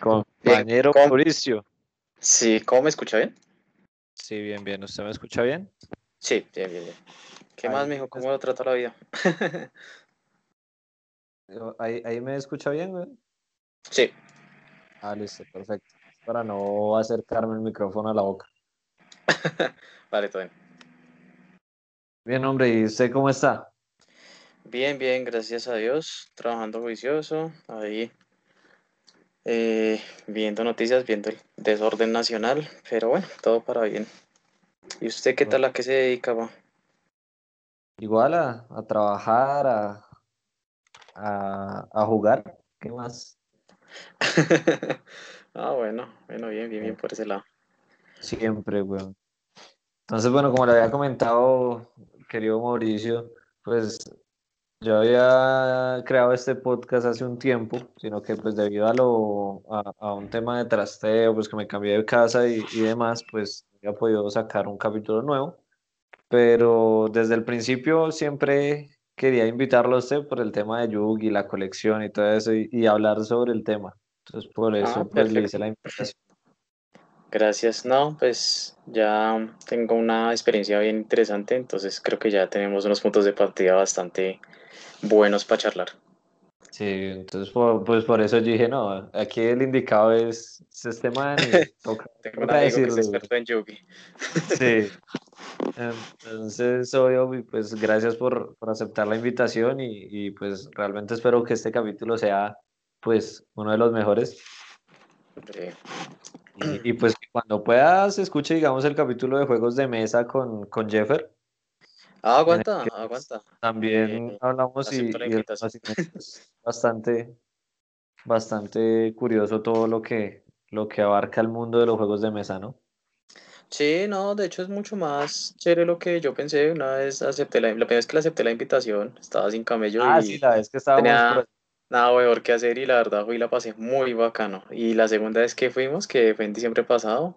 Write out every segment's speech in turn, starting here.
Compañero Mauricio. Sí, ¿cómo me escucha bien? Sí, bien, bien. ¿Usted me escucha bien? Sí, bien, bien, bien. ¿Qué más, mijo? ¿Cómo lo trata la vida? ¿Ahí, ¿Ahí me escucha bien, güey? Sí. Ah, listo, perfecto. Para no acercarme el micrófono a la boca. vale, todo bien. Bien, hombre, ¿y usted cómo está? Bien, bien, gracias a Dios. Trabajando juicioso, ahí eh, viendo noticias, viendo el desorden nacional, pero bueno, todo para bien. ¿Y usted qué tal? ¿A qué se dedica? va? Igual a, a trabajar, a, a, a jugar. ¿Qué más? ah, bueno, bueno, bien, bien, bien por ese lado. Siempre, weón. Entonces, bueno, como le había comentado, querido Mauricio, pues yo había creado este podcast hace un tiempo, sino que pues debido a, lo, a, a un tema de trasteo, pues que me cambié de casa y, y demás, pues no había podido sacar un capítulo nuevo. Pero desde el principio siempre quería invitarlo a usted por el tema de Yugi, la colección y todo eso, y, y hablar sobre el tema. Entonces, por Ah, eso pues le hice la invitación. Gracias. No, pues ya tengo una experiencia bien interesante, entonces creo que ya tenemos unos puntos de partida bastante buenos para charlar. Sí, entonces pues por eso yo dije, no, aquí el indicado es, y toca, Tengo toca amigo que es decirle. experto en Yugi. Sí, entonces obvio, pues gracias por, por aceptar la invitación y, y pues realmente espero que este capítulo sea pues uno de los mejores. Hombre, Y, y pues cuando puedas escuche, digamos, el capítulo de juegos de mesa con, con Jeffer, Ah, aguanta, aguanta. también Eh, hablamos y, el bastante, bastante curioso todo lo que, lo que abarca el mundo de los juegos de mesa, ¿no? Sí, no, de hecho es mucho más chévere lo que yo pensé. Una vez acepté la, la primera vez que le acepté la invitación, estaba sin camello Ah, sí, y la vez que estábamos tenía nada mejor que hacer y la verdad fui y la pasé muy bacano. Y la segunda vez que fuimos, que fue en diciembre pasado,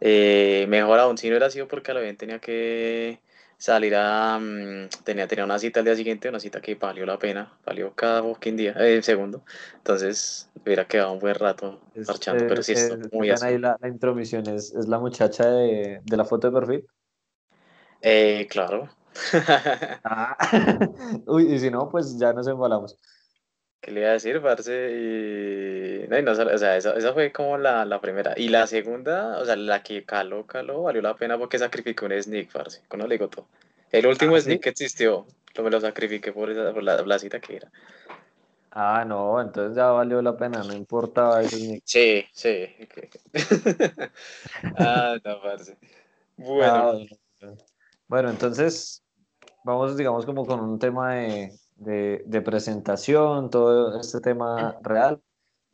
eh, mejor aún si no hubiera sido porque a la vez tenía que salir a... mm, tenía, tenía una cita al día siguiente, una cita que valió la pena, valió cada fucking día, eh, segundo. Entonces hubiera quedado un buen rato Es, parchando, pero sí qué muy pena ahí la, la intromisión, es, es la muchacha de, de la foto de perfil. Eh, claro. Ah, uy, y si no, pues ya nos embalamos. ¿Qué le iba a decir, parce? Y... No, y no, o sea, esa, esa fue como la, la primera. Y la segunda, o sea, la que caló, caló, valió la pena porque sacrificó un sneak, parce. Con no le digo todo. El último Ah, sneak sí. que existió, lo me lo sacrifiqué por, esa, por la, la cita que era. Ah, no, entonces ya valió la pena, no importaba eso ni. Sí, sí. Ah, no, parce. Bueno, Ah, bueno. Bueno, entonces vamos, digamos, como con un tema de, de, de presentación, todo este tema real.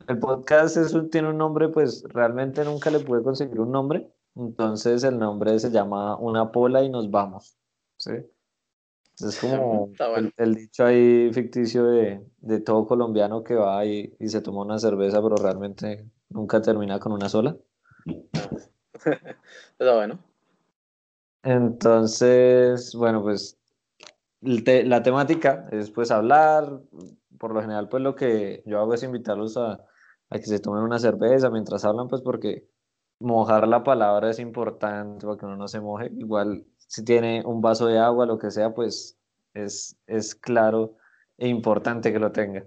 El podcast es un- tiene un nombre, pues realmente nunca le pude conseguir un nombre. Entonces el nombre se llama Una pola y nos vamos. ¿sí? Es como bueno. el, el dicho ahí ficticio de, de todo colombiano que va y, y se toma una cerveza, pero realmente nunca termina con una sola. Está bueno. Entonces, bueno, pues te- la temática es pues hablar, por lo general pues lo que yo hago es invitarlos a, a que se tomen una cerveza mientras hablan, pues porque mojar la palabra es importante para que uno no se moje. Igual si tiene un vaso de agua, lo que sea, pues es, es claro e importante que lo tenga.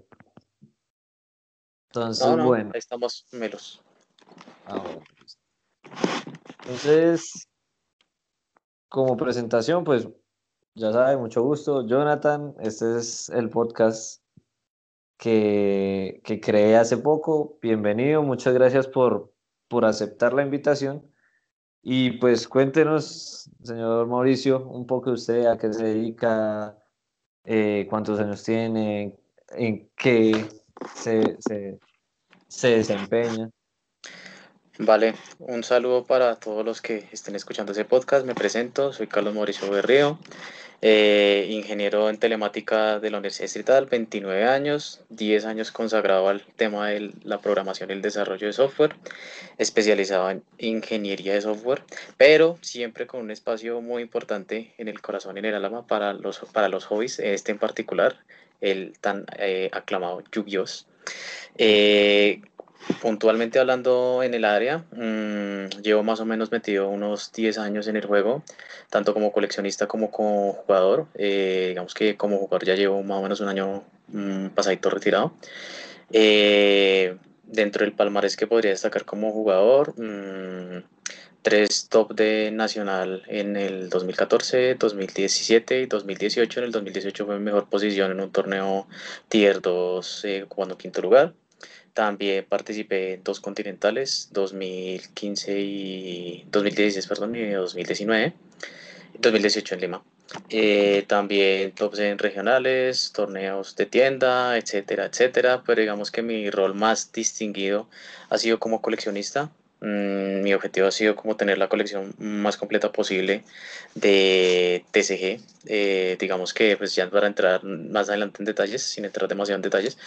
Entonces, No, no, bueno, ahí estamos melos. ah, bueno, listo. Entonces, como presentación, pues ya sabe, mucho gusto. Jonathan, este es el podcast que, que creé hace poco. Bienvenido, muchas gracias por, por aceptar la invitación. Y pues cuéntenos, señor Mauricio, un poco usted a qué se dedica, eh, cuántos años tiene, en qué se, se, se desempeña. Vale, un saludo para todos los que estén escuchando ese podcast. Me presento, soy Carlos Mauricio Berrío, eh, ingeniero en telemática de la Universidad Distrital, 29 años, 10 años consagrado al tema de la programación y el desarrollo de software, especializado en ingeniería de software, pero siempre con un espacio muy importante en el corazón y en el alma para los, para los hobbies, este en particular, el tan eh, aclamado Yu-Gi-Oh! Eh, puntualmente hablando en el área, mm, llevo más o menos metido unos 10 años en el juego, tanto como coleccionista como como jugador. Eh, digamos que como jugador ya llevo más o menos un año mm, pasadito retirado. Eh, dentro del palmarés que podría destacar como jugador, mm, tres top de Nacional en el 2014, 2017 y 2018. En el 2018 fue mi mejor posición en un torneo Tier 2 eh, jugando quinto lugar. También participé en dos continentales, 2015 y 2016, perdón, y 2019, 2018 en Lima. Eh, también tops en regionales, torneos de tienda, etcétera, etcétera. Pero digamos que mi rol más distinguido ha sido como coleccionista. Mm, mi objetivo ha sido como tener la colección más completa posible de TCG. Eh, digamos que pues ya para entrar más adelante en detalles, sin entrar demasiado en detalles,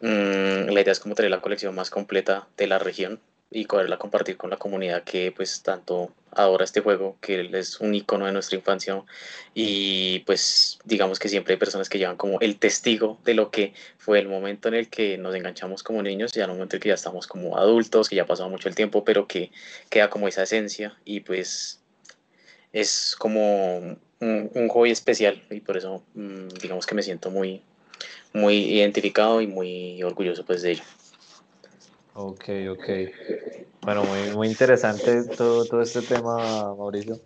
mm, la idea es como tener la colección más completa de la región y poderla compartir con la comunidad que pues tanto adora este juego, que es un icono de nuestra infancia y pues digamos que siempre hay personas que llevan como el testigo de lo que fue el momento en el que nos enganchamos como niños y al momento en que ya estamos como adultos, que ya ha pasado mucho el tiempo, pero que queda como esa esencia y pues es como un, un hobby especial y por eso mm, digamos que me siento muy muy identificado y muy orgulloso pues de ello. Ok, ok. Bueno, muy, muy interesante todo, todo este tema, Mauricio.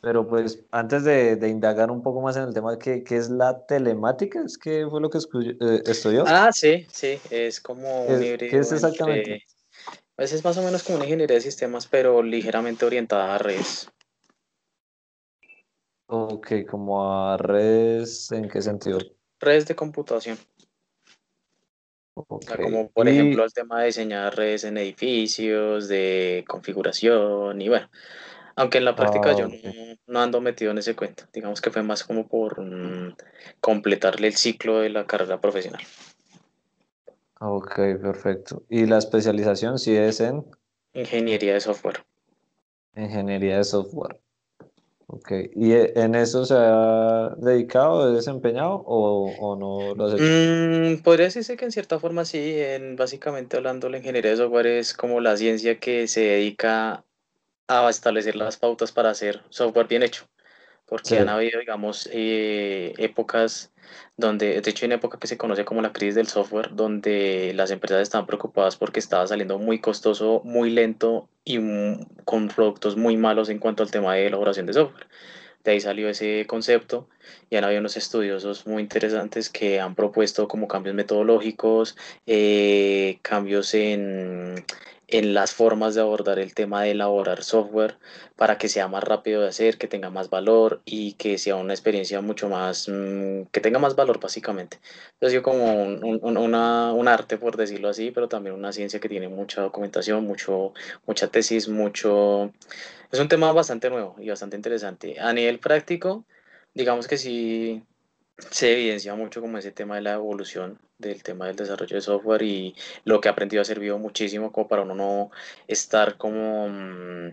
Pero pues antes de, de, indagar un poco más en el tema, ¿qué, qué es la telemática? ¿Es que fue lo que eh, estudió? Ah, sí, sí, es como un híbrido. ¿Qué es exactamente? Entre, pues es más o menos como una ingeniería de sistemas, pero ligeramente orientada a redes. Ok, como a redes, ¿en qué sentido? Redes de computación. Okay. Como por ejemplo el tema de diseñar redes en edificios, de configuración y bueno, aunque en la práctica Ah, yo no, no ando metido en ese cuento, digamos que fue más como por mm, completarle el ciclo de la carrera profesional. Ok, perfecto. ¿Y la especialización sí es en Ingeniería de software. ingeniería de software? Ok. ¿Y e- en eso se ha dedicado, desempeñado o, o no lo has hecho? Mm, podría decirse que en cierta forma sí, en, básicamente hablando la ingeniería de software es como la ciencia que se dedica a establecer las pautas para hacer software bien hecho. Porque han Sí, habido, digamos, eh, épocas donde, de hecho, hay una época que se conoce como la crisis del software, donde las empresas estaban preocupadas porque estaba saliendo muy costoso, muy lento y con productos muy malos en cuanto al tema de elaboración de software. De ahí salió ese concepto y han habido unos estudiosos muy interesantes que han propuesto como cambios metodológicos, eh, cambios en, en las formas de abordar el tema de elaborar software para que sea más rápido de hacer, que tenga más valor y que sea una experiencia mucho más, mm, que tenga más valor básicamente. Entonces yo como un, un, una, un arte, por decirlo así, pero también una ciencia que tiene mucha documentación, mucho, mucha tesis, mucho... Es un tema bastante nuevo y bastante interesante. A nivel práctico, digamos que sí se evidencia mucho como ese tema de la evolución del tema del desarrollo de software y lo que he aprendido ha servido muchísimo como para uno no estar como mm,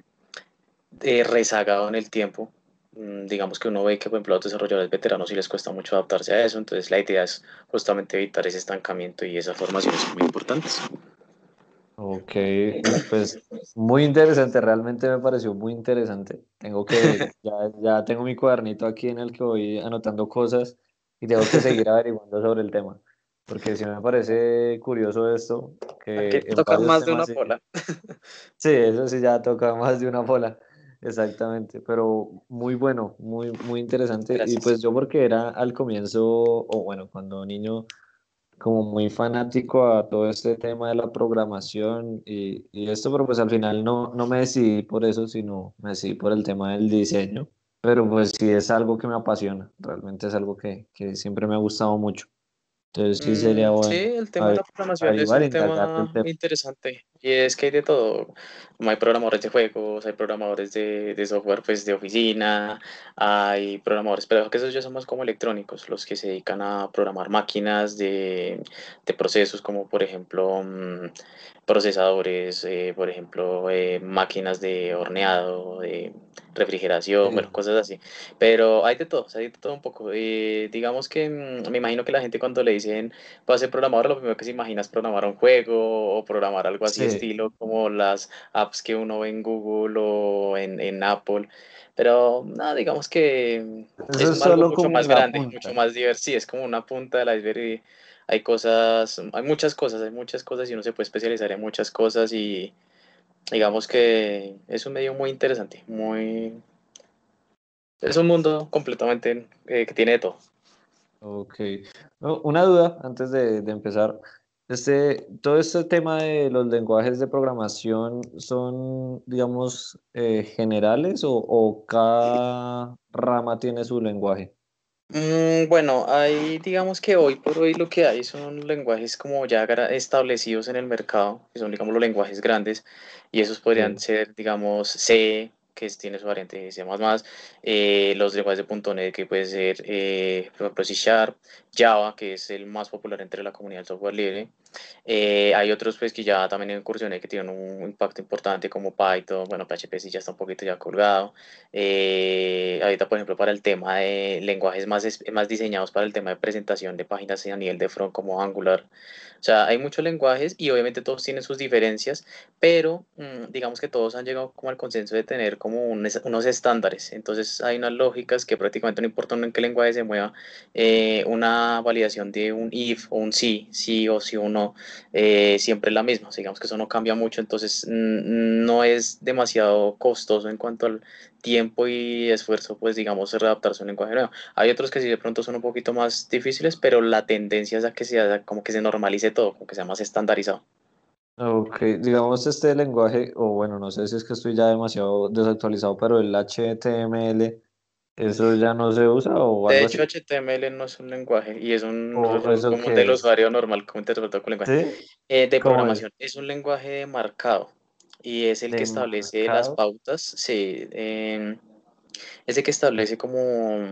eh, rezagado en el tiempo. Mm, Digamos que uno ve que, por ejemplo, a los desarrolladores veteranos sí les cuesta mucho adaptarse a eso, entonces la idea es justamente evitar ese estancamiento y esas formaciones muy importantes. ok. Pues muy interesante, realmente me pareció muy interesante. Tengo que, ya, ya tengo mi cuadernito aquí en el que voy anotando cosas y tengo que seguir averiguando sobre el tema, porque sí me parece curioso esto, Aquí que tocar varios más de una sí, pola. sí, eso sí ya toca más de una bola, exactamente, pero muy bueno, muy, muy interesante. Y Gracias. pues yo porque era al comienzo, o bueno, cuando niño como muy fanático a todo este tema de la programación y, y esto, pero pues al final no, no me decidí por eso, sino me decidí por el tema del diseño. Pero pues sí es algo que me apasiona, realmente es algo que, que siempre me ha gustado mucho. Entonces sí Mm, sería sí, bueno el tema de la programación es un tema tema. interesante y es que hay de todo. Hay programadores de juegos, hay programadores de, de software pues, de oficina, hay programadores, pero que esos ya son más como electrónicos, los que se dedican a programar máquinas de, de procesos como por ejemplo mm, procesadores, eh, por ejemplo eh, máquinas de horneado, de refrigeración, bueno, Sí, cosas así. Pero hay de todo, o sea, hay de todo un poco. Eh, digamos que mm, me imagino que la gente cuando le dicen va a ser programador, lo primero que se imagina es programar un juego o programar algo así estilo como las apps que uno ve en Google o en, en Apple. Pero no, digamos que Eso es algo mucho más grande, mucho punta. más diverso. Sí, es como una punta del iceberg y hay cosas, hay muchas cosas, hay muchas cosas y uno se puede especializar en muchas cosas y digamos que es un medio muy interesante, muy... Es un mundo completamente eh, que tiene de todo. Ok. Una duda antes de, de empezar. Este, todo este tema de los lenguajes de programación son, digamos, eh, generales o, o cada rama tiene su lenguaje? Mm, bueno, hay, digamos que hoy por hoy lo que hay son lenguajes como ya establecidos en el mercado, que son, digamos, los lenguajes grandes, y esos podrían Sí. ser, digamos, C, que tiene su variante C++, eh, los lenguajes de .NET, que puede ser, eh, por ejemplo, C Sharp, Java, que es el más popular entre la comunidad del software libre, eh, hay otros pues que ya también incursioné que tienen un impacto importante como Python, bueno, PHP sí ya está un poquito ya colgado. Eh, ahorita, por ejemplo, para el tema de lenguajes más, más diseñados para el tema de presentación de páginas a nivel de front como Angular. O sea, hay muchos lenguajes y obviamente todos tienen sus diferencias, pero mm, digamos que todos han llegado como al consenso de tener como un unos estándares. Entonces hay unas lógicas que prácticamente no importa en qué lenguaje se mueva, eh, una validación de un if o un sí, sí o sí o no, eh, siempre es la misma. Digamos que eso no cambia mucho, entonces mm, no es demasiado costoso en cuanto al tiempo y esfuerzo, pues digamos, readaptarse a un lenguaje nuevo. Hay otros que sí de pronto son un poquito más difíciles, pero la tendencia es a que sea como que se normalice todo, como que sea más estandarizado. Ok, digamos este lenguaje, o bueno, no sé si es que estoy ya demasiado desactualizado, pero el HTML, ¿eso ya no se usa o De hecho, así? HTML no es un lenguaje y es un ¿O error eso común del es? usuario normal como interpretado como lenguaje. ¿Sí? Eh, de programación. Es un lenguaje marcado y es el que ¿De establece las pautas. Sí, es el que establece como,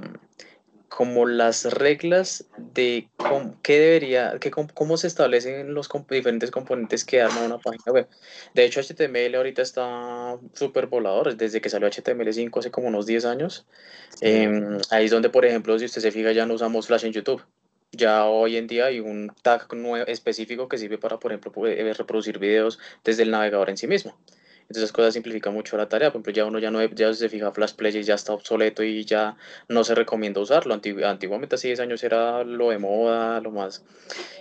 como las reglas de cómo, qué debería, que, cómo, cómo se establecen los comp- diferentes componentes que arman una página web. De hecho, HTML ahorita está súper volador. Desde que salió HTML5 hace como unos 10 años. Sí. Em, ahí es donde, por ejemplo, si usted se fija, ya no usamos Flash en YouTube. Ya hoy en día hay un tag específico que sirve para, por ejemplo, eh, reproducir videos desde el navegador en sí mismo. Entonces, esas cosas simplifican mucho la tarea. Por ejemplo, ya uno ya no ya se fija Flash Player ya está obsoleto y ya no se recomienda usarlo. Antigu- antiguamente, hace 10 años era lo de moda, lo más.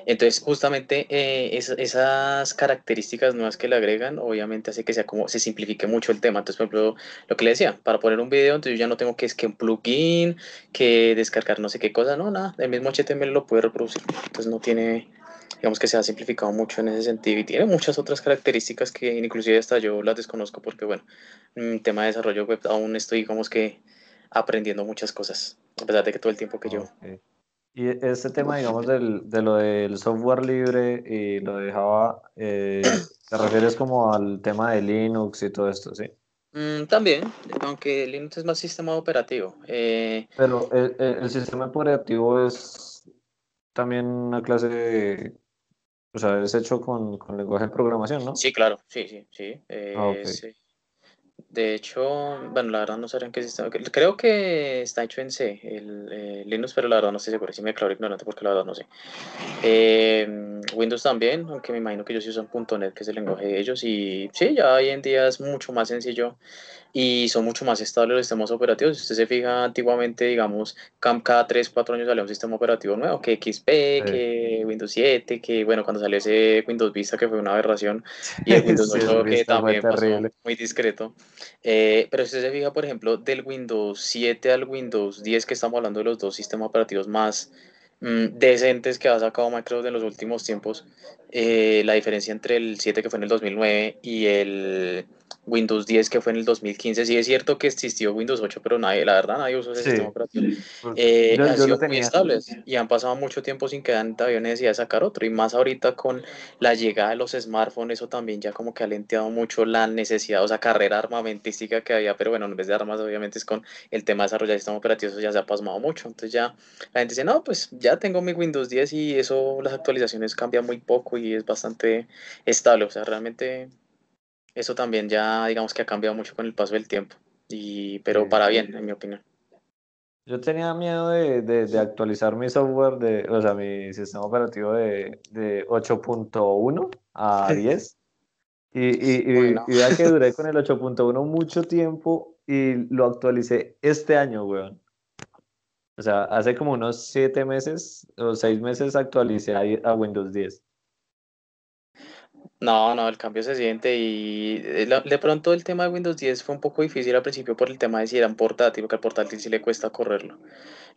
Entonces, justamente eh, es- esas características nuevas que le agregan, obviamente hace que sea como se simplifique mucho el tema. Entonces, por ejemplo, lo que le decía, para poner un video, entonces yo ya no tengo que es que un plugin, que descargar no sé qué cosa, no, nada, el mismo HTML lo puede reproducir. Entonces no tiene, digamos que se ha simplificado mucho en ese sentido y tiene muchas otras características que inclusive hasta yo las desconozco porque, bueno, en tema de desarrollo web aún estoy, digamos que aprendiendo muchas cosas, a pesar de que todo el tiempo que llevo. Ok. Y este tema, digamos, del, de lo del software libre y lo de Java, eh, ¿te refieres como al tema de Linux y todo esto, sí? Mm, también, aunque Linux es más sistema operativo. Eh, Pero el, el- el sistema operativo es también una clase de, o sea, es hecho con, con lenguaje de programación, ¿no? sí, claro, sí, sí, sí. Ah, eh, sí. De hecho, bueno, la verdad no sabría en qué sistema. Creo que está hecho en C, el eh, Linux, pero la verdad no estoy seguro. Sí me declaro ignorante porque la verdad no sé. Eh, Windows también, aunque me imagino que ellos sí usan .NET, que es el lenguaje de ellos. Y sí, ya hoy en día es mucho más sencillo y son mucho más estables los sistemas operativos. Si usted se fija, antiguamente, digamos, cada 3 4 años salía un sistema operativo nuevo, que XP, Sí, que Windows 7, que bueno, cuando salió ese Windows Vista, que fue una aberración, y el Windows sí, el 8, que Vista fue también pasó terrible. muy discreto. Eh, pero si usted se fija, por ejemplo, del Windows 7 al Windows 10, que estamos hablando de los dos sistemas operativos más mm, decentes que ha sacado Microsoft en los últimos tiempos, eh, la diferencia entre el 7 que fue en el 2009 y el Windows 10 que fue en el 2015, sí es cierto que existió Windows 8, pero nadie, la verdad nadie usó ese sistema Sí, operativo. por- Eh, yo, han yo sido muy estables y han pasado mucho tiempo sin que hayan todavía necesidad de sacar otro. Y más ahorita con la llegada de los smartphones, eso también ya como que ha lenteado mucho la necesidad, o sea, carrera armamentística que había, pero bueno, en vez de armas, obviamente es con el tema de desarrollar sistemas operativos, eso ya se ha pasmado mucho. Entonces ya la gente dice, no, pues ya tengo mi Windows 10 y eso, las actualizaciones cambian muy poco y es bastante estable. O sea, realmente eso también ya, digamos que ha cambiado mucho con el paso del tiempo. Y, pero Sí. para bien, en mi opinión. Yo tenía miedo de, de, de actualizar mi software, de, o sea, mi sistema operativo de, de 8.1 a 10, Y, y, y, vea que duré con el 8.1 mucho tiempo y lo actualicé este año, weón. O sea, hace como unos siete meses o seis meses actualicé a, Windows 10. No, no, el cambio se siente y eh, de pronto el tema de Windows 10 fue un poco difícil al principio por el tema de si eran portátil, porque al portátil sí le cuesta correrlo.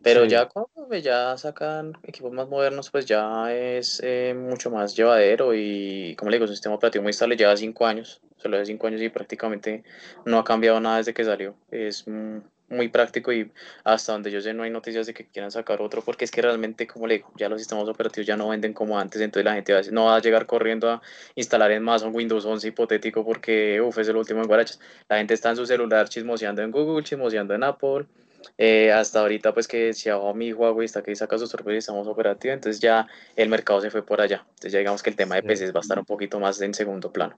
Pero ya cuando ya sacan equipos más modernos, pues ya es eh, mucho más llevadero y, como le digo, el sistema operativo muy estable, lleva cinco años, solo de cinco años y prácticamente no ha cambiado nada desde que salió. Es muy práctico y hasta donde yo sé no hay noticias de que quieran sacar otro porque es que realmente como le digo ya los sistemas operativos ya no venden como antes entonces la gente a veces no va a llegar corriendo a instalar en más un Windows 11 hipotético porque uff es el último en guarachas. La gente está en su celular chismoseando en Google chismoseando en Apple eh, hasta ahorita pues que Xiaomi Huawei está que saca sus y estamos operativos entonces ya el mercado se fue por allá. Entonces ya digamos que el tema de PCs va a estar un poquito más en segundo plano.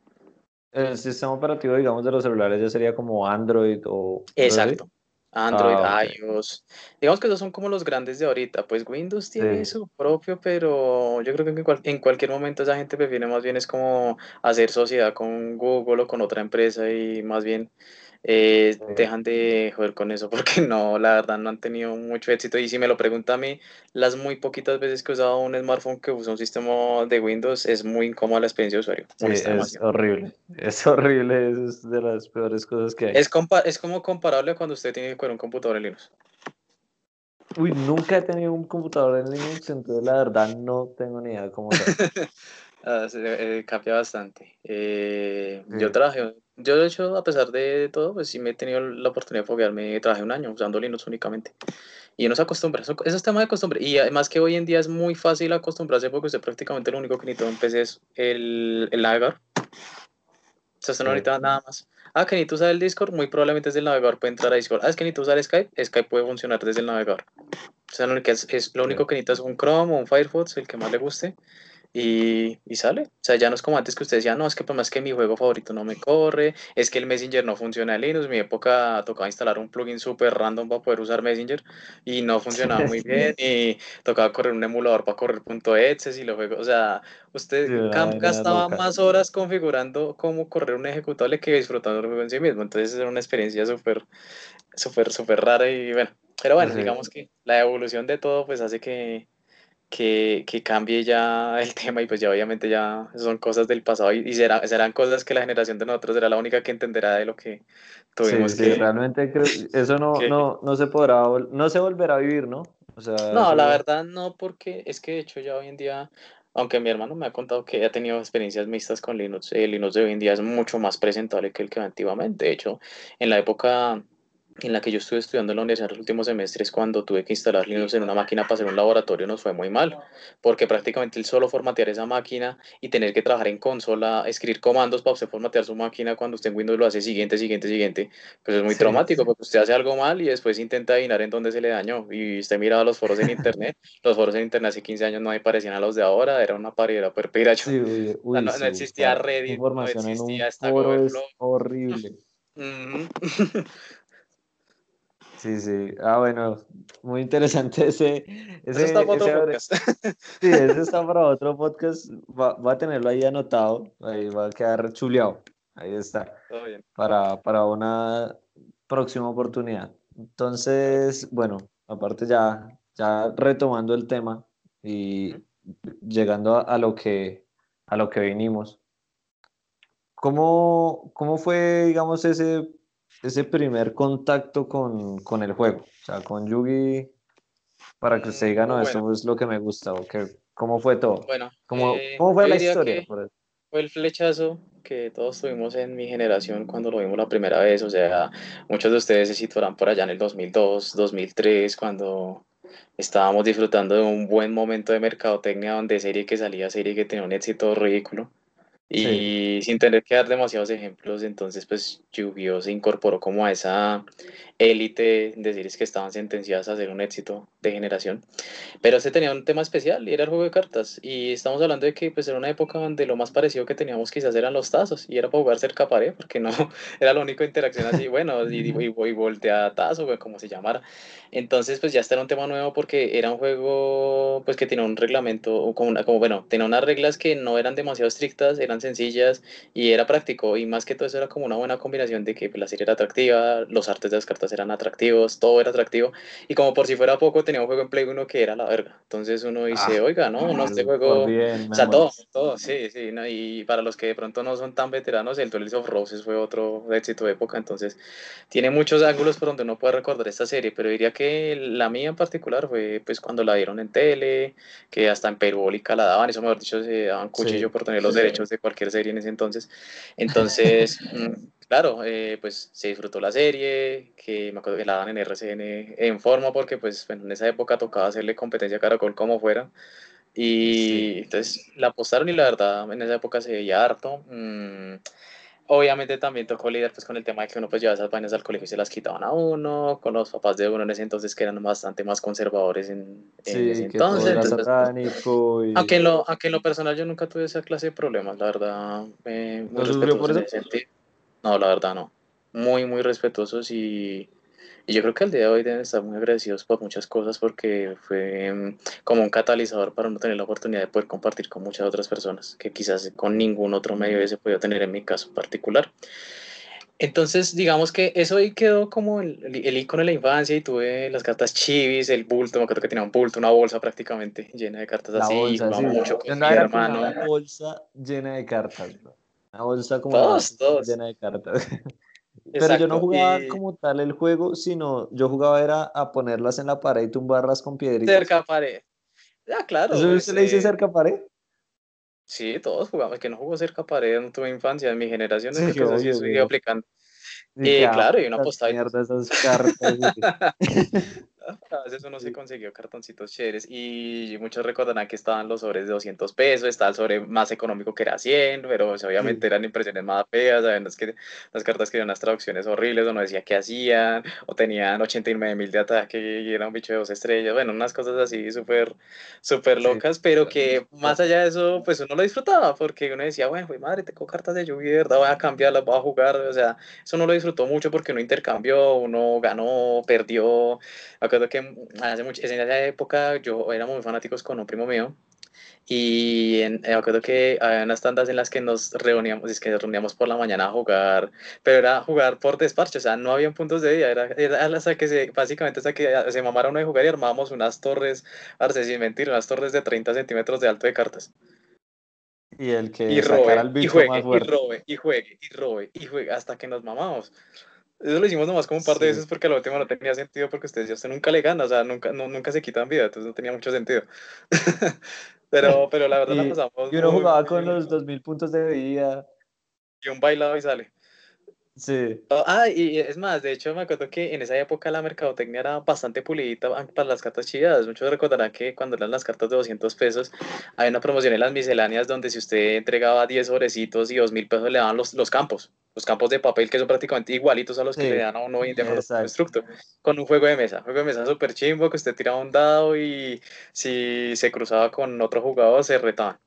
El sistema operativo digamos de los celulares ya sería como Android o exacto Android, ah, iOS. Digamos que esos son como los grandes de ahorita. Pues Windows tiene su propio, pero yo creo que en, en, cualquier momento esa gente prefiere más bien es como hacer sociedad con Google o con otra empresa y más bien eh, dejan de joder con eso porque no, la verdad no han tenido mucho éxito. Y si me lo pregunta a mí, las muy poquitas veces que he usado un smartphone que usa un sistema de Windows es muy incómoda la experiencia de usuario. es horrible, es horrible, es de las peores cosas que hay. Es, es como comparable cuando usted tiene que poner un computador en Linux. Uy, nunca he tenido un computador en Linux, entonces la verdad no tengo ni idea de cómo ah, se, eh, cambia bastante. Eh, yo trabajé yo, de hecho, a pesar de todo, pues sí me he tenido la oportunidad de foguearme. Trabajé un año usando Linux únicamente. Y uno se acostumbra. Eso, es tema de costumbre. Y además que hoy en día es muy fácil acostumbrarse porque usted prácticamente lo único que necesita en PC es el, el navegador. O sea, usted no necesita nada más. Ah, que necesito usar el Discord, muy probablemente desde el navegador puede entrar a Discord. Ah, es que necesito usar Skype, Skype puede funcionar desde el navegador. O sea, lo único, es, es, lo único que necesita es un Chrome o un Firefox, el que más le guste y, y, sale. O sea, ya no es como antes que usted decía, no, es que por más que mi juego favorito no me corre, es que el Messenger no funciona en Linux. En mi época tocaba instalar un plugin súper random para poder usar Messenger y no funcionaba muy bien. Y tocaba correr un emulador para correr .exe y los juegos. O sea, usted gastaba más horas configurando cómo correr un ejecutable que disfrutando el juego en sí mismo. Entonces era una experiencia súper, súper, súper rara y bueno. Pero bueno, digamos que la evolución de todo pues hace que, que, que, cambie ya el tema y pues ya obviamente ya son cosas del pasado y, serán cosas que la generación de nosotros será la única que entenderá de lo que tuvimos sí, sí, realmente creo, eso no, no, no se podrá, no se volverá a vivir, ¿no? O sea, no, la verdad no, porque es que de hecho ya hoy en día, aunque mi hermano me ha contado que ha tenido experiencias mixtas con Linux, el Linux de hoy en día es mucho más presentable que el que antiguamente. De hecho, en la época en la que yo estuve estudiando en la universidad los últimos semestres, cuando tuve que instalar Linux en una máquina para hacer un laboratorio, nos fue muy mal, porque prácticamente el solo formatear esa máquina y tener que trabajar en consola, escribir comandos para usted formatear su máquina cuando usted en Windows lo hace siguiente, siguiente, siguiente, pues es muy traumático, porque usted hace algo mal y después intenta adivinar en dónde se le dañó. Y usted miraba los foros en internet, los foros en internet hace 15 años no me parecían a los de ahora, era una pared, pero no, existía Reddit, no existía esta es horrible. Sí, sí. Ah, bueno, muy interesante ese. ese eso está para otro podcast. Sí, ese está para otro podcast. Va, a tenerlo ahí anotado. Ahí va a quedar chuleado. Ahí está. Todo bien. Para, para una próxima oportunidad. Entonces, bueno, aparte ya, ya retomando el tema y llegando a, lo que a lo que vinimos. ¿Cómo, ¿Cómo fue, digamos, ese ese primer contacto con, con, el juego? O sea, con Yugi, para que usted diga, no, eso es lo que me gusta, o que, ¿cómo fue todo? Bueno, ¿Cómo, eh, ¿cómo fue la historia? Fue el flechazo que todos tuvimos en mi generación cuando lo vimos la primera vez, o sea, muchos de ustedes se situarán por allá en el 2002, 2003, cuando estábamos disfrutando de un buen momento de mercadotecnia donde serie que salía, serie que tenía un éxito ridículo. Y sin tener que dar demasiados ejemplos, entonces pues yu se incorporó como a esa élite de series que estaban sentenciadas a hacer un éxito de generación. Pero se tenía un tema especial y era el juego de cartas. Y estamos hablando de que pues era una época donde lo más parecido que teníamos quizás eran los tazos y era para jugar cerca pared porque no era la única interacción así, bueno, y, y, y voltea tazo, como se llamara. Entonces pues ya está era un tema nuevo porque era un juego pues que tenía un reglamento, como, como bueno, tenía unas reglas que no eran demasiado estrictas, eran eran sencillas y era práctico. Y más que todo eso era como una buena combinación de que pues, la serie era atractiva, los artes de las cartas eran atractivos, todo era atractivo. Y como por si fuera poco, tenía un juego en Play 1 que era la verga. Entonces uno dice, Ah, oiga, no, no, este por juego... bien, O sea, todo, todo, sí, sí. ¿no? Y para los que de pronto no son tan veteranos, el Duels of Roses fue otro éxito de época. Entonces tiene muchos ángulos por donde uno puede recordar esta serie. Pero diría que la mía en particular fue pues cuando la dieron en tele que hasta en Perubólica la daban, eso mejor dicho, se daban cuchillo Sí, por tener los sí. derechos de cualquier serie en ese entonces. Entonces, mm, claro, eh, pues se disfrutó la serie, que me acuerdo que la daban en RCN en forma, porque pues bueno, en esa época tocaba hacerle competencia a Caracol como fuera. Sí. Y entonces la apostaron y la verdad en esa época se veía harto. Mm, Obviamente también tocó lidiar pues con el tema de que uno pues llevaba esas vainas al colegio y se las quitaban a uno, con los papás de uno en ese entonces que eran bastante más conservadores en, en ese Sí, todo entonces. era Entonces, pues, aunque en, lo, aunque en lo personal yo nunca tuve esa clase de problemas, la verdad, eh, muy no por respetuosos en eso. ese sentido. No, la verdad no. Muy, muy respetuosos y yo creo que al día de hoy deben estar muy agradecidos por muchas cosas porque fue mm, como un catalizador para uno tener la oportunidad de poder compartir con muchas otras personas que quizás con ningún otro medio hubiese podido tener en mi caso particular. Entonces, digamos que eso ahí quedó como el, el icono de la infancia y tuve las cartas chivis, el bulto, me acuerdo que tenía un bulto, una bolsa prácticamente llena de cartas La así, bolsa, sí. mucho con mi hermano. una bolsa llena de cartas, bro. Una bolsa como Todos, todos. llena de cartas. Pero yo no jugaba Y como tal el juego, sino yo jugaba era a ponerlas en la pared y tumbarlas con piedritas. cerca pared. Ah, claro, ¿Eso se le dice cerca pared? sí, todos jugamos, que no jugó cerca pared, no tuve infancia, en mi generación Sí, eso pues así obvio, iba güey. aplicando. Y Eh, claro, y una postada mierda esas cartas. A veces uno se Sí. consiguió cartoncitos chéveres y muchos recordarán que estaban los sobres de 200 pesos, estaba el sobre más económico que era 100, pero obviamente Sí. eran impresiones más feas, ¿saben? Es que las cartas que eran unas traducciones horribles o no decía qué hacían, o tenían 89 mil de ataque y era un bicho de dos estrellas, bueno, unas cosas así súper súper Sí. locas, pero que más allá de eso, pues uno lo disfrutaba, porque uno decía, bueno, madre, tengo cartas de lluvia, ¿verdad? voy a cambiarlas, voy a jugar, o sea, eso uno lo disfrutó mucho porque uno intercambió, uno ganó, perdió, me acuerdo que hace mucho, en esa época yo éramos muy fanáticos con un primo mío y en- me acuerdo que había unas tandas en las que nos reuníamos, es que nos reuníamos por la mañana a jugar, pero era jugar por desparche, o sea, no habían puntos de día, era, era hasta que se, básicamente hasta que se mamara uno de jugar y armábamos unas torres, arce, sin mentir, unas torres de 30 centímetros de alto de cartas. Y el que Y robe, al y bicho juegue, más y fuerte. robe, y juegue, y robe, y juegue, hasta que nos mamamos. Eso lo hicimos nomás como un par de Sí. veces porque la última no tenía sentido porque ustedes ya usted nunca le gana, o sea, nunca, no, nunca se quitan vida, entonces no tenía mucho sentido. pero, pero la verdad la pasamos y uno muy, jugaba muy con los 2000 puntos de vida. Y un bailado y sale. Sí. Ah, y es más, de hecho me acuerdo que en esa época la mercadotecnia era bastante pulidita para las cartas chidas. Muchos recordarán que cuando eran las cartas de 200 pesos, había una promoción en las misceláneas donde si usted entregaba 10 sobrecitos y 2000 pesos le daban los, los campos, los campos de papel que son prácticamente igualitos a los que le dan a uno hoy en día con un juego de mesa. Juego de mesa súper chimbo que usted tiraba un dado y si se cruzaba con otro jugador se retaban.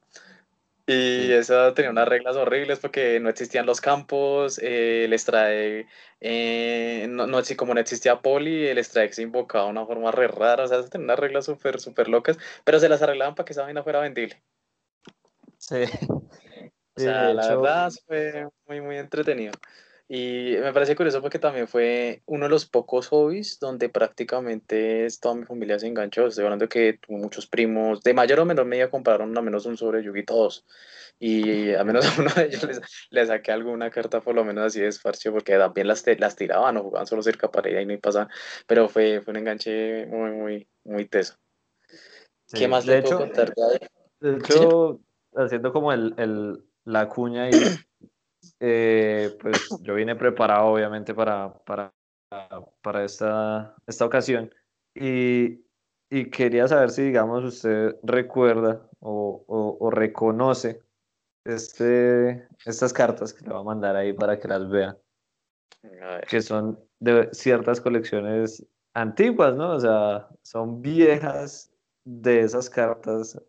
Y eso tenía unas reglas horribles porque no existían los campos, eh, el strike, eh, no, no, así como no existía poli, el strike se invocaba de una forma re rara, o sea, eso tenía unas reglas súper, súper locas, pero se las arreglaban para que esa vaina fuera vendible. Sí. O sea, la hecho, verdad fue muy, muy entretenido. Y me parece curioso porque también fue uno de los pocos hobbies donde prácticamente toda mi familia se enganchó. Estoy hablando que muchos primos, de mayor o menor medida compraron al menos un sobre Yugi todos. Y a menos a uno de ellos les, les saqué alguna carta por lo menos así de desparche porque también las, las tiraban o jugaban solo cerca para ella y no pasaban. Pero fue, fue un enganche muy, muy, muy teso. ¿Qué más De le puedo hecho, contar de Sí, hecho, haciendo como el, el- la cuña ahí, eh, pues yo vine preparado obviamente para, para, para esta, esta ocasión y, y quería saber si, digamos, usted recuerda o, o- o reconoce este, estas cartas que le voy a mandar ahí para que las vea, que son de ciertas colecciones antiguas, ¿no? O sea, son viejas de esas cartas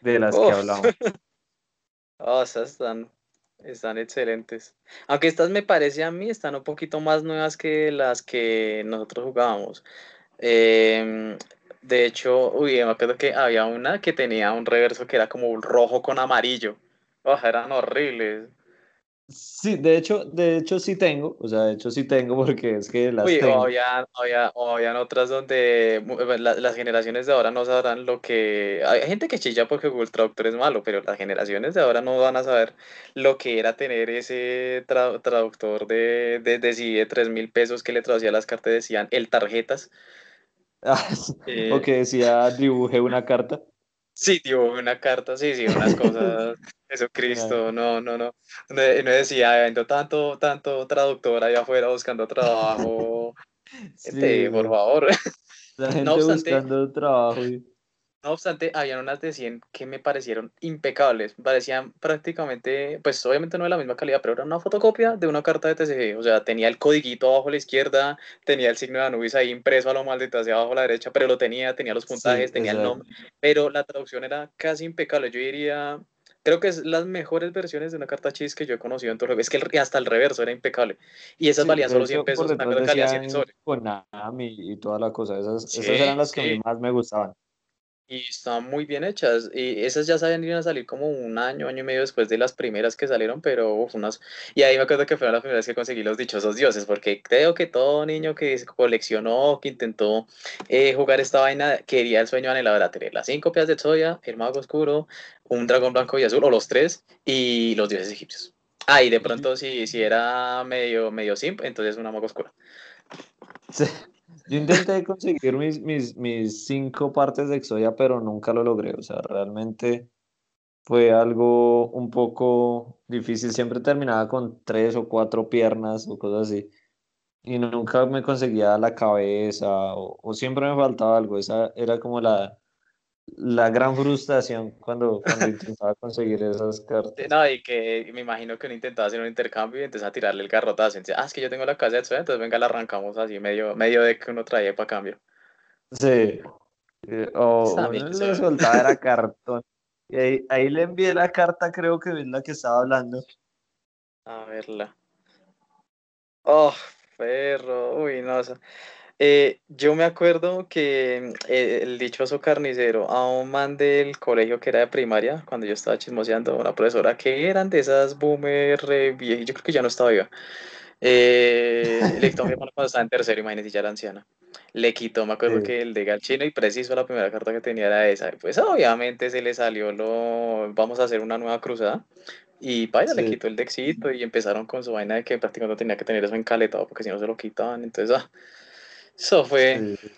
de las que hablamos. Oh, esas están, están excelentes. Aunque estas me parece a mí están un poquito más nuevas que las que nosotros jugábamos. Em, de hecho, uy, me acuerdo que había una que tenía un reverso que era como un rojo con amarillo. Eran horribles. Sí, de hecho, de hecho sí tengo, o sea, de hecho sí tengo porque es que las Uy, tengo. o habían, había- o habían otras donde la- las generaciones de ahora no sabrán lo que... Hay gente que chilla porque Google Traductor es malo, pero las generaciones de ahora no van a saber lo que era tener ese tra- traductor de, de, de, sí, de 3 mil pesos que le traducía las cartas, decían el tarjetas. Ah, Eh, o que decía dibujé una carta. Sí, tío, una carta, sí, sí, unas cosas, Jesucristo, no, no, no, no, no decía, vendo tanto, tanto traductor allá afuera buscando trabajo, Sí, gente, por favor. La gente obstante- buscando trabajo. y- No obstante, habían unas de 100 que me parecieron impecables, parecían prácticamente, pues obviamente no de la misma calidad, pero era una fotocopia de una carta de TCG, o sea, tenía el codiguito abajo a la izquierda, tenía el signo de Anubis ahí impreso a lo maldito hacia abajo a la derecha, pero lo tenía, tenía los puntajes, Sí, tenía el nombre, pero la traducción era casi impecable, yo diría, creo que es las mejores versiones de una carta chis que yo he conocido en todo el es que el- hasta el reverso era impecable, y esas Sí, valían solo hecho, 100 por pesos, detrás también valía 100 decían soles. Konami y toda la cosa. Esas, Sí, esas eran las que sí. más me gustaban. Y estaban muy bien hechas. Y esas ya iban a salir como un año, año y medio después de las primeras que salieron, pero uf, unas... Y ahí me acuerdo que fueron las primeras que conseguí los dichosos dioses, porque creo que todo niño que coleccionó, que intentó eh, jugar esta vaina, quería el sueño anhelado era tener las cinco copias de Zoya, el mago oscuro, un dragón blanco y azul, o los tres, y los dioses egipcios. Ah, y de pronto si, si era medio, medio simp, entonces una mago oscura. Sí. Yo intenté conseguir mis, mis, mis cinco partes de Exodia, pero nunca lo logré. O sea, realmente fue algo un poco difícil. Siempre terminaba con tres o cuatro piernas o cosas así. Y nunca me conseguía la cabeza o, o siempre me faltaba algo. Esa era como la, la gran frustración cuando, cuando intentaba conseguir esas cartas. No, y que me imagino que uno intentaba hacer un intercambio y entonces a tirarle el garrotazo. Entonces, ah, es que yo tengo la casa de Zoya, entonces venga, la arrancamos así, medio, medio de que uno traía para cambio. Sí. Eh, O uno le soltaba era cartón. Y ahí, ahí le envié la carta, creo que es la que estaba hablando. A verla. Oh, perro, uy, no. eso- Eh, yo me acuerdo que eh, el dichoso carnicero a un man del colegio que era de primaria, cuando yo estaba chismoseando, una profesora que eran de esas boomer re vie- yo creo que ya no estaba viva. Eh, le quitó mi hermano cuando estaba en tercero, imagínense, ya era anciana. Le quitó, me acuerdo Sí. que el de Galchino y preciso la primera carta que tenía era esa. Pues obviamente se le salió lo, vamos a hacer una nueva cruzada. Y le Sí. quitó el dexito y empezaron con su vaina de que prácticamente tenía que tener eso encaletado porque si no se lo quitaban. Entonces, ah, eso fue. Sí.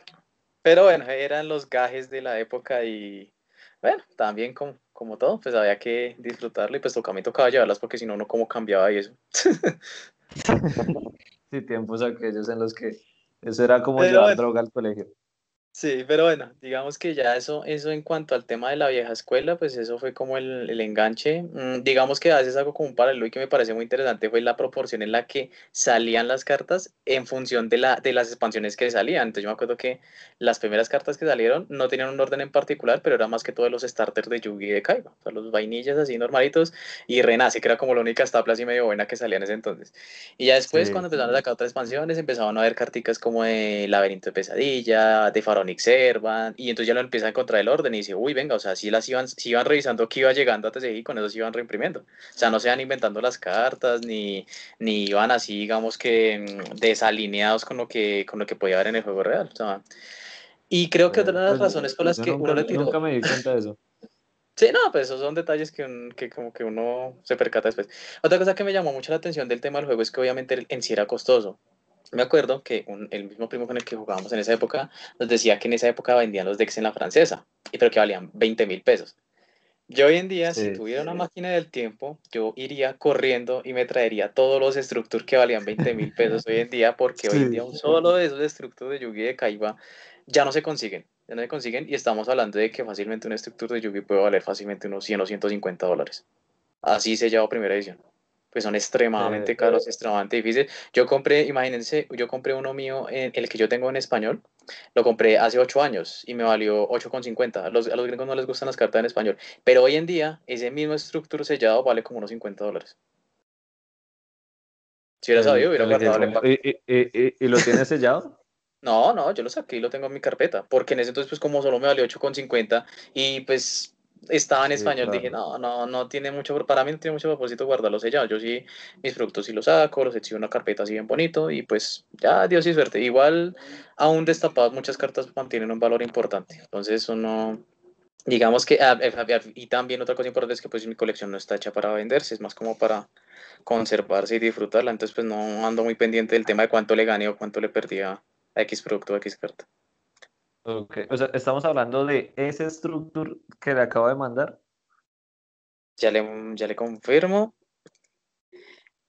Pero bueno, eran los gajes de la época y bueno, también como, como todo, pues había que disfrutarlo y pues tocaba, me tocaba llevarlas porque si no, no como cambiaba y eso. Sí, tiempos aquellos en los que eso era como Pero llevar bueno. droga al colegio. Sí, pero bueno, digamos que ya eso, eso en cuanto al tema de la vieja escuela, pues eso fue como el, el enganche. Mm, digamos que a veces hago como un paralelo y que me parece muy interesante fue la proporción en la que salían las cartas en función de, la, de las expansiones que salían. Entonces yo me acuerdo que las primeras cartas que salieron no tenían un orden en particular, pero era más que todo los starters de Yugi y de Kaiba, o sea, los vainillas así normalitos y Renace, que era como la única estapla así medio buena que salía en ese entonces. Y ya después, Sí. cuando empezaron a sacar otras expansiones, empezaban a ver carticas como de Laberinto de Pesadilla, de Pharaonic Servant, y entonces ya lo empieza a encontrar el orden y dice, uy, venga, o sea, si las iban, si iban revisando que iba llegando a TCG y con eso se iban reimprimiendo. O sea, no se iban inventando las cartas, ni, ni iban así, digamos que mm, desalineados con lo que, con lo que podía haber en el juego real. O sea, y creo que otra de las Pues, razones por las yo que nunca, uno le tiró... nunca me di cuenta de eso. Sí, no, pues esos son detalles que, un- que como que uno se percata después. Otra cosa que me llamó mucho la atención del tema del juego es que obviamente en sí era costoso. Me acuerdo que un- el mismo primo con el que jugábamos en esa época nos decía que en esa época vendían los decks en la francesa, y pero que valían 20 mil pesos. Yo hoy en día, si Sí. tuviera una máquina del tiempo, yo iría corriendo y me traería todos los Structure que valían 20 mil pesos hoy en día, porque hoy en Sí. día un solo de esos Structure de Yugi de Kaiba ya no se consiguen, ya no se consiguen, y estamos hablando de que fácilmente un Structure de Yugi puede valer fácilmente unos 100 o 150 dólares. Así sellado primera edición. Pues son extremadamente Eh, caros, extremadamente difíciles. Yo compré, imagínense, yo compré uno mío, en, el que yo tengo en español, lo compré hace 8 años y me valió 8,50. A los, a los gringos no les gustan las cartas en español. Pero hoy en día, ese mismo estructura sellado vale como unos 50 dólares. Si hubiera sabido, hubiera guardado el compró- empaque. ¿Y, y, y, y lo tienes sellado? No, no, yo lo saqué y lo tengo en mi carpeta. Porque en ese entonces, pues como solo me valió 8,50 y pues estaba en español, dije, no, no, no tiene mucho, para mí no tiene mucho propósito guardarlos sellados. Yo sí, mis productos sí los saco, los echo en una carpeta así bien bonito y pues ya, Dios y suerte. Igual, aún destapados, muchas cartas mantienen un valor importante. Entonces, uno, digamos que, ah, eh, y también otra cosa importante es que pues mi colección no está hecha para venderse, es más como para conservarse y disfrutarla. Entonces, pues no ando muy pendiente del tema de cuánto le gané o cuánto le perdí a X producto o X carta. Ok, o sea, estamos hablando de ese structure que le acabo de mandar. Ya le, ya le confirmo.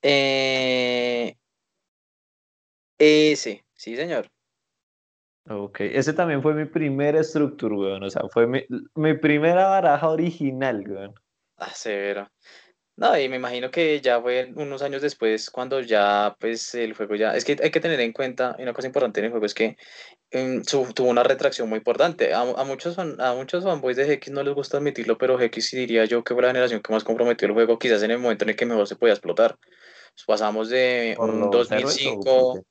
Eh, ese, sí, señor. Ok, ese también fue mi primer structure, weón. O sea, fue mi, mi primera baraja original, weón. Ah, severo. No, y me imagino que ya fue unos años después cuando ya, pues, el juego ya... Es que hay que tener en cuenta, una cosa importante en el juego es que em, tuvo una retracción muy importante. A, muchos, a muchos fanboys de GX no les gusta admitirlo, pero GX sí diría yo que fue la generación que más comprometió el juego, quizás en el momento en el que mejor se podía explotar. Pasamos de un 2005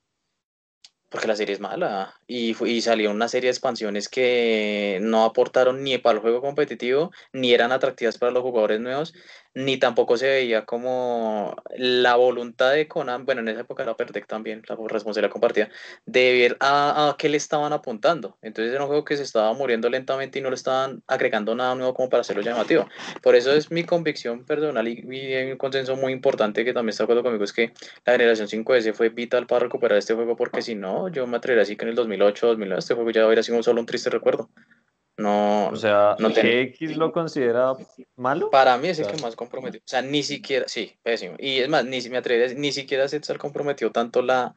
porque la serie es mala y, y una serie de expansiones que no aportaron ni para el juego competitivo, ni eran atractivas para los jugadores nuevos, ni tampoco se veía como la voluntad de Conan, bueno, en esa época era Perdec también, la responsabilidad compartida, de ver a, a, qué le estaban apuntando. Entonces era un juego que se estaba muriendo lentamente y no le estaban agregando nada nuevo como para hacerlo llamativo. Por eso es mi convicción personal y, y un consenso muy importante que también está de acuerdo conmigo, es que la generación 5S fue vital para recuperar este juego porque si no, yo me atrevería así que en el 2008, 2009 este juego ya hubiera sido solo un triste recuerdo. No, o sea, no ¿X lo considera malo? Para mí es el que más comprometido. O sea, ni siquiera, sí, pésimo. Y es más, ni me atrevería, ni siquiera se ha comprometido tanto la,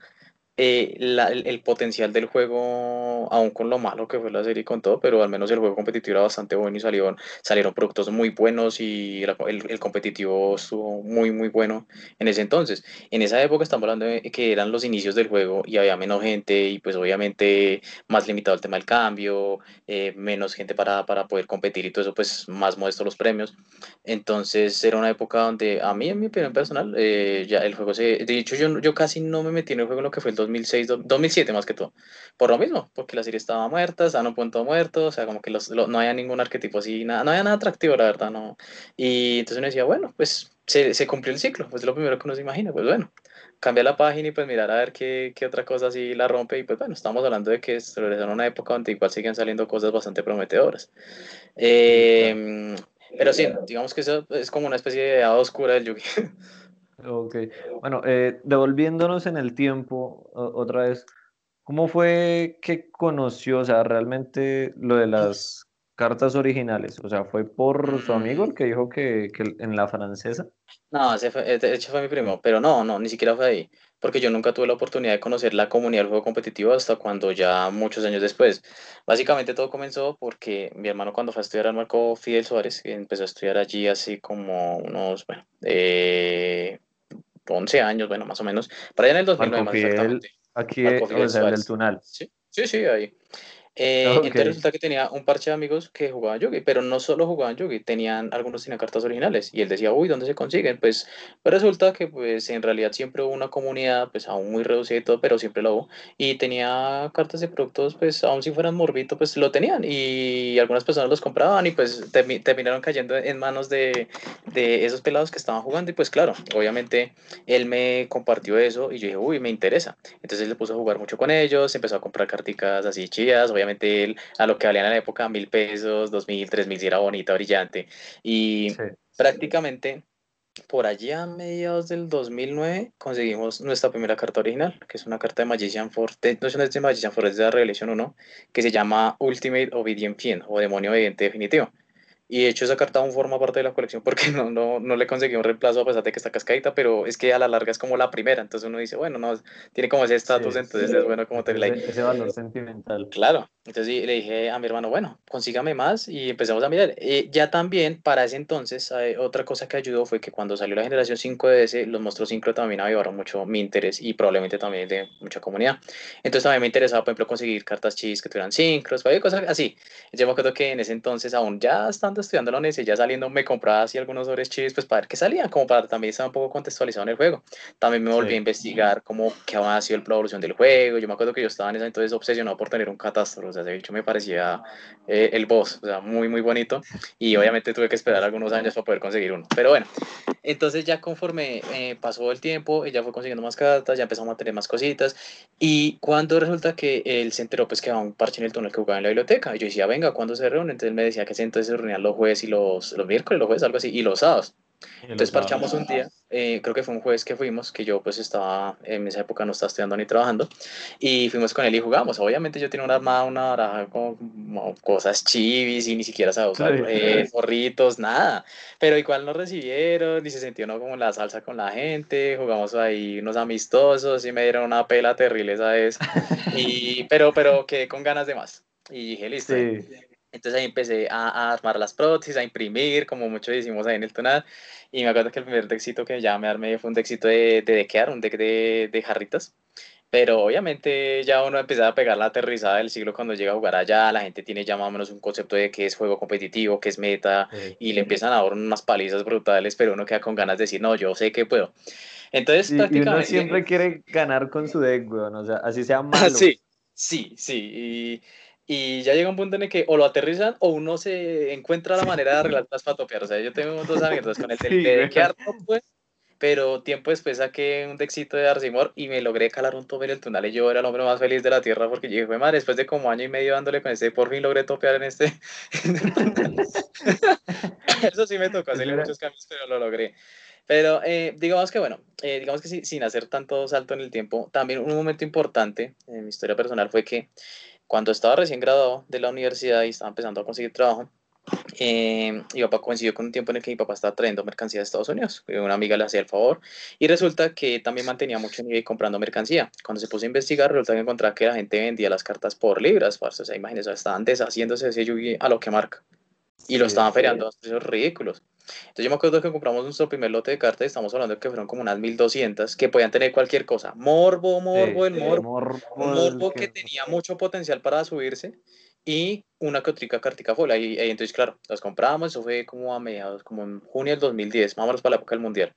eh, el, potencial del juego, aún con lo malo que fue la serie con todo, pero al menos el juego competitivo era bastante bueno y salieron, salieron productos muy buenos y el, el, competitivo estuvo muy, muy bueno en ese entonces. En esa época estamos hablando de que eran los inicios del juego y había menos gente y pues obviamente más limitado el tema del cambio, eh, menos gente para, para poder competir y todo eso, pues más modesto los premios. Entonces era una época donde a mí, en mi opinión personal, eh, ya el juego se... De hecho, yo, yo casi no me metí en el juego en lo que fue el 2006, 2007 más que todo. Por lo mismo, porque la serie estaba muerta, estaba en un punto muerto, o sea, como que los, no había ningún arquetipo así, nada, no había nada atractivo, la verdad, no. Y entonces uno decía, bueno, pues se, se cumplió el ciclo, pues es lo primero que uno se imagina, pues bueno, cambia la página y pues mirar a ver qué, qué otra cosa así la rompe y pues bueno, estamos hablando de que es una época donde igual siguen saliendo cosas bastante prometedoras. Eh, pero sí, digamos que eso es como una especie de edad oscura del Yugi. Ok, bueno, eh, devolviéndonos en el tiempo otra vez, ¿cómo fue que conoció, o sea, realmente lo de las cartas originales? O sea, ¿fue por su amigo el que dijo que, que en la francesa? No, ese fue, de hecho fue mi primo, pero no, no, ni siquiera fue ahí, porque yo nunca tuve la oportunidad de conocer la comunidad del juego competitivo hasta cuando ya muchos años después. Básicamente todo comenzó porque mi hermano cuando fue a estudiar al Marco Fidel Suárez, empezó a estudiar allí así como unos, bueno, eh, 11 años, bueno, más o menos, para allá en el 2009 más exactamente. Aquí, o sea, del Tunal. Sí, sí, sí, ahí. Eh, Entonces resulta que tenía un parche de amigos que jugaban Yugi, pero no solo jugaban Yugi, tenían, algunos tenían cartas originales. Y él decía, uy, ¿dónde se consiguen? Pues, resulta que pues en realidad siempre hubo una comunidad, pues aún muy reducida y todo, pero siempre lo hubo, y tenía cartas de productos, pues aún si fueran morbito, pues lo tenían. Y algunas personas los compraban y pues terminaron cayendo en manos de, de esos pelados que estaban jugando. Y pues claro, obviamente él me compartió eso y yo dije, uy, me interesa. Entonces le puso a jugar mucho con ellos, empezó a comprar carticas así chidas, obviamente obviamente a lo que valían en la época, mil pesos, dos mil, tres mil, si era bonita, brillante. Y prácticamente por allá a mediados del 2009 conseguimos nuestra primera carta original, que es una carta de Magician Force, no es de Magician Force, es de la Revelation 1, que se llama Ultimate Obedient Fiend o Demonio Obediente Definitivo. Y de hecho esa carta aún forma parte de la colección porque no, no, no le conseguí un reemplazo a pesar de que está cascadita, pero es que a la larga es como la primera, entonces uno dice, bueno, no, tiene como ese estatus, entonces es bueno como tenerla ahí. Ese valor sentimental. Claro, entonces le dije a mi hermano, bueno, consígame más y empezamos a mirar. Eh, ya también para ese entonces, eh, otra cosa que ayudó fue que cuando salió la generación 5 de ese, los monstruos 5 también avivaron mucho mi interés y probablemente también de mucha comunidad. Entonces también me interesaba, por ejemplo, conseguir cartas chis que tuvieran sincros, cosas así. Yo me acuerdo que en ese entonces, aún ya estando estudiando la universidad, ya saliendo, me compraba así algunos sobres chivis, pues para ver qué salían, como para también estar un poco contextualizado en el juego. También me volví a investigar cómo, qué había sido la evolución del juego. Yo me acuerdo que yo estaba en ese entonces obsesionado por tener un catastro. O sea, ese bicho me parecía eh, el boss, o sea, muy, muy bonito. Y obviamente tuve que esperar algunos años para poder conseguir uno. Pero bueno, entonces ya conforme eh, pasó el tiempo, ella fue consiguiendo más cartas, ya empezamos a tener más cositas. Y cuando resulta que él se enteró, pues que un parche en el túnel que jugaba en la biblioteca. Y yo decía, venga, ¿cuándo se reúnen? Entonces me decía que entonces se reunían los jueves y los, los miércoles, los jueves, algo así, y los sábados. Entonces parchamos un día, eh, creo que fue un jueves que fuimos, que yo pues estaba, en esa época no estaba estudiando ni trabajando, y fuimos con él y jugamos. Obviamente yo tenía una armada, una baraja con cosas chivis y ni siquiera sabía usar eh, forritos, nada. Pero igual nos recibieron y se sintió ¿no? como la salsa con la gente, jugamos ahí unos amistosos y me dieron una pela terrible esa vez. Y, pero, pero quedé con ganas de más. Y dije, listo. Entonces ahí empecé a, a, armar las prótesis, a imprimir, como muchos hicimos ahí en el tonal. Y me acuerdo que el primer dexito que ya me armé fue un dexito de, de dequear, un deck de, de jarritas. Pero obviamente ya uno empieza a pegar la aterrizada del siglo cuando llega a jugar allá, la gente tiene ya más o menos un concepto de qué es juego competitivo, qué es meta, y le empiezan a dar unas palizas brutales, pero uno queda con ganas de decir, no, yo sé que puedo. Entonces, y, prácticamente... Y uno siempre quiere ganar con su deck, weón, o sea, así sea malo. sí, sí, sí, y y ya llega un punto en el que o lo aterrizan o uno se encuentra la manera de arreglar las patopear. O sea, yo tengo dos anécdotas con el del sí, de pues, pero tiempo después saqué un dexito de Arcimor y me logré calar un tope en el túnel y yo era el hombre más feliz de la tierra porque dije, fue madre, después de como año y medio dándole con este, por fin logré topear en este. Eso sí me tocó hacerle muchos cambios, pero lo logré. Pero eh, digamos que bueno, eh, digamos que sí, sin hacer tanto salto en el tiempo, también un momento importante en mi historia personal fue que cuando estaba recién graduado de la universidad y estaba empezando a conseguir trabajo, eh, mi papá coincidió con un tiempo en el que mi papá estaba trayendo mercancía de Estados Unidos. Una amiga le hacía el favor y resulta que también mantenía mucho nivel comprando mercancía. Cuando se puso a investigar, resulta que encontraba que la gente vendía las cartas por libras. O sea, imagínense, estaban deshaciéndose de ese Yugi a lo que marca y lo estaban feriando a precios ridículos. Entonces yo me acuerdo que compramos nuestro primer lote de cartas, estamos hablando de que fueron como unas 1200, que podían tener cualquier cosa. Morbo, morbo, el morbo. morbo, morbo que, que tenía mucho potencial para subirse y una que otra cartica full. Y, entonces, claro, las compramos, eso fue como a mediados, como en junio del 2010, más o menos para la época del Mundial.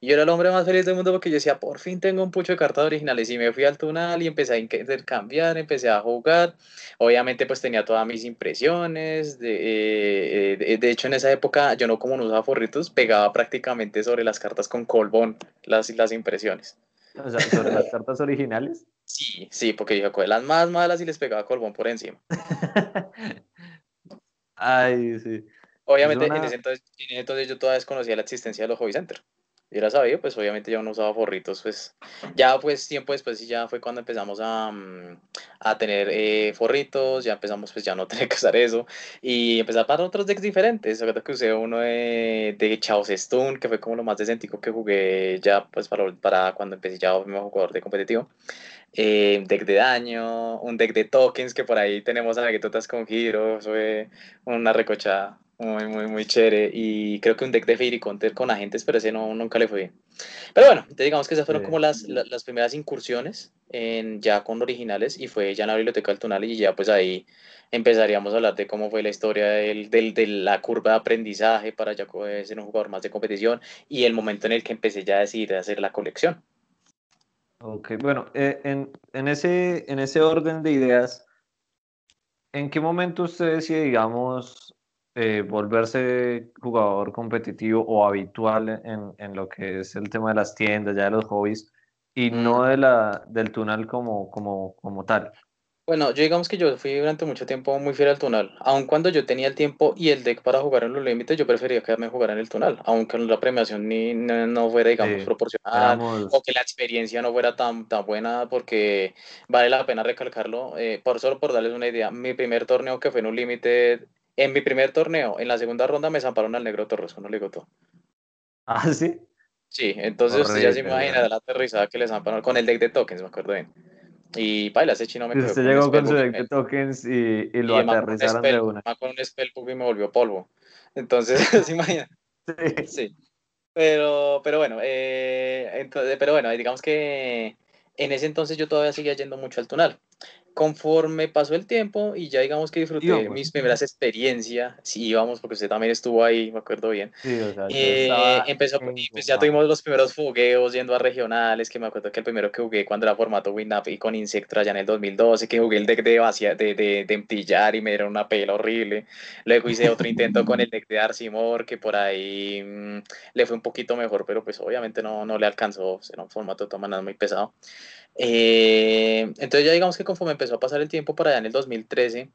Y yo era el hombre más feliz del mundo porque yo decía, por fin tengo un pucho de cartas originales. Y me fui al tunal y empecé a intercambiar, empecé a jugar. Obviamente, pues tenía todas mis impresiones. De, eh, de, hecho, en esa época, yo no como no usaba forritos, pegaba prácticamente sobre las cartas con colbón las, las impresiones. O sea, sobre las cartas originales. Sí, sí, porque yo cogía las más malas y les pegaba colbón por encima. Ay, sí. Obviamente, en, ese entonces, en, ese entonces, yo todavía desconocía la existencia de los Hobby Center. Yo era sabido, pues obviamente ya no usaba forritos, pues ya pues tiempo después ya fue cuando empezamos a, mm, a tener eh, forritos, ya empezamos pues ya no tener que usar eso y empezar para otros decks diferentes, verdad que usé uno de, de Chaos Stone, que fue como lo más decentico que jugué ya pues para, para cuando empecé ya a jugador de competitivo. Eh, un deck de daño, un deck de tokens, que por ahí tenemos anécdotas con Giro, fue una recocha muy, muy, muy chévere. Y creo que un deck de Fairy Counter con agentes, pero ese no, nunca le fue bien. Pero bueno, te digamos que esas fueron como las, las, primeras incursiones en, ya con originales y fue ya en la biblioteca del Tunal y ya pues ahí empezaríamos a hablar de cómo fue la historia del, del, de la curva de aprendizaje para ya ser un jugador más de competición y el momento en el que empecé ya a decidir hacer la colección. Ok, bueno, eh, en, en, ese, en ese orden de ideas, ¿en qué momento usted decide, digamos, eh, volverse jugador competitivo o habitual en, en, lo que es el tema de las tiendas, ya de los hobbies, y no de la, del tunal como, como, como tal? Bueno, yo digamos que yo fui durante mucho tiempo muy fiel al tonal. Aun cuando yo tenía el tiempo y el deck para jugar en los límites, yo prefería quedarme a jugar en el tonal, aunque la premiación ni, no, fuera, digamos, proporcional o que la experiencia no fuera tan, tan buena, porque vale la pena recalcarlo. Eh, por solo por darles una idea, mi primer torneo que fue en un límite, en mi primer torneo, en la segunda ronda me zamparon al negro Torres, no le todo. ¿Ah, sí? Sí, entonces usted ya se imagina la aterrizada que le zamparon con el deck de tokens, me acuerdo bien. Y baila, ese chino me cogió. Usted llegó con su deck de tokens y, y lo aterrizaron de una. Con un spellbook y me volvió polvo. Entonces, se imagina. Sí. sí. Pero, pero bueno, eh, entonces, pero bueno, digamos que en ese entonces yo todavía seguía yendo mucho al tunal. Conforme pasó el tiempo y ya digamos que disfruté mis primeras experiencias, sí íbamos porque usted también estuvo ahí, me acuerdo bien. Sí, o sea, eh, empezó, pues ya tuvimos los primeros fogueos yendo a regionales, que me acuerdo que el primero que jugué cuando era formato WinUp y con Insectra ya en el 2012, que jugué el deck de vacía, de, de, de y me dieron una pela horrible. Luego hice otro intento con el deck de Arcimor, que por ahí mm, le fue un poquito mejor, pero pues obviamente no, no le alcanzó, era un formato de todas maneras muy pesado. Eh, entonces ya digamos que conforme empezó a pasar el tiempo para allá en el 2013,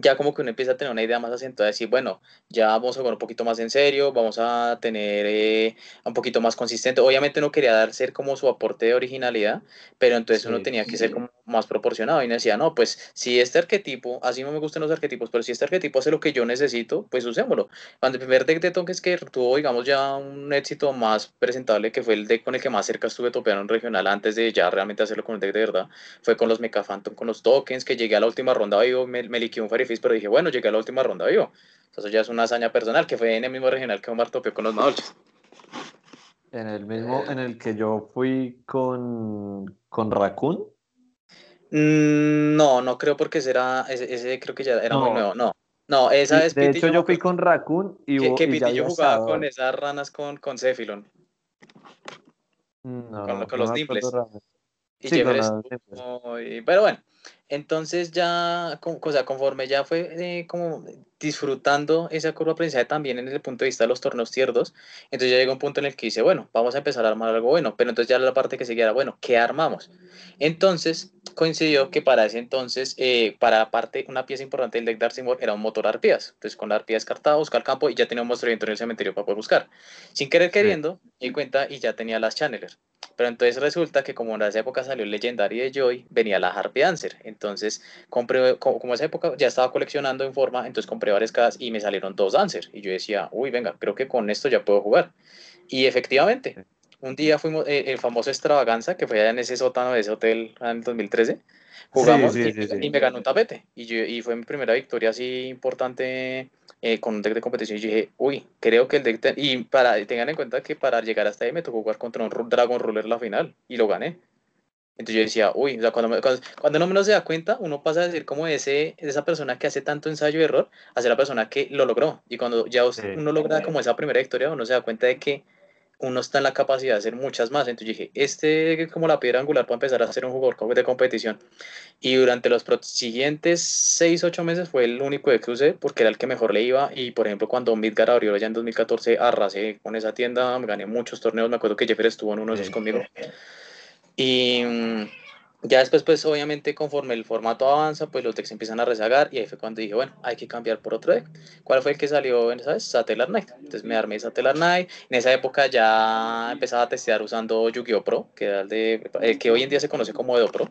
ya como que uno empieza a tener una idea más acentuada de decir, bueno, ya vamos a jugar un poquito más en serio, vamos a tener eh, un poquito más consistente. Obviamente no quería dar ser como su aporte de originalidad, pero entonces uno tenía que ser como más proporcionado y me decía, no, pues si este arquetipo, así no me gustan los arquetipos, pero si este arquetipo hace lo que yo necesito, pues usémoslo. Cuando el primer deck de Tonks que tuvo, digamos, ya un éxito más presentable, que fue el deck con el que más cerca estuve topeando en regional antes de ya realmente hacerlo con el deck de verdad, fue con los Mecha Phantom, con los tokens, que llegué a la última ronda vivo, me, me liquidé un pero dije, bueno, llegué a la última ronda vivo. Eso ya es una hazaña personal, que fue en el mismo regional que Omar topió con los Madolches. En el mismo en el que yo fui con, con Raccoon. Mm, no, no creo porque será, ese, ese creo que ya era muy nuevo, no. No, esa es De hecho, yo fui con Raccoon y Que, que Pitillo jugaba con esas ranas con, con Cephalon. No, con, con los dimples. Y sí, Pero bueno, entonces ya, o sea, conforme ya fue eh, como disfrutando esa curva de aprendizaje también en el punto de vista de los torneos tierdos, entonces ya llegó un punto en el que dice, bueno, vamos a empezar a armar algo bueno, pero entonces ya la parte que seguía era, bueno, ¿qué armamos? Entonces coincidió que para ese entonces, eh, para parte, una pieza importante del deck de Arcimor era un motor arpías, entonces con la arpía descartada, buscar el campo y ya tenía un monstruo en el cementerio para poder buscar. Sin querer queriendo, di cuenta y ya tenía las Channeler. Pero entonces resulta que como en esa época salió el Legendary de Joy, venía la Harpy Dancer. Entonces, compré, como, esa época ya estaba coleccionando en forma, entonces compré varias casas y me salieron dos Dancer. Y yo decía, uy, venga, creo que con esto ya puedo jugar. Y efectivamente, un día fuimos, eh, el famoso Extravaganza, que fue allá en ese sótano de ese hotel en el 2013, jugamos y, me ganó un tapete. Y, yo, y fue mi primera victoria así importante eh, con un deck de competición. Y dije, uy, creo que el deck. Y para, tengan en cuenta que para llegar hasta ahí me tocó jugar contra un Dragon Ruler la final y lo gané. Entonces yo decía, uy, o sea, cuando, cuando, uno menos se da cuenta, uno pasa a decir como ese, esa persona que hace tanto ensayo y error a ser la persona que lo logró. Y cuando ya uno logra como esa primera victoria, uno se da cuenta de que uno está en la capacidad de hacer muchas más. Entonces dije, este es como la piedra angular para empezar a ser un jugador de competición. Y durante los siguientes 6, 8 meses fue el único de cruce porque era el que mejor le iba. Y por ejemplo, cuando Midgar abrió ya en 2014, arrasé con esa tienda, me gané muchos torneos. Me acuerdo que Jeffrey estuvo en uno de esos conmigo. Y mm, ya después, pues obviamente conforme el formato avanza, pues los decks empiezan a rezagar y ahí fue cuando dije, bueno, hay que cambiar por otro deck. ¿Cuál fue el que salió, sabes? Satellite Knight. Entonces me armé Satellite Knight. En esa época ya empezaba a testear usando Yu-Gi-Oh! Pro, que, era el de, el que hoy en día se conoce como Edo Pro.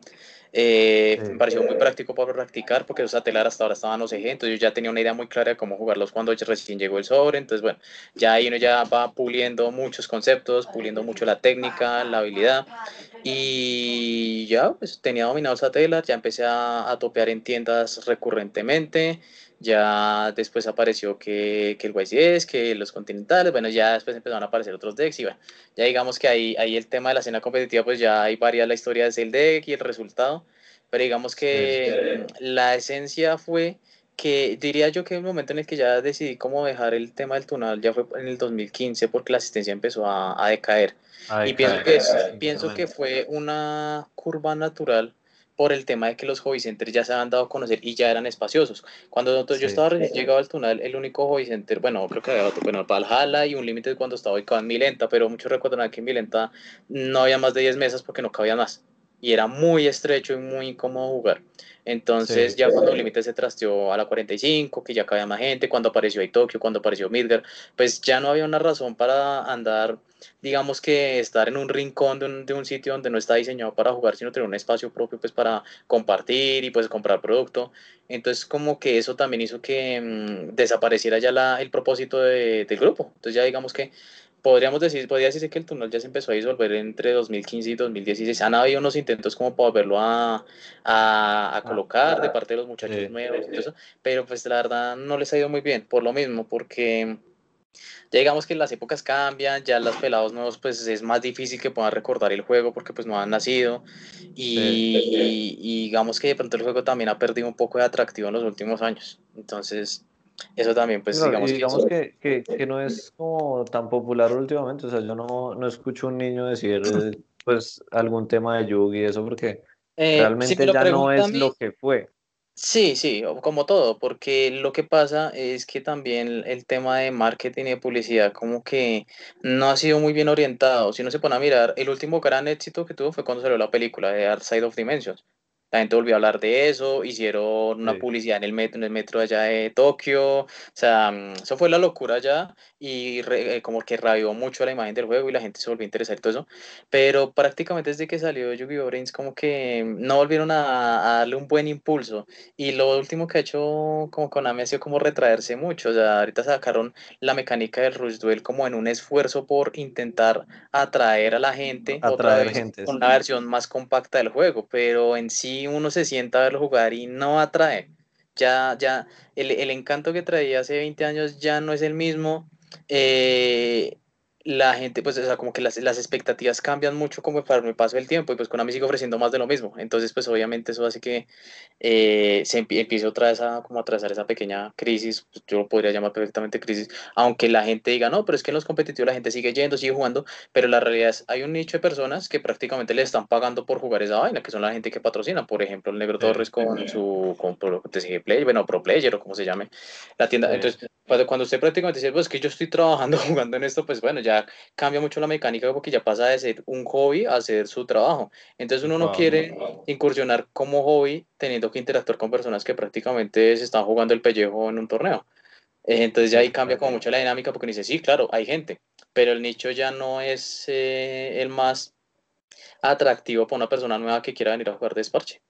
Eh, Me pareció muy práctico para practicar porque los satelar hasta ahora estaban OCG, entonces yo ya tenía una idea muy clara de cómo jugarlos cuando recién llegó el sobre, entonces bueno, ya ahí uno ya va puliendo muchos conceptos, puliendo mucho la técnica, la habilidad y ya pues tenía dominado Satellar, ya empecé a, a topear en tiendas recurrentemente, ya después apareció que, que el YCS, que los continentales, bueno, ya después empezaron a aparecer otros decks y bueno, ya digamos que ahí, ahí el tema de la escena competitiva, pues ya hay varias la historia del deck y el resultado, pero digamos que la esencia fue que diría yo que el momento en el que ya decidí cómo dejar el tema del tunal ya fue en el 2015 porque la asistencia empezó a, a decaer. y pienso que, pienso que fue una curva natural por el tema de que los hobby centers ya se han dado a conocer y ya eran espaciosos. Cuando yo estaba recién llegado al túnel, el único hobby center, bueno, creo que había otro, bueno, Valhalla y un límite cuando estaba ubicado en Milenta, pero muchos recuerdan que en Milenta no había más de 10 mesas porque no cabía más. Y era muy estrecho y muy incómodo jugar. Entonces, ya cuando el límite se trasteó a la 45, que ya cabía más gente, cuando apareció ahí Tokio, cuando apareció Midgar, pues ya no había una razón para andar digamos que estar en un rincón de un, de un, sitio donde no está diseñado para jugar, sino tener un espacio propio pues para compartir y pues comprar producto. Entonces como que eso también hizo que mm, desapareciera ya la, el propósito de, del grupo. Entonces ya digamos que podríamos decir, podría decirse que el túnel ya se empezó a disolver entre 2015 y 2016. Han habido unos intentos como para volverlo a, a, a ah, colocar de parte de los muchachos nuevos y eso, pero pues la verdad no les ha ido muy bien por lo mismo, porque ya digamos que las épocas cambian, ya los pelados nuevos pues es más difícil que puedan recordar el juego porque pues no han nacido y, y, digamos que de pronto el juego también ha perdido un poco de atractivo en los últimos años. Entonces, eso también pues digamos, digamos que, que, que, no es como tan popular últimamente, o sea, yo no, no escucho un niño decir pues algún tema de Yugi y eso porque eh, realmente ya no es lo que fue. Sí, sí, como todo, porque lo que pasa es que también el tema de marketing y de publicidad como que no ha sido muy bien orientado. Si uno se pone a mirar, el último gran éxito que tuvo fue cuando salió la película de Dark Side of Dimensions la gente volvió a hablar de eso, hicieron una publicidad en el metro, en el metro allá de Tokio, o sea, mm, eso fue la locura allá y eh, como que rabió mucho la imagen del juego y la gente se volvió a interesar y todo eso, pero prácticamente desde que salió Yu-Gi-Oh! Brains como que no volvieron a, darle un buen impulso y lo último que ha hecho como Konami ha sido como retraerse mucho, o sea, ahorita sacaron la mecánica del Rush Duel como en un esfuerzo por intentar atraer a la gente, atraer otra gente, con una versión más compacta del juego, pero en sí uno se sienta a verlo jugar y no atrae. Ya, ya, el, el encanto que traía hace 20 años ya no es el mismo. Eh, la gente, pues, o sea, como que las, las expectativas cambian mucho como para el paso del tiempo y pues con mí sigue ofreciendo más de lo mismo. Entonces, pues obviamente eso hace que eh, se empiece otra vez a como atravesar esa pequeña crisis, pues, yo lo podría llamar perfectamente crisis, aunque la gente diga, no, pero es que en los competitivos la gente sigue yendo, sigue jugando, pero la realidad es, hay un nicho de personas que prácticamente le están pagando por jugar esa vaina, que son la gente que patrocina, por ejemplo, el Negro Torres con su, con TCG Play, bueno, Pro Player o como se llame, la tienda. Entonces, cuando usted prácticamente dice, pues que yo estoy trabajando jugando en esto, pues bueno, ya cambia mucho la mecánica porque ya pasa de ser un hobby a ser su trabajo. Entonces uno no quiere incursionar como hobby teniendo que interactuar con personas que prácticamente se están jugando el pellejo en un torneo. Eh, entonces ya ahí cambia como mucho la dinámica porque dice, sí, claro, hay gente, pero el nicho ya no es eh, el más atractivo para una persona nueva que quiera venir a jugar de esparche,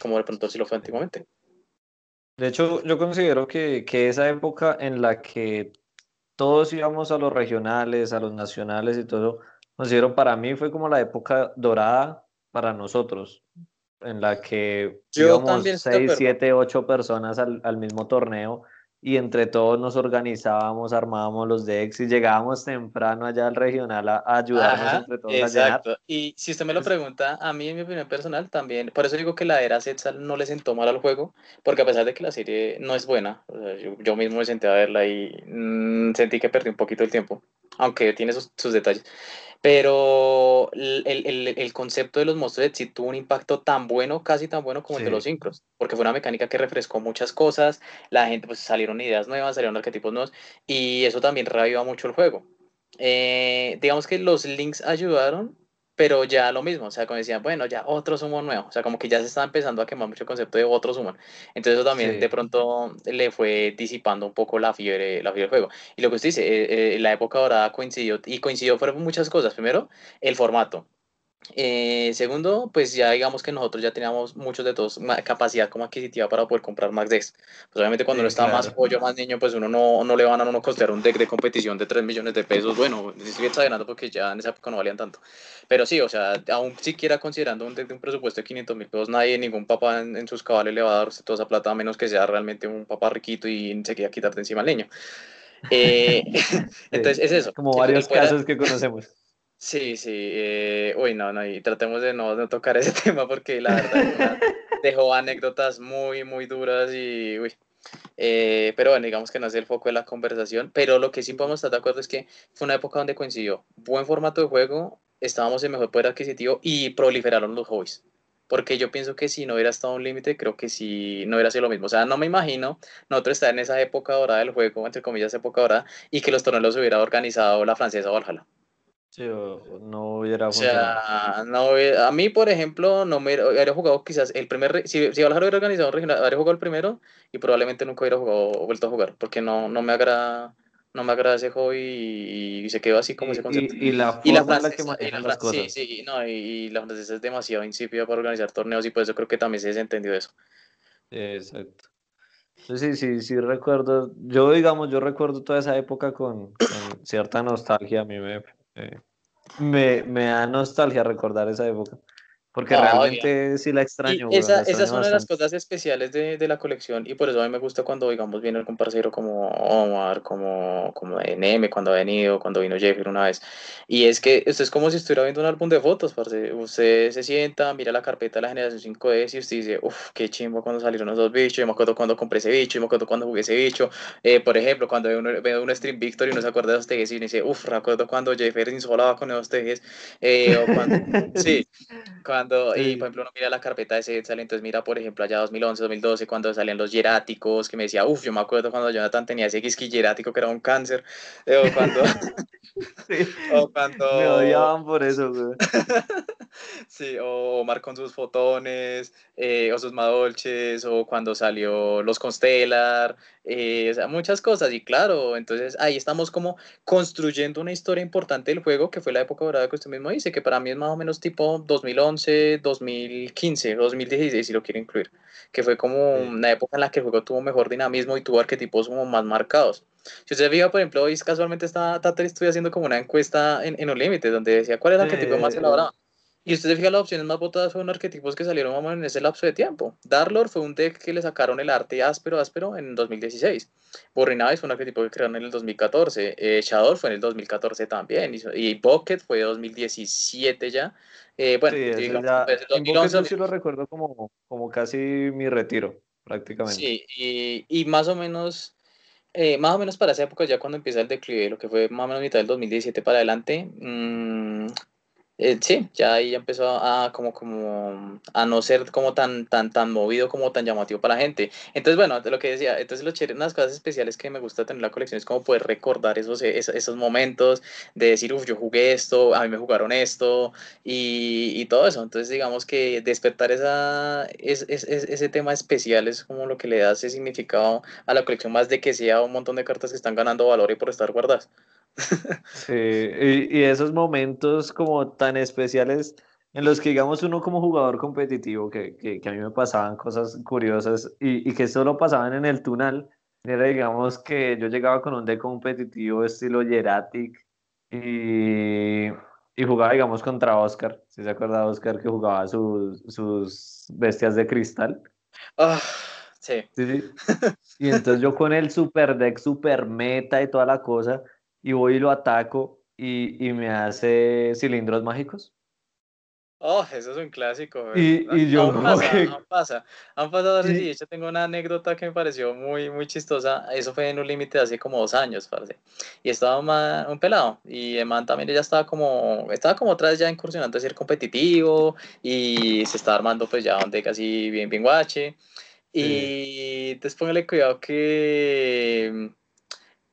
como de pronto sí lo fue antiguamente. De hecho, yo considero que, que esa época en la que todos íbamos a los regionales, a los nacionales y todo considero para mí fue como la época dorada para nosotros, en la que íbamos 6, 7, 8 personas al, al mismo torneo y entre todos nos organizábamos, armábamos los decks y llegábamos temprano allá al regional a, ayudarnos entre todos exacto. a Y si usted me lo pregunta, a mí en mi opinión personal también, por eso digo que la era Setzal no le sentó mal al juego, porque a pesar de que la serie no es buena, yo, mismo me senté a verla y mm, sentí que perdí un poquito el tiempo, aunque tiene sus, sus detalles pero el, el, el, concepto de los monstruos de tuvo un impacto tan bueno, casi tan bueno como el de los sincros, porque fue una mecánica que refrescó muchas cosas, la gente pues salieron ideas nuevas, salieron arquetipos nuevos, y eso también reaviva mucho el juego. Eh, digamos que los links ayudaron, pero ya lo mismo, o sea, como decían, bueno, ya otro sumo nuevo, o sea, como que ya se está empezando a quemar mucho el concepto de otro sumo. Entonces eso también de pronto le fue disipando un poco la fiebre, la fiebre del juego. Y lo que usted dice, eh, eh, la época dorada coincidió, y coincidió fueron muchas cosas. Primero, el formato. Eh, segundo, pues ya digamos que nosotros ya teníamos muchos de todos capacidad como adquisitiva para poder comprar más decks. Pues obviamente cuando uno está más pollo, más niño, pues uno no, no le van a uno costear un deck de competición de 3 millones de pesos. Bueno, estoy exagerando porque ya en esa época no valían tanto. Pero sí, o sea, aún siquiera considerando un deck de un presupuesto de 500 mil pesos, nadie, ningún papá en, sus cabales le va a dar toda esa plata a menos que sea realmente un papá riquito y se quiera quitarte encima al niño. Eh, entonces es eso. Como varios casos que conocemos. Sí, sí. Eh, uy, no, no, y tratemos de no, no tocar ese tema porque la verdad dejó anécdotas muy, muy duras y, uy. Eh, pero bueno, digamos que no es el foco de la conversación. Pero lo que sí podemos estar de acuerdo es que fue una época donde coincidió buen formato de juego, estábamos en mejor poder adquisitivo y proliferaron los hobbies. Porque yo pienso que si no hubiera estado un límite, creo que sí no hubiera sido lo mismo. O sea, no me imagino nosotros estar en esa época dorada del juego, entre comillas, época dorada, y que los torneos hubiera organizado la francesa Valhalla. Sí, no hubiera O sea, no, a mí, por ejemplo, no me hubiera jugado quizás el primer, si, si hubiera organizado un regional, habría jugado el primero y probablemente nunca hubiera jugado, vuelto a jugar, porque no, no me agrada, no me agrada ese hobby y, se quedó así como ese concepto. Y, la forma la que las cosas. Sí, sí, no, y, la francesa es demasiado insípida para organizar torneos y por eso creo que también se desentendió eso. Exacto. Sí, sí, sí, recuerdo, yo digamos, yo recuerdo toda esa época con, con cierta nostalgia, a mí me, me, me da nostalgia recordar esa época. Porque realmente sí la extraño. esa, esas son las cosas especiales de, de, la colección y por eso a mí me gusta cuando, digamos, viene algún parcero como Omar, como, como NM, cuando ha venido, cuando vino Jeffrey una vez. Y es que esto es como si estuviera viendo un álbum de fotos, parce. Usted se sienta, mira la carpeta de la generación 5S y usted dice, uff, qué chimbo cuando salieron los dos bichos. Yo me acuerdo cuando compré ese bicho, yo me acuerdo cuando jugué ese bicho. Eh, por ejemplo, cuando uno, veo un Stream Victory y uno se acuerda de los tejes y uno dice, uff, recuerdo cuando Jeffrey insolaba con esos tejes. Eh, o cuando, sí, cuando, y por ejemplo, uno mira la carpeta de sale, entonces mira, por ejemplo, allá 2011, 2012, cuando salían los hieráticos, que me decía, uff, yo me acuerdo cuando Jonathan tenía ese hierático que era un cáncer, eh, o cuando... o cuando... Me odiaban por eso, güey. sí, o Omar con sus fotones, eh, o sus Madolches, o cuando salió los Constellar, eh, o sea, muchas cosas, y claro, entonces ahí estamos como construyendo una historia importante del juego, que fue la época dorada que usted mismo dice, que para mí es más o menos tipo 2011, 2015, 2016, si lo quiere incluir, que fue como una época en la que el juego tuvo mejor dinamismo y tuvo arquetipos como más marcados. Si usted fija, por ejemplo, hoy casualmente está Tater estoy haciendo como una encuesta en, en un límite, donde decía cuál es el arquetipo más elaborado. Y usted se fija, las opciones más votadas fueron arquetipos que salieron más en ese lapso de tiempo. Darlord fue un deck que le sacaron el arte áspero, áspero en 2016. Borrinavis fue un arquetipo que crearon en el 2014. Eh, Shadow fue en el 2014 también. Y, y Bucket fue 2017 ya. Eh, bueno, sí, digamos, ya, 2011, en sí lo recuerdo como, como casi mi retiro, prácticamente. Sí, y, y más o menos... Eh, más o menos para esa época, ya cuando empieza el declive, lo que fue más o menos mitad del 2017 para adelante, mmm, eh, sí, ya ahí empezó a como, como a no ser como tan, tan, tan movido como tan llamativo para la gente. Entonces, bueno, lo que decía, entonces lo chévere, unas cosas especiales que me gusta tener la colección es como poder recordar esos, esos, momentos de decir, uff, yo jugué esto, a mí me jugaron esto y, y todo eso. Entonces, digamos que despertar esa, es, es, ese tema especial es como lo que le da ese significado a la colección, más de que sea un montón de cartas que están ganando valor y por estar guardadas. Sí, y, esos momentos como tan especiales en los que, digamos, uno como jugador competitivo, que, que, a mí me pasaban cosas curiosas y, y, que solo pasaban en el tunal, era, digamos, que yo llegaba con un deck competitivo estilo Jeratic y, y jugaba, digamos, contra Oscar. Si se acuerda Oscar que jugaba sus, sus bestias de cristal. Ah, sí. sí, sí. Y entonces yo con el super deck, super meta y toda la cosa y voy y lo ataco y, y me hace cilindros mágicos. Oh, eso es un clásico. Y, y, yo aún pasa, que... aún pasa. Han pasado sí. de hecho tengo una anécdota que me pareció muy, muy chistosa. Eso fue en un límite de hace como dos años, parece. Y estaba un, un pelado. Y el man también ya estaba como, estaba como otra vez ya incursionando a ser competitivo. Y se estaba armando pues ya un deck así bien, bien guache. Y entonces póngale cuidado que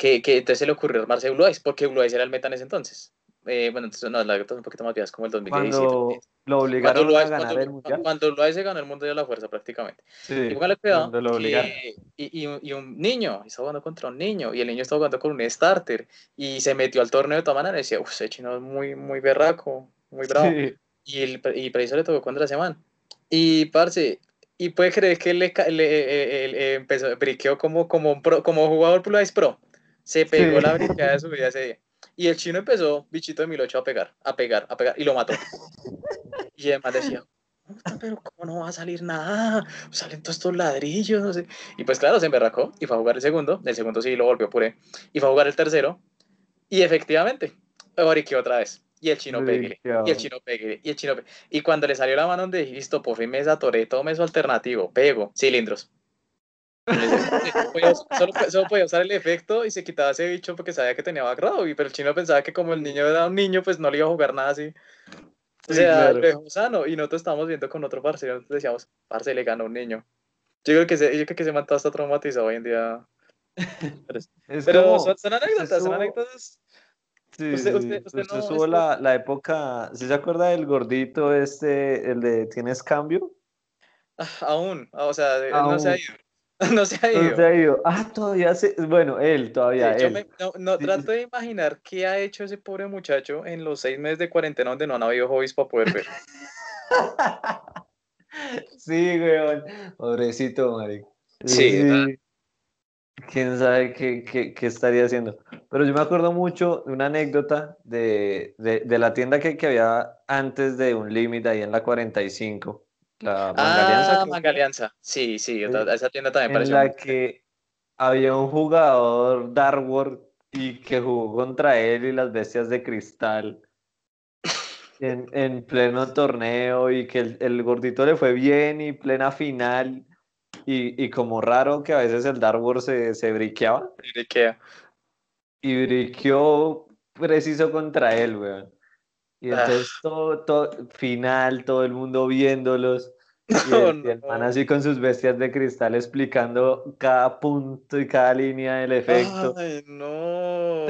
que, que entonces se le ocurrió armarse Blue porque Blue era el meta en ese entonces. Eh, bueno, entonces no, la es un poquito más vieja, como el 2017. Cuando lo obligaron cuando a ganar cuando, el mundial. Cuando Blue se ganó el mundo de la fuerza, prácticamente. Sí, y póngale cuidado. Que, y, y, y, un niño, estaba jugando contra un niño, y el niño estaba jugando con un starter, y se metió al torneo de todas maneras, y decía, uff, ese chino es muy, muy berraco, muy bravo. Sí. Y, el, y eso le tocó contra la semana. Y, parce, y puede creer que le, le, le, le empezó, briqueó como, como, un pro, como jugador Blue Eyes Pro se pegó sí. la brincada de su vida ese día. Y el chino empezó, bichito de 1008, a pegar, a pegar, a pegar, y lo mató. Y además decía, pero ¿cómo no va a salir nada? Salen todos estos ladrillos, no sé. Y pues claro, se emberracó y fue a jugar el segundo. El segundo sí lo volvió puré. Y fue a jugar el tercero. Y efectivamente, boriqueó otra vez. Y el chino pegue, y el chino pegue, y el chino pegue. Y cuando le salió la mano donde dije, listo, por fin me desatoré, tome su alternativo, pego, cilindros. Solo, solo, podía usar el efecto y se quitaba ese bicho porque sabía que tenía background, pero el chino pensaba que como el niño era un niño, pues no le iba a jugar nada así. O sea, sí, claro. lo dejó sano y nosotros estábamos viendo con otro parcero, nosotros decíamos, parce, le ganó un niño. Yo creo que se, yo creo que se mató hasta traumatizado hoy en día. Pero, es pero como, son, son, anécdotas, son anécdotas. Sí, usted, usted, usted, usted no, subo la, la, época, ¿sí se acuerda del gordito este, el de ¿tienes cambio? Ah, aún, o sea, Aún. no se ha ido. No se ha ido. No se ha ido. Ah, todavía se. Bueno, él todavía. Sí, él. Me, no, no sí. trato de imaginar qué ha hecho ese pobre muchacho en los seis meses de cuarentena donde no han habido hobbies para poder ver. sí, weón. Pobrecito, marico. Sí, sí. quién sabe qué, qué, estaría haciendo. Pero yo me acuerdo mucho de una anécdota de, de, la tienda que, que, había antes de un límite ahí en la 45. La Mangalianza. Ah, Mangalianza. Sí, sí, esa tienda también pareció. En la que había un jugador Dark World y que jugó contra él y las bestias de cristal en, en pleno torneo y que el, el, gordito le fue bien y plena final y, y, como raro que a veces el Dark World se, se briqueaba. Briquea. Y briqueó preciso contra él, weón. Y ah. entonces todo, todo, final, todo el mundo viéndolos. Y el, man así con sus bestias de cristal explicando cada punto y cada línea del efecto. Ay, no.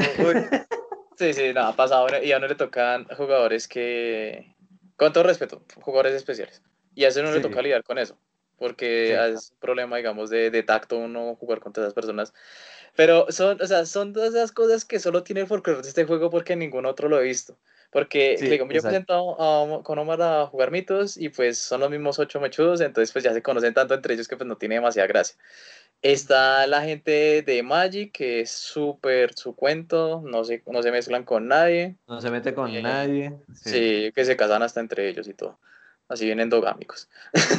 sí, sí, nada, pasado. Y a uno le tocan jugadores que, con todo respeto, jugadores especiales. Y a ese no le toca lidiar con eso. Porque es un problema, digamos, de, de tacto uno jugar contra esas personas. Pero son, o sea, son todas esas cosas que solo tiene el folclore de este juego porque ningún otro lo he visto. Porque yo he presentado con Omar a jugar mitos y pues son los mismos ocho mechudos, entonces pues ya se conocen tanto entre ellos que pues no tiene demasiada gracia. Está la gente de Magic, que es súper su cuento, no se, no se mezclan con nadie. No se mete con eh, nadie. Sí. que se casan hasta entre ellos y todo. Así bien endogámicos.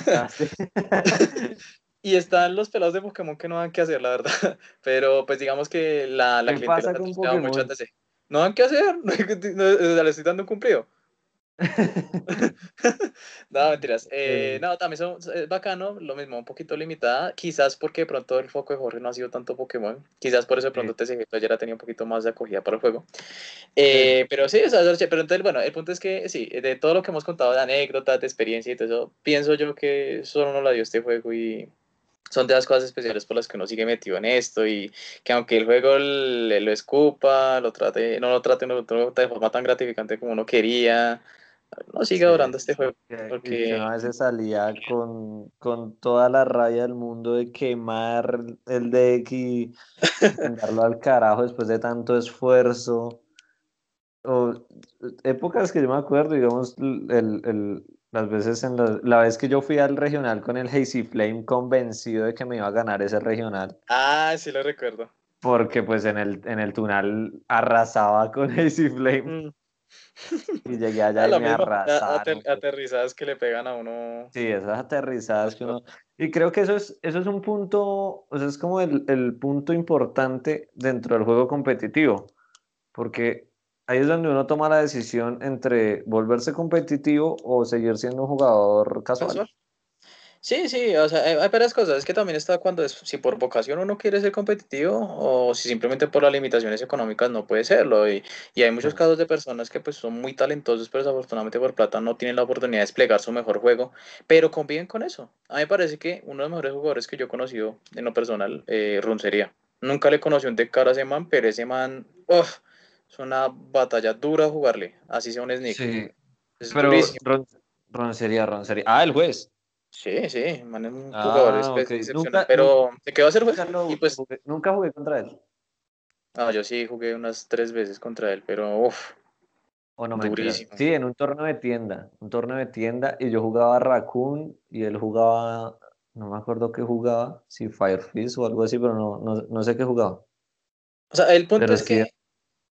Ah, y están los pelados de Pokémon que no dan que hacer, la verdad. Pero pues digamos que la, la clientela ha mucho antes de no dan qué hacer, le estoy dando un cumplido. no, mentiras. Eh, no, también son, es bacano, lo mismo, un poquito limitada. Quizás porque de pronto el foco de Jorge no ha sido tanto Pokémon. Quizás por eso de pronto TCG ayer ha tenido un poquito más de acogida para el juego. Eh, pero sí, o sea, pero entonces, bueno, el punto es que sí, de todo lo que hemos contado de anécdotas, de experiencia y todo eso, pienso yo que solo no la dio este juego y son de las cosas especiales por las que uno sigue metido en esto y que aunque el juego le, lo escupa, lo trate, no lo trate, no de forma tan gratificante como uno quería, no sigue adorando este juego. Porque a veces salía con, con, toda la rabia del mundo de quemar el deck y mandarlo al carajo después de tanto esfuerzo. O, épocas que yo me acuerdo, digamos, el, el las veces en la, la, vez que yo fui al regional con el Hazy Flame convencido de que me iba a ganar ese regional. Ah, sí lo recuerdo. Porque pues en el, en el tunal arrasaba con Hazy Flame. Mm. Y llegué allá y me arrasaron. aterrizadas que le pegan a uno. Sí, esas aterrizadas que uno... Y creo que eso es, eso es un punto, o sea, es como el, el punto importante dentro del juego competitivo. Porque ahí es donde uno toma la decisión entre volverse competitivo o seguir siendo un jugador casual. Sí, sí, o sea, hay varias cosas. Es que también está cuando es, si por vocación uno quiere ser competitivo o si simplemente por las limitaciones económicas no puede serlo. Y, y hay muchos casos de personas que pues son muy talentosos, pero desafortunadamente por plata no tienen la oportunidad de desplegar su mejor juego, pero conviven con eso. A mí me parece que uno de los mejores jugadores que yo he conocido en lo personal, eh, Runcería. Nunca le conocí un de cara a ese man, pero ese man, uff es una batalla dura jugarle, así sea un sneak. Sí, pero Ron, sería, Ron sería. Ah, el juez. Sí, sí, man es un ah, jugador excepcional, pero se quedó a ser juez. y pues, nunca jugué contra él. Ah, yo sí jugué unas tres veces contra él, pero uff. Oh, no durísimo. Sí, en un torneo de tienda, un torneo de tienda, y yo jugaba Raccoon y él jugaba, no me acuerdo qué jugaba, si Firefist o algo así, pero no, no, no sé qué jugaba. O sea, el punto es, que,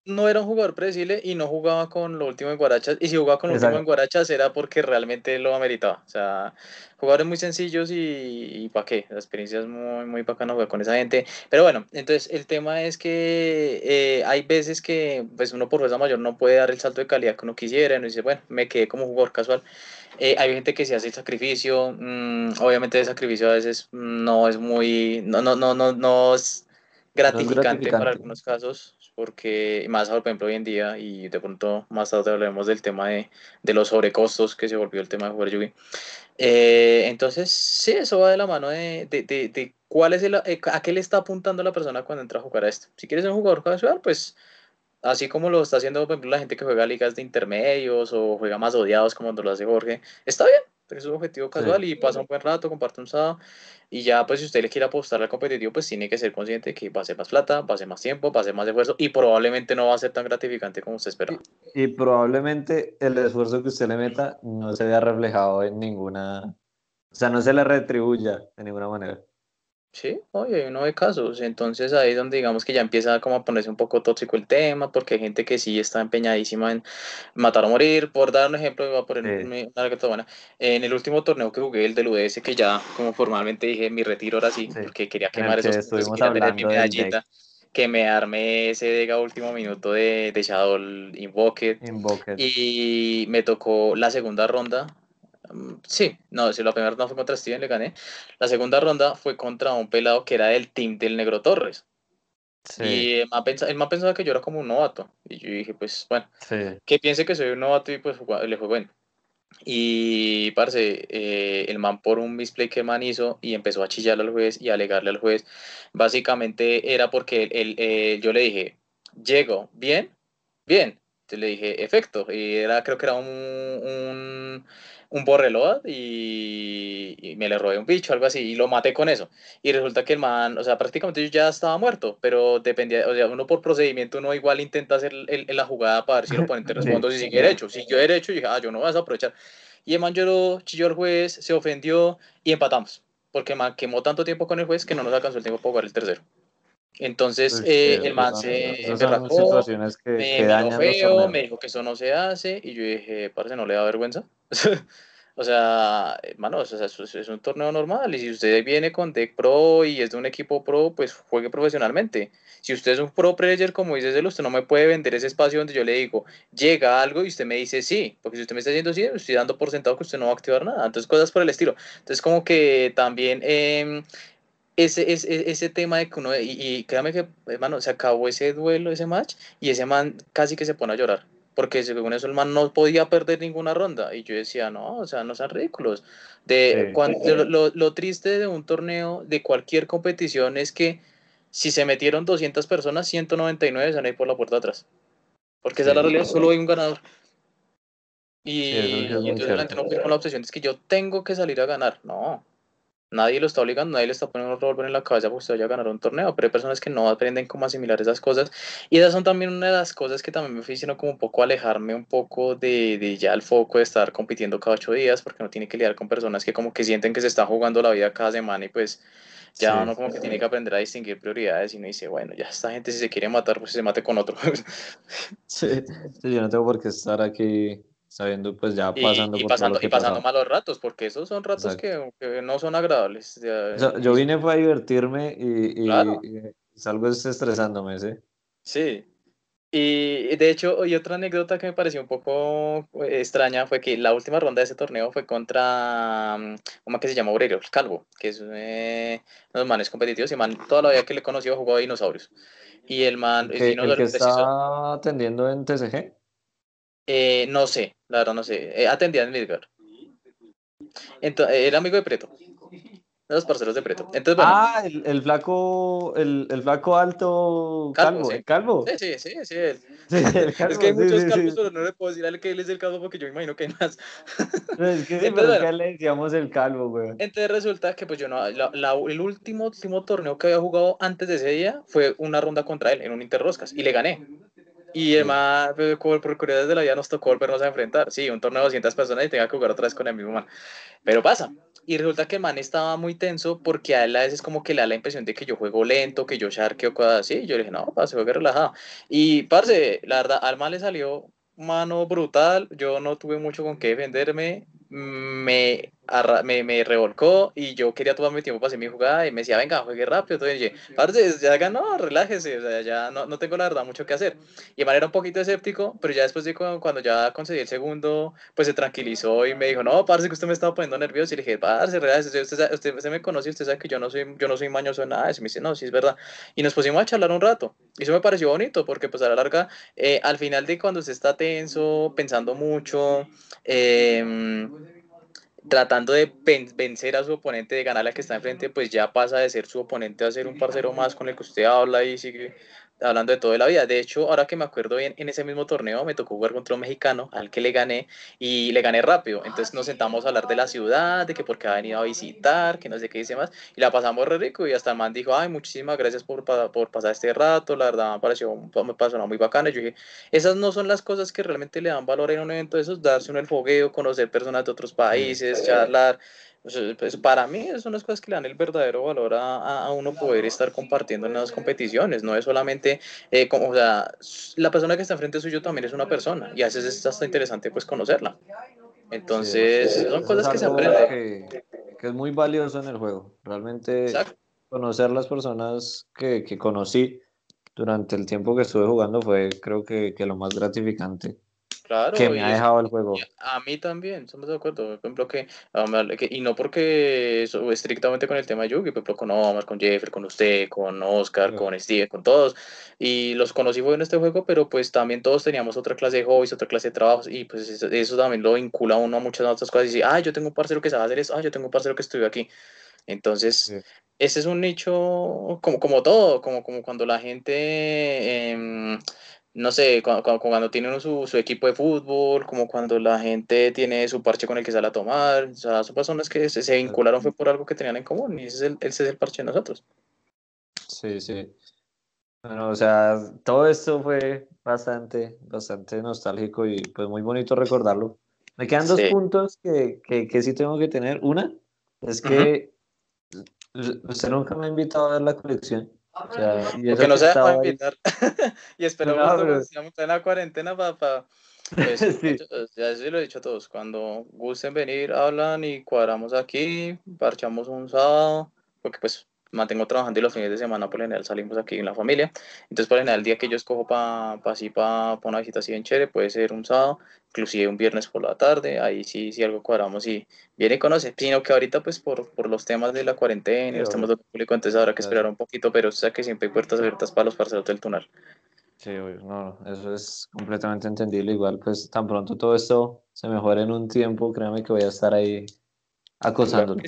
no era un jugador predecible y no jugaba con lo último en Guarachas. Y si jugaba con lo último en Guarachas era porque realmente lo ameritaba. O sea, jugadores muy sencillos y, ¿para qué? La experiencia es muy, muy bacana jugar con esa gente. Pero bueno, entonces el tema es que eh, hay veces que pues uno por fuerza mayor no puede dar el salto de calidad que uno quisiera. Y uno dice, bueno, me quedé como jugador casual. Eh, hay gente que se hace el sacrificio. Mm, obviamente el sacrificio a veces no es muy. No, no, no, no, no es gratificante, para algunos casos, porque más por ejemplo hoy en día, y de pronto más tarde hablaremos del tema de, de los sobrecostos que se volvió el tema de jugar Yugi. Eh, entonces, sí, eso va de la mano de, de, de, cuál es el, eh, a qué le está apuntando la persona cuando entra a jugar a esto. Si quieres ser un jugador casual, pues así como lo está haciendo, por ejemplo, la gente que juega ligas de intermedios o juega más odiados como lo hace Jorge, está bien, es un objetivo casual y pasa un buen rato, comparte un sábado. Y ya, pues, si usted le quiere apostar al competitivo, pues tiene que ser consciente que va a ser más plata, va a ser más tiempo, va a ser más esfuerzo y probablemente no va a ser tan gratificante como usted esperaba. Y, probablemente el esfuerzo que usted le meta no se vea reflejado en ninguna. O sea, no se le retribuya de ninguna manera. Sí, oye, uno ve casos, entonces ahí es donde digamos que ya empieza como a ponerse un poco tóxico el tema, porque hay gente que sí está empeñadísima en matar o morir, por dar un ejemplo, voy a poner Sí, una buena. En el último torneo que jugué, el del UDS, que ya como formalmente dije mi retiro ahora sí, sí. porque quería quemar que esos puntos quería tener mi medallita, que me armé ese Dega último minuto de, de Shadow Invoked, Invoked. y me tocó la segunda ronda. Mm, Sí, no, si la primera ronda fue contra Steven, le gané. La segunda ronda fue contra un pelado que era del team del Negro Torres. Sí, Y el man, pensa- el man pensaba que yo era como un novato. Y yo dije, pues bueno, sí. que piense que soy un novato y pues le fue bueno. Y, parce, eh, el man por un misplay que el man hizo y empezó a chillarle al juez y a alegarle al juez, básicamente era porque él- él- yo le dije, llego, bien, bien. Entonces le dije, efecto. Y era, creo que era un, un, un borreload y, y me le robé un bicho, algo así, y lo maté con eso. Y resulta que el man, o sea, prácticamente yo ya estaba muerto, pero dependía, o sea, uno por procedimiento, uno igual intenta hacer el- el- la jugada para ver si el oponente responde si sigue derecho. Si yo derecho, y dije, ah, yo no vas a aprovechar. Y el man lloró, chilló el juez, se ofendió y empatamos. Porque el man quemó tanto tiempo con el juez que no nos alcanzó el tiempo para jugar el tercero. Entonces Uy, eh, el man se que, me los feo, me dijo que eso no se hace y yo dije, parce, no le da vergüenza. O sea, hermano, o sea, es, un torneo normal y si usted viene con deck pro y es de un equipo pro, pues juegue profesionalmente. Si usted es un pro player, como dice Celo, usted no me puede vender ese espacio donde yo le digo, llega algo y usted me dice sí, porque si usted me está diciendo sí, estoy dando por sentado que usted no va a activar nada. Entonces, cosas por el estilo. Entonces, como que también eh, ese, ese, ese tema de que uno, y, y créame que, hermano, se acabó ese duelo, ese match, y ese man casi que se pone a llorar porque según eso el man no podía perder ninguna ronda. Y yo decía, no, o sea, no sean ridículos. De, Sí. cuando, lo, lo, lo triste de un torneo, de cualquier competición, es que si se metieron 200 personas, 199 se van a ir por la puerta atrás. Porque esa es la realidad, solo hay un ganador. Y, Sí, es entonces la gente no con la obsesión, es que yo tengo que salir a ganar. No, nadie lo está obligando, nadie le está poniendo un revólver en la cabeza porque usted vaya a ganar un torneo, pero hay personas que no aprenden cómo asimilar esas cosas. Y esas son también una de las cosas que también me haciendo como un poco alejarme un poco de, de ya el foco de estar compitiendo cada ocho días, porque no tiene que lidiar con personas que como que sienten que se están jugando la vida cada semana y pues ya Sí. uno como que tiene que aprender a distinguir prioridades y uno dice, bueno, ya esta gente si se quiere matar, pues se mate con otro. Sí, yo no tengo por qué estar aquí sabiendo, pues ya pasando y por todo pasando, lo que y pasando malos ratos, porque esos son ratos que, que no son agradables. O sea, yo vine para divertirme y, claro, y, salgo estresándome, ¿sí? sí. Y de hecho, y otra anécdota que me pareció un poco eh, extraña fue que la última ronda de ese torneo fue contra, mm, ¿cómo es que se llama? Obrero, el Calvo, que es eh, unos manes competitivos y man, toda la vida que le conoció jugó a dinosaurios. Y el man, El que, el está atendiendo en TCG. Eh, no sé, la verdad no sé, eh, atendía en Midgard. Entonces, era amigo de Preto, de los parceros de Preto. Entonces, bueno, Ah, el, el flaco, el, el flaco alto Calvo, calvo, ¿sí? el calvo. Sí, sí, sí, sí. él. Sí, Es que hay muchos calvos, pero no le puedo decir a él que él es el calvo porque yo me imagino que hay más. No, es que Entonces, que bueno, le decíamos el calvo, güey. entonces resulta que pues yo no, la- la- el último, último torneo que había jugado antes de ese día fue una ronda contra él en un Interroscas y le gané. Y además, pues, por curiosidades de la vida nos tocó volvernos a enfrentar. Sí, un torneo de 200 personas y tenga que jugar otra vez con el mismo man. Pero pasa. Y resulta que el man estaba muy tenso porque a él a veces como que le da la impresión de que yo juego lento, que yo sharkeo, cosas así. Yo le dije, no, se juegue relajado. Y, parce, la verdad, al man le salió mano brutal. Yo no tuve mucho con qué defenderme. Me, me, me revolcó y yo quería tomar mi tiempo para hacer mi jugada y me decía, venga, juegue rápido. Entonces dije, parce, ya ganó, relájese. O sea, ya no, no tengo la verdad mucho que hacer. Y man era un poquito escéptico, pero ya después de cu- cuando ya concedí el segundo, pues se tranquilizó y me dijo, no, parce, que usted me estaba poniendo nervioso. Y le dije, parce, relájese, usted, sabe- usted, usted me conoce, usted sabe que yo no soy, yo no soy mañoso en nada. de eso". Y me dice, no, sí es verdad. Y nos pusimos a charlar un rato. Y eso me pareció bonito, porque pues a la larga, eh, al final de cuando usted está tenso, pensando mucho, eh, tratando de ven- vencer a su oponente, de ganar la que está enfrente, pues ya pasa de ser su oponente a ser un parcero más con el que usted habla y sigue hablando de toda la vida. De hecho, ahora que me acuerdo bien, en ese mismo torneo me tocó jugar contra un mexicano al que le gané y le gané rápido. Entonces nos sentamos a hablar de la ciudad, de que porque ha venido a visitar, que no sé qué dice más, y la pasamos re rico y hasta el man dijo, ay, muchísimas gracias por, por pasar este rato, la verdad me pareció, me pasó muy bacana. Y yo dije, esas no son las cosas que realmente le dan valor en un evento de esos, darse uno el fogueo, conocer personas de otros países, charlar. Pues para mí son las cosas que le dan el verdadero valor a, a uno poder estar compartiendo en las competiciones. No es solamente eh, como, o sea, la persona que está enfrente suyo también es una persona y a veces es hasta interesante pues conocerla. Entonces, son cosas que se aprenden. Que, que, es muy valioso en el juego. Realmente conocer las personas que, que, conocí durante el tiempo que estuve jugando fue creo que, que lo más gratificante Claro, que me ha dejado el juego. A mí también, estamos de acuerdo. Por ejemplo, que, y no porque eso, estrictamente con el tema de Yugi, por ejemplo, con Omar, con Jeffrey, con usted, con Oscar, con Steve, con todos. Y los conocí fue en este juego, pero pues también todos teníamos otra clase de hobbies, otra clase de trabajos, y pues eso, también lo vincula a uno a muchas otras cosas. Y dice, ah, yo tengo un parcero que sabe hacer eso, ah, yo tengo un parcero que estudió aquí. Entonces, ese es un nicho como, como todo, como, como cuando la gente. Eh, no sé, cuando, cuando tienen su, su, equipo de fútbol, como cuando la gente tiene su parche con el que sale a tomar, o sea, son personas que se, se vincularon fue por algo que tenían en común y ese es el, ese es el parche de nosotros. Sí, sí. Bueno, o sea, todo esto fue bastante, bastante nostálgico y pues muy bonito recordarlo. Me quedan dos puntos que, que, que, sí tengo que tener. Una es que usted nunca me ha invitado a ver la colección. O sea, y Porque no se deja invitar. y esperamos no, estamos en la cuarentena para... Pues, sí. Ya sí lo he dicho a todos, cuando gusten venir, hablan y cuadramos aquí, parchamos un sábado, porque pues mantengo trabajando y los fines de semana por general salimos aquí en la familia. Entonces por general el día que yo escojo para pa, así para pa una visita así en chévere puede ser un sábado, inclusive un viernes por la tarde, ahí sí, sí algo cuadramos y viene y conoce, sino que ahorita pues por, por los temas de la cuarentena y los temas del público, entonces habrá que esperar un poquito, pero o sea que siempre hay puertas abiertas para los parceros del túnel. Sí, no, eso es completamente entendible. Igual, pues tan pronto todo esto se mejore en un tiempo, créame que voy a estar ahí acosándolo.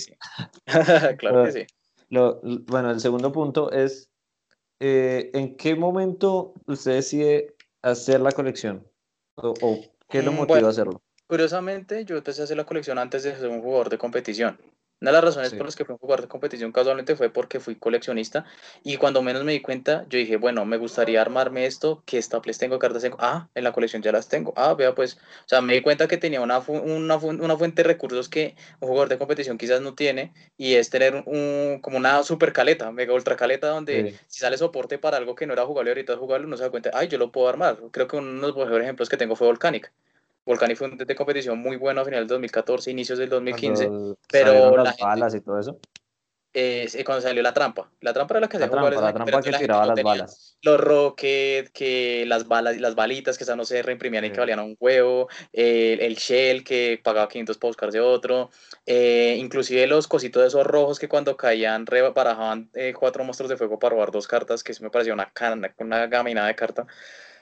Claro que sí. Lo, bueno, el segundo punto es, eh, ¿en qué momento usted decide hacer la colección? ¿O, qué lo mm, motivó a hacerlo? Curiosamente, yo empecé a hacer la colección antes de ser un jugador de competición. Una de las razones por las que fui a jugar de competición casualmente fue porque fui coleccionista y cuando menos me di cuenta, yo dije, bueno, me gustaría armarme esto, ¿qué staples tengo, cartas tengo? Ah, en la colección ya las tengo. Ah, vea, pues, o sea, me di cuenta que tenía una, una, una fuente de recursos que un jugador de competición quizás no tiene y es tener un, como una super caleta, mega ultra caleta, donde si sale soporte para algo que no era jugable ahorita es jugable, uno se da cuenta, ay, yo lo puedo armar. Creo que uno de los mejores ejemplos que tengo fue Volcanic. Volcani fue un de competición muy bueno a finales del 2014, inicios del 2015. pero las balas y todo eso. Eh, cuando salió la trampa. La trampa era la que la trampa, la trampa que tiraba las balas. Los rockets, que las balas, las balitas que no se reimprimían y que valían un huevo, el shell que pagaba 500 para buscarse otro, eh, inclusive los cositos de esos rojos que cuando caían rebarajaban eh, cuatro monstruos de fuego para robar dos cartas, que eso me parecía una, una gaminada de carta.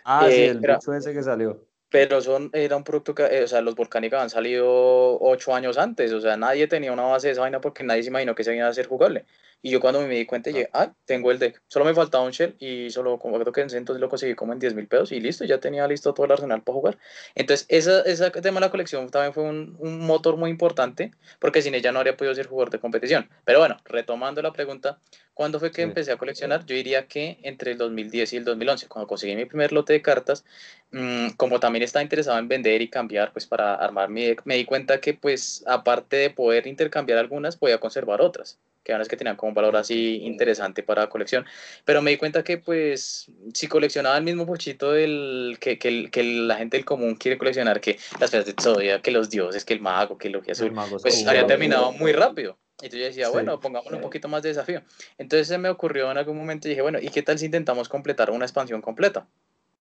Ah, sí, el bicho ese que salió pero son, era un producto que, eh, o sea, los volcánicos han salido ocho años antes, o sea, nadie tenía una base de esa vaina porque nadie se imaginó que se iba a hacer jugable. Y yo cuando me di cuenta, dije, ah, tengo el deck. Solo me faltaba un shell y solo, como creo que entonces lo conseguí como en 10 mil pesos y listo, ya tenía listo todo el arsenal para jugar. Entonces, ese esa tema de la colección también fue un, un, motor muy importante porque sin ella no habría podido ser jugador de competición. Pero bueno, retomando la pregunta, ¿cuándo fue que empecé a coleccionar? Yo diría que entre el 2010 y el 2011, cuando conseguí mi primer lote de cartas, mmm, como también estaba interesado en vender y cambiar, pues para armar mi deck, me di cuenta que pues aparte de poder intercambiar algunas, podía conservar otras que eran las que tenían como un valor así interesante para colección. Pero me di cuenta que, pues, si coleccionaba el mismo pochito del, que, que, que la gente del común quiere coleccionar, que las piezas de Zodia, que los dioses, que el mago, que lo que azul, pues había terminado muy rápido. Y yo decía, bueno, pongámosle un poquito más de desafío. Entonces se me ocurrió en algún momento y dije, bueno, ¿y qué tal si intentamos completar una expansión completa?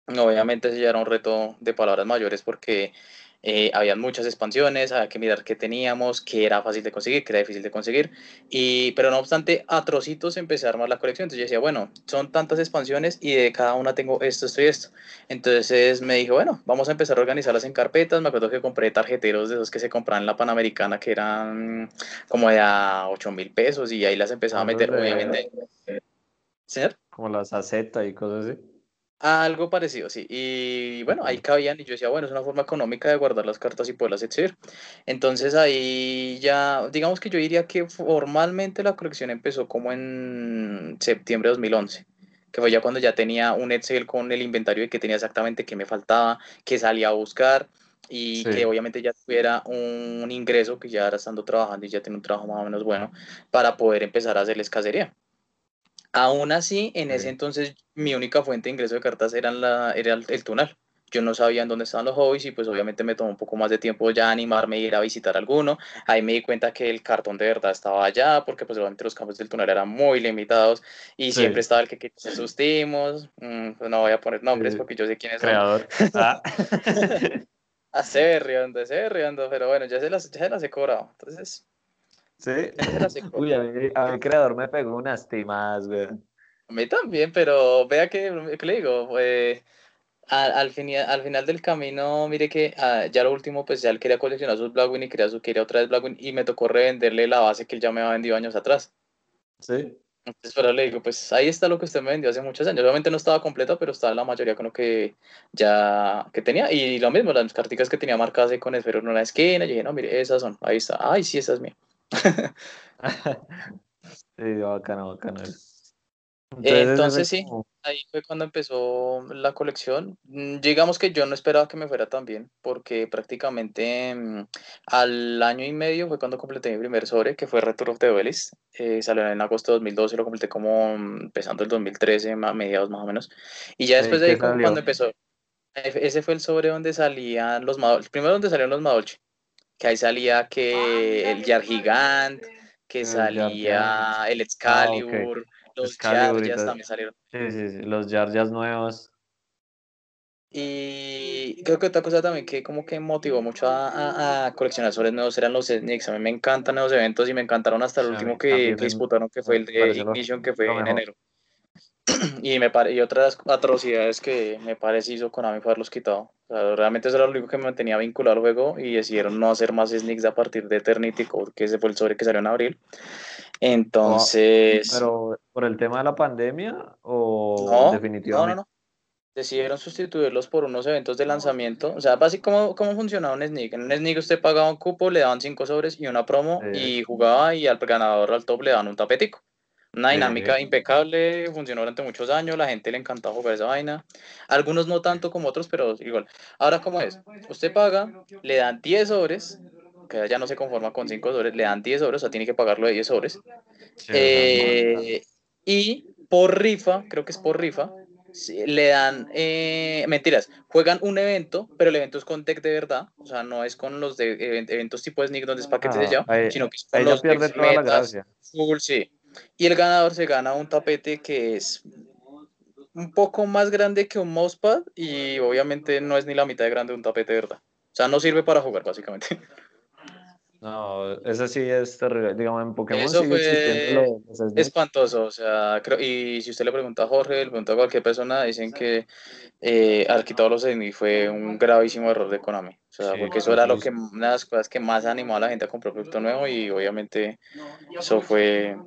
Obviamente ese ya era un reto de palabras mayores porque eh, habían muchas expansiones, había que mirar qué teníamos, qué era fácil de conseguir, qué era difícil de conseguir. Y, pero no obstante, a trocitos empecé a armar la colección. Entonces yo decía, bueno, son tantas expansiones y de cada una tengo esto, esto y esto. Entonces me dije, bueno, vamos a empezar a organizarlas en carpetas. Me acuerdo que compré tarjeteros de esos que se compraban en la Panamericana, que eran como de a 8 mil pesos y ahí las empezaba a meter, obviamente. ¿Señor? Como las AZ y cosas así. Algo parecido, sí. Y bueno, ahí cabían y yo decía, bueno, es una forma económica de guardar las cartas y poderlas exhibir. Entonces ahí ya, digamos que yo diría que formalmente la colección empezó como en septiembre de 2011, que fue ya cuando ya tenía un Excel con el inventario de que tenía exactamente qué me faltaba, qué salía a buscar. y Sí. que obviamente ya tuviera un ingreso, que ya ahora estando trabajando y ya tiene un trabajo más o menos bueno, para poder empezar a hacerles cacería. Aún así, en ese entonces mi única fuente de ingreso de cartas era, la, era el, el tunal. Yo no sabía en dónde estaban los hobbies y pues obviamente me tomó un poco más de tiempo ya animarme a ir a visitar alguno. Ahí me di cuenta que el cartón de verdad estaba allá porque pues obviamente los campos del tunal eran muy limitados y Sí. siempre estaba el que quería hacer sus timos. Mm, pues no voy a poner nombres porque yo sé quiénes son. Creador. Ah. Se ve riendo, pero bueno, ya se las, ya se las he cobrado. Entonces, Sí. Uy, a mí, a mi creador me pegó unas timadas, güey. A mí también, pero vea que, ¿qué le digo? Eh, al, al, fini- al final del camino, mire que ah, ya lo último, pues ya él quería coleccionar sus Blackwing y quería, su, quería otra vez Blackwing y me tocó revenderle la base que él ya me había vendido años atrás. Sí. Entonces, pero le digo, pues ahí está lo que usted me vendió hace muchos años. Obviamente no estaba completa, pero estaba la mayoría con lo que ya que tenía. Y lo mismo, las carticas que tenía marcadas ahí con esfero en una esquina. Yo dije, no, mire, esas son. Ahí está. Ay, sí, esa es mía. Sí, bacano, bacano. Entonces, ese sí. como- Ahí fue cuando empezó la colección. Mm, Digamos que yo no esperaba que me fuera tan bien, porque prácticamente mm, al año y medio fue cuando completé mi primer sobre, que fue Return of the Obelisk. Eh, salió en agosto de 2012, lo completé como mm, empezando el 2013, ma- mediados más o menos. Y ya después de ¿qué ahí, como cuando empezó, eh, ese fue el sobre donde salían los Madolche. Primero donde salieron los Madolche, que ahí salía que el Yar Gigant, que El salía el Excalibur, los Excalibur y Jar todo. también salieron. Sí, sí, sí, los Jar Jars nuevos. Y creo que otra cosa también que como que motivó mucho a, a- a coleccionar sobres nuevos eran los sneaks. A mí me encantan los eventos y me encantaron hasta el Sí, último que, que disputaron, que fue el de Ignition, que fue en mejor. enero. Y, me pare- y otras atrocidades que me parece hizo Konami fue haberlos quitado. O sea, realmente eso era lo único que me mantenía vinculado al juego y decidieron no hacer más sneaks a partir de Eternity Code, que ese fue el sobre que salió en abril. Entonces... Pero, ¿por el tema de la pandemia o No, no, definitivamente? no, no. Decidieron sustituirlos por unos eventos de lanzamiento. O sea, básicamente, ¿cómo, cómo funcionaba un sneak? En un sneak usted pagaba un cupo, le daban cinco sobres y una promo Sí. y jugaba y al ganador al top le daban un tapetico. Una dinámica impecable, funcionó durante muchos años, la gente le encantaba jugar esa vaina. Algunos no tanto como otros, pero igual. Ahora, ¿cómo es? Usted paga, le dan 10 sobres, que ya no se conforma con 5 sobres, le dan 10 sobres, o sea, tiene que pagarlo de 10 sobres. Eh, y por rifa, creo que es por rifa, le dan, eh, mentiras, juegan un evento, pero el evento es con tech de verdad, o sea, no es con los de event- eventos tipo Sneak donde es paquetes de ya, sino que es con ahí ya los pierde decks toda la gracia. full, sí. Y el ganador se gana un tapete que es un poco más grande que un mousepad y obviamente no es ni la mitad de grande de un tapete verdad. O sea, no sirve para jugar, básicamente. No, eso sí es terrible. Digamos, en Pokémon Eso fue los. Espantoso, o sea, creo, y si usted le pregunta a Jorge, le pregunta a cualquier persona, dicen que eh, quitado los Zenith fue un gravísimo error de Konami. O sea, Sí, porque eso era lo que, una de las cosas que más animó a la gente a comprar producto nuevo y obviamente eso fue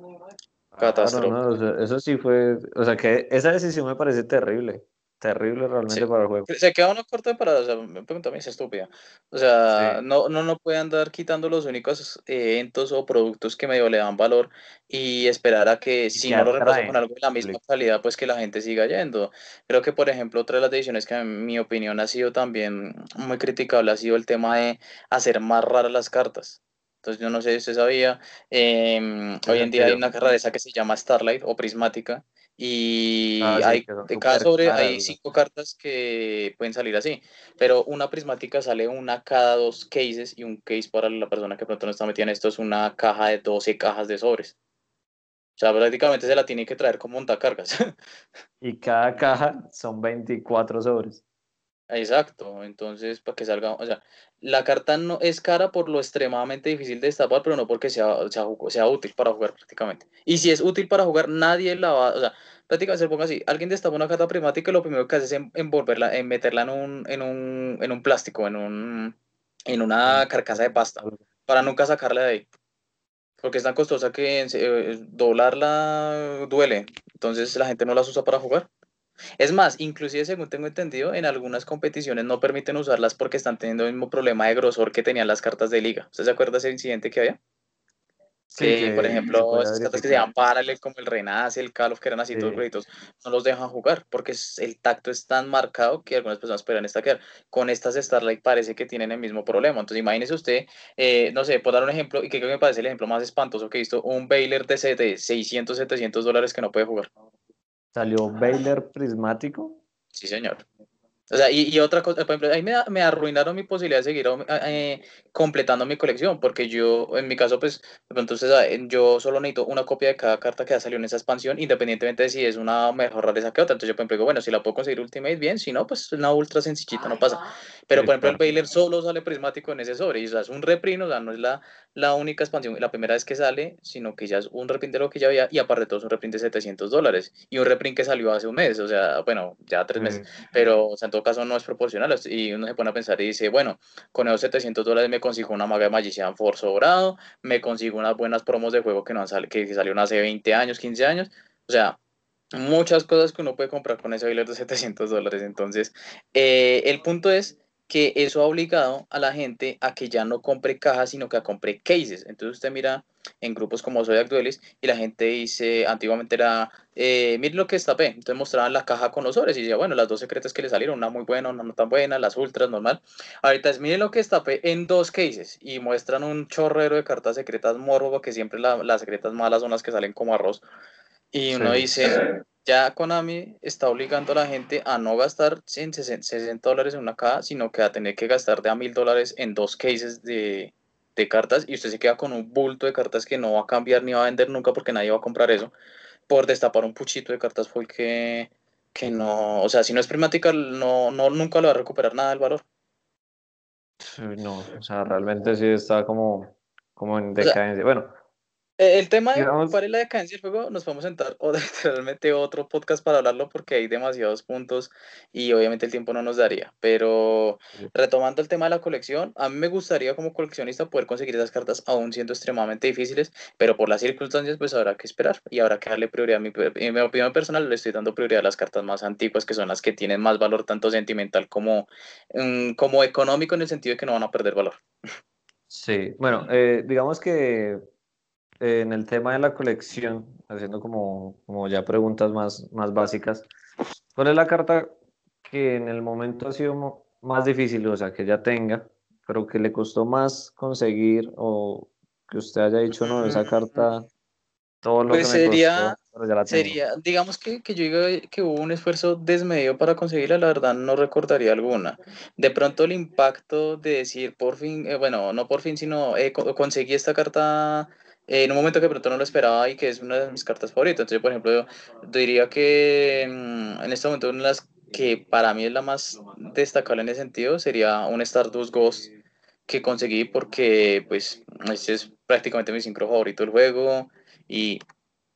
Claro, catastrófico. no, o sea, eso sí fue, o sea que esa decisión me parece terrible, terrible realmente Sí. para el juego. Se queda uno corto de parada, o sea, me pregunto a mí, es estúpida. O sea, Sí. no, no, no puede andar quitando los únicos eh, eventos o productos que medio le dan valor y esperar a que si no lo reemplaza atraen con algo de la misma calidad, pues que la gente siga yendo. Creo que, por ejemplo, otra de las decisiones que en mi opinión ha sido también muy criticable ha sido el tema de hacer más raras las cartas. Entonces, yo no sé si usted sabía, em, ¿Qué hoy en día hay una rareza que se llama Starlight o Prismática y Ah, sí, hay de cada sobre hay cinco cartas que pueden salir así, pero una prismática sale una cada dos cases y un case para la persona que pronto no está metida en esto es una caja de 12 cajas de sobres. O sea, prácticamente se la tiene que traer como montacargas. Y cada caja son 24 sobres. Exacto, entonces para que salga, o sea, la carta no es cara por lo extremadamente difícil de destapar, pero no porque sea, sea, sea útil para jugar prácticamente. Y si es útil para jugar, nadie la va, o sea, prácticamente se ponga así, alguien destapa una carta prismática y lo primero que hace es en- envolverla, en meterla en un, en un, en un plástico, en un, en una carcasa de pasta, para nunca sacarla de ahí. Porque es tan costosa que eh, doblarla duele, entonces la gente no las usa para jugar. Es más, inclusive según tengo entendido, en algunas competiciones no permiten usarlas porque están teniendo el mismo problema de grosor que tenían las cartas de liga. ¿Usted se acuerda de ese incidente que había? que, por ejemplo, esas cartas que se llaman Parallel, como el Renace, el Call of, que eran así todos créditos, no los dejan jugar porque el tacto es tan marcado que algunas personas pueden estaquear. Con estas Starlight parece que tienen el mismo problema. Entonces, imagínese usted, eh, no sé, por dar un ejemplo, y que creo que me parece el ejemplo más espantoso que he visto, un Baylor de, de 600, 700 dólares que no puede jugar. ¿Salió Baylor prismático? Sí, señor. O sea, y, otra cosa, por ejemplo, ahí me, me, arruinaron mi posibilidad de seguir eh, completando mi colección, porque yo, en mi caso, pues, entonces yo solo necesito una copia de cada carta que ha salido en esa expansión, independientemente de si es una mejor rareza que otra. Entonces yo, por ejemplo, digo, bueno, si la puedo conseguir Ultimate, bien, si no, pues una ultra sencillita, no pasa. Pero, por ejemplo, el Baylor solo sale prismático en ese sobre, y o sea, es un reprint, o sea, no es la, la única expansión, la primera vez que sale, sino que ya es un reprint de lo que ya había, y aparte de todo es un reprint de 700 dólares, y un reprint que salió hace un mes, o sea, bueno, ya tres meses, pero, o sea, en caso no es proporcional, y uno se pone a pensar y dice, bueno, con esos 700 dólares me consigo una maga de Magician Force sobrado, me consigo unas buenas promos de juego que, no han que salieron hace 20 años, 15 años, o sea, muchas cosas que uno puede comprar con ese billete de 700 dólares, entonces, eh, el punto es que eso ha obligado a la gente a que ya no compre cajas, sino que a compre cases. Entonces usted mira en grupos como Zodiac Duelis y la gente dice, antiguamente era, eh, mire lo que destapé. Entonces mostraban la caja con los sobres y decía, bueno, las dos secretas que le salieron, una muy buena, una no tan buena, las ultras, normal. Ahorita es, mire lo que destapé en dos cases y muestran un chorrero de cartas secretas morbo, que siempre las secretas malas son las que salen como arroz. Y uno dice, ya Konami está obligando a la gente a no gastar 60 dólares en una caja, sino que a tener que gastar de a mil dólares en dos cases de, cartas y usted se queda con un bulto de cartas que no va a cambiar ni va a vender nunca porque nadie va a comprar eso por destapar un puchito de cartas porque que no, o sea, si no es primática, no, no, nunca le va a recuperar nada del valor. no, o sea, realmente sí está como, como en decadencia. bueno, el tema de cuál es la decadencia del juego, nos podemos sentar o literalmente otro podcast para hablarlo porque hay demasiados puntos y obviamente el tiempo no nos daría. Pero retomando el tema de la colección, a mí me gustaría como coleccionista poder conseguir esas cartas aún siendo extremadamente difíciles, pero por las circunstancias pues habrá que esperar y habrá que darle prioridad. Mi, en mi opinión personal le estoy dando prioridad a las cartas más antiguas que son las que tienen más valor tanto sentimental como, mm, como económico en el sentido de que no van a perder valor. Sí, bueno, eh, digamos que en el tema de la colección, haciendo como, como ya preguntas más, más básicas, ¿cuál es la carta que en el momento ha sido más difícil, o sea, que ya tenga, pero que le costó más conseguir o que usted haya dicho, no, esa carta, todo lo pues que me sería, costó, ya la sería, digamos que, que yo diga que hubo un esfuerzo desmedido para conseguirla, la verdad no recordaría alguna. De pronto el impacto de decir, por fin, eh, bueno, no por fin, sino eh, conseguí esta carta en un momento que pronto no lo esperaba y que es una de mis cartas favoritas. Entonces, por ejemplo, yo, diría que mm, en este momento una de las que para mí es la más destacable en ese sentido sería un Stardust Ghost que conseguí porque pues este es prácticamente mi sincro favorito del juego y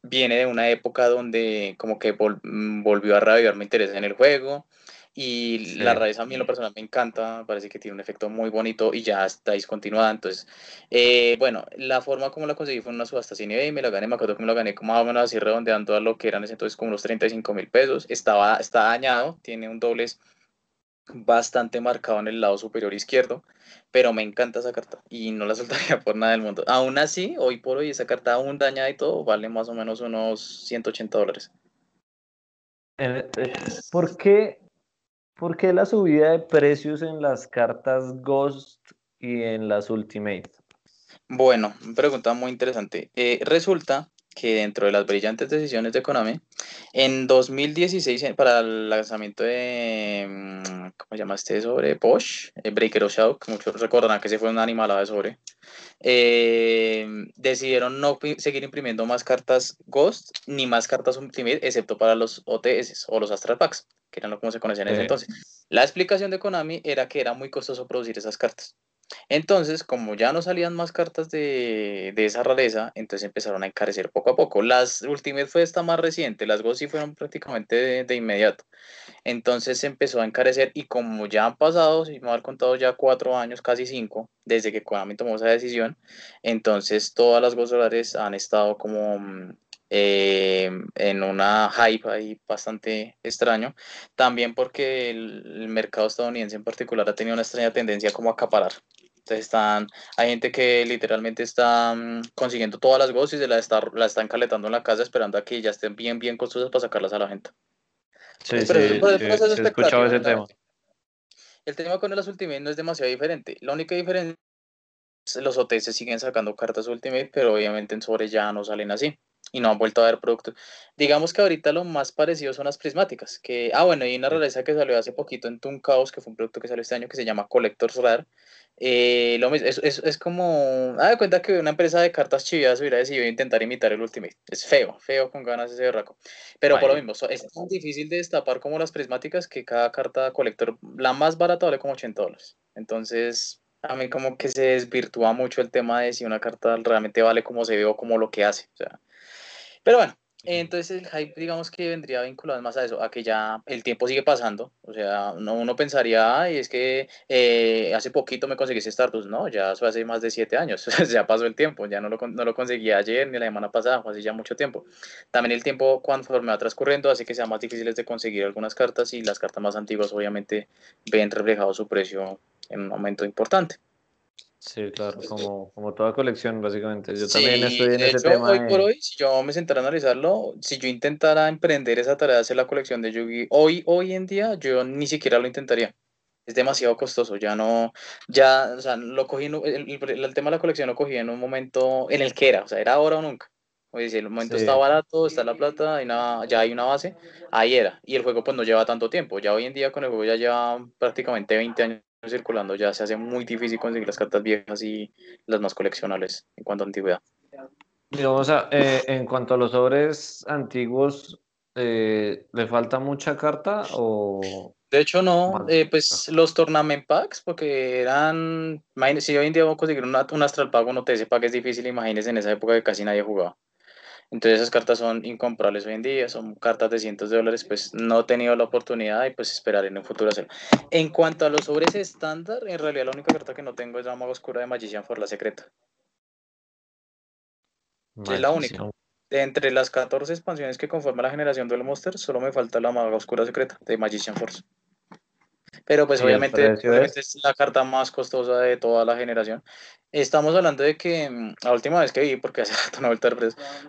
viene de una época donde como que mm, volvió a reavivar mi interés en el juego y la raíz a mí en lo personal me encanta, parece que tiene un efecto muy bonito y ya está discontinuada. Entonces, eh, bueno, la forma como la conseguí fue una subasta sin eBay, me la gané, me acuerdo que me lo gané como más o menos así redondeando a lo que eran ese entonces como los 35 mil pesos. Estaba, está dañado, tiene un doblez bastante marcado en el lado superior izquierdo, pero me encanta esa carta y no la soltaría por nada del mundo. Aún así, hoy por hoy esa carta aún dañada y todo vale más o menos unos 180 dólares. Eh, eh, ¿Por qué ¿Por qué la subida de precios en las cartas Ghost y en las Ultimate? Bueno, pregunta muy interesante. Eh, resulta que dentro de las brillantes decisiones de Konami, en 2016, para el lanzamiento de, mm, ¿cómo se llama este sobre? Bosch, eh, Breaker of Shadow, que muchos recordarán que se fue una animalada de sobre, eh, decidieron no seguir imprimiendo más cartas Ghost ni más cartas Ultimate, excepto para los OTS o los Astral Packs que eran lo como se conocía en ese entonces. La explicación de Konami era que era muy costoso producir esas cartas. Entonces, como ya no salían más cartas de, de, esa rareza, entonces empezaron a encarecer poco a poco. Las Ultimate fue esta más reciente, las Ghost fueron prácticamente de, inmediato. Entonces se empezó a encarecer y como ya han pasado, si me han contado ya cuatro años, casi cinco, desde que Konami tomó esa decisión, entonces todas las Ghost han estado como mm, eh, en una hype ahí bastante extraño. También porque el, mercado estadounidense en particular ha tenido una extraña tendencia como a acaparar Entonces están, hay gente que literalmente está mm, consiguiendo todas las ghosts y se las está, la están caletando en la casa esperando a que ya estén bien, bien costosas para sacarlas a la gente. Sí, sí, he escuchado ese tema. El tema con las Ultimate no es demasiado diferente. La única diferencia los OTS siguen sacando cartas Ultimate, pero obviamente en sobre ya no salen así y no han vuelto a ver productos. Digamos que ahorita lo más parecido son las prismáticas, que, ah, bueno, hay una rareza que salió hace poquito en Toon Chaos, que fue un producto que salió este año que se llama Collectors Rare. Eh, lo es, es, es, como, ah, de cuenta que una empresa de cartas chivias hubiera decidido intentar imitar el Ultimate. Es feo, feo con ganas ese raco. Pero por lo mismo, es tan difícil de destapar como las prismáticas que cada carta colector, la más barata vale como 80 dólares. Entonces, a mí como que se desvirtúa mucho el tema de si una carta realmente vale como se ve o como lo que hace. O sea, pero bueno, entonces el hype, digamos que vendría vinculado más a eso, a que ya el tiempo sigue pasando. O sea, uno, uno pensaría, ay, es que eh, hace poquito me conseguí ese Stardust. No, ya eso hace más de siete años. ya pasó el tiempo, ya no lo, no lo conseguí ayer ni la semana pasada, hace ya mucho tiempo. También el tiempo, conforme va transcurriendo, hace que sea más difícil de conseguir algunas cartas y las cartas más antiguas, obviamente, ven reflejado su precio en un momento importante. Sí, claro, como, como toda colección, básicamente. Yo también estoy en ese tema. Hoy por hoy, si yo me sentara a analizarlo, si yo intentara emprender esa tarea de hacer la colección de Yugi, hoy, hoy en día, yo ni siquiera lo intentaría. Es demasiado costoso, ya no, ya, o sea, lo cogí, el, el, tema de la colección lo cogí en un momento en el que era, o sea, era ahora o nunca. Oye, si el momento está barato, está la plata, y nada, ya hay una base, ahí era. Y el juego pues no lleva tanto tiempo, ya hoy en día con el juego ya lleva prácticamente 20 años circulando ya se hace muy difícil conseguir las cartas viejas y las más coleccionables en cuanto a antigüedad. Digamos, eh, en cuanto a los sobres antiguos, eh, ¿le falta mucha carta o...? De hecho, no, eh, pues los tournament packs, porque eran, si hoy en día vamos a conseguir un Astral Pack, un OTS Pack es difícil, imagínense en esa época que casi nadie jugaba. Entonces esas cartas son incomprables hoy en día, son cartas de cientos de dólares, pues no he tenido la oportunidad y pues esperaré en un futuro hacerlo. En cuanto a los sobres estándar, en realidad la única carta que no tengo es la Maga Oscura de Magician for la secreta. Es la única. entre las 14 expansiones que conforman la generación Duel Monster, solo me falta la Maga Oscura Secreta de Magician Force. Pero pues obviamente, es? la carta más costosa de toda la generación. Estamos hablando de que mm, la última vez que vi, porque hace rato no he vuelto a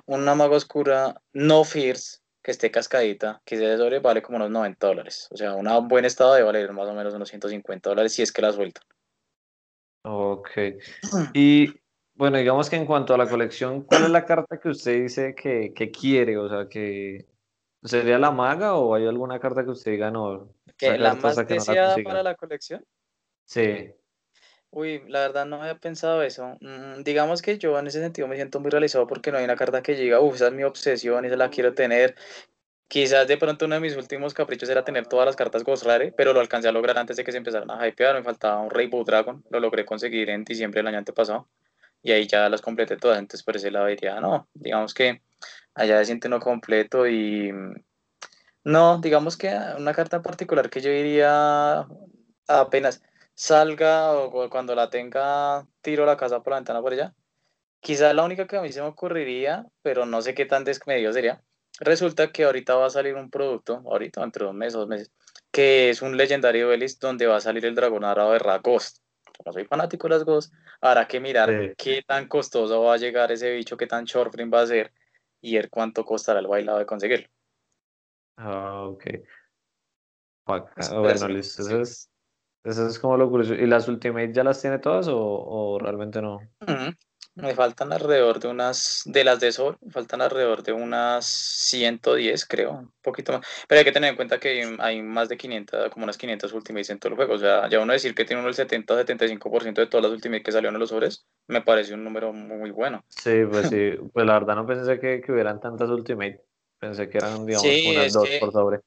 una maga oscura no fierce que esté cascadita, que de sobre, vale como unos 90 dólares. O sea, un buen estado de valer más o menos unos 150 dólares si es que la sueltan. Ok. Y bueno, digamos que en cuanto a la colección, ¿cuál es la carta que usted dice que, que quiere? O sea, que sería la maga o hay alguna carta que usted diga no, ¿La más deseada para la colección? Sí. Uy, la verdad no había pensado eso. Mm, digamos que yo en ese sentido me siento muy realizado porque no hay una carta que llega, uff, esa es mi obsesión y esa la quiero tener. Quizás de pronto uno de mis últimos caprichos era tener todas las cartas Ghost Rare, pero lo alcancé a lograr antes de que se empezaran a hypear. Me faltaba un Rainbow Dragon, lo logré conseguir en diciembre del año antepasado y ahí ya las completé todas. Entonces por ese lado diría, no, digamos que allá se siente uno completo y no, digamos que una carta en particular que yo diría apenas salga o cuando la tenga, tiro la casa por la ventana por allá. Quizás la única que a mí se me ocurriría, pero no sé qué tan desmedido sería. Resulta que ahorita va a salir un producto, ahorita, entre dos meses, dos meses, que es un legendario Belis donde va a salir el dragón arado de Ragost. No soy fanático de las Ghost, habrá que mirar qué tan costoso va a llegar ese bicho, qué tan short va a ser y ver cuánto costará el bailado de conseguirlo. Ah, ok. bueno, listo. Eso es, eso es como lo curioso. ¿Y las Ultimate ya las tiene todas o, o realmente no? Me faltan alrededor de unas, de las de Sol, me faltan alrededor de unas 110, creo, un poquito más. Pero hay que tener en cuenta que hay más de 500, como unas 500 Ultimates en todo el juego. O sea, ya uno decir que tiene uno el 70-75% de todas las Ultimates que salieron en los sobres, me parece un número muy bueno. Sí, pues sí. Pues la verdad no pensé que, que hubieran tantas Ultimate. Pensé que eran, digamos, unas dos por sobre.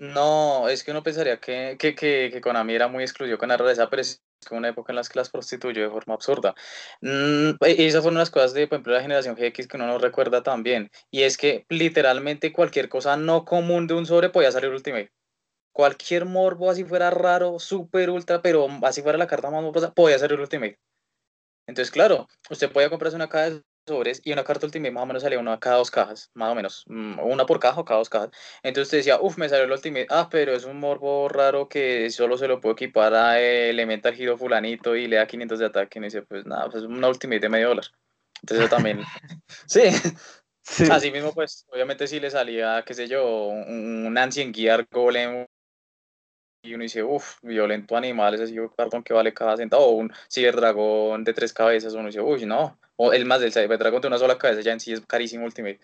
No, es que uno pensaría que, que, que, que Konami era muy excluido con la rareza, pero es que una época en la que las prostituyó de forma absurda. Mm, y esas fueron las cosas de, por ejemplo, la generación GX que uno no recuerda tan bien. Y es que literalmente cualquier cosa no común de un sobre podía salir Ultimate. Cualquier morbo, así fuera raro, super ultra, pero así fuera la carta más morbosa, podía salir Ultimate. Entonces, claro, usted podía comprarse una caja de sobres y una carta Ultimate más o menos salía una cada dos cajas, más o menos, mm, una por caja o cada dos cajas. Entonces te decía, uff, me salió el Ultimate, ah, pero es un morbo raro que solo se lo puedo equipar a Elemental Hero fulanito y le da 500 de ataque. Y me dice, pues nada, pues es una Ultimate de medio dólar. Entonces también, sí. Así mismo, pues, obviamente si le salía, qué sé yo, un, un Ancient Gear Golem y uno dice, uff, violento animales, así cartón que vale cada centavo, o un ciberdragón de tres cabezas, uno dice, uy, no, o el más del ciberdragón de una sola cabeza, ya en sí es carísimo Ultimate.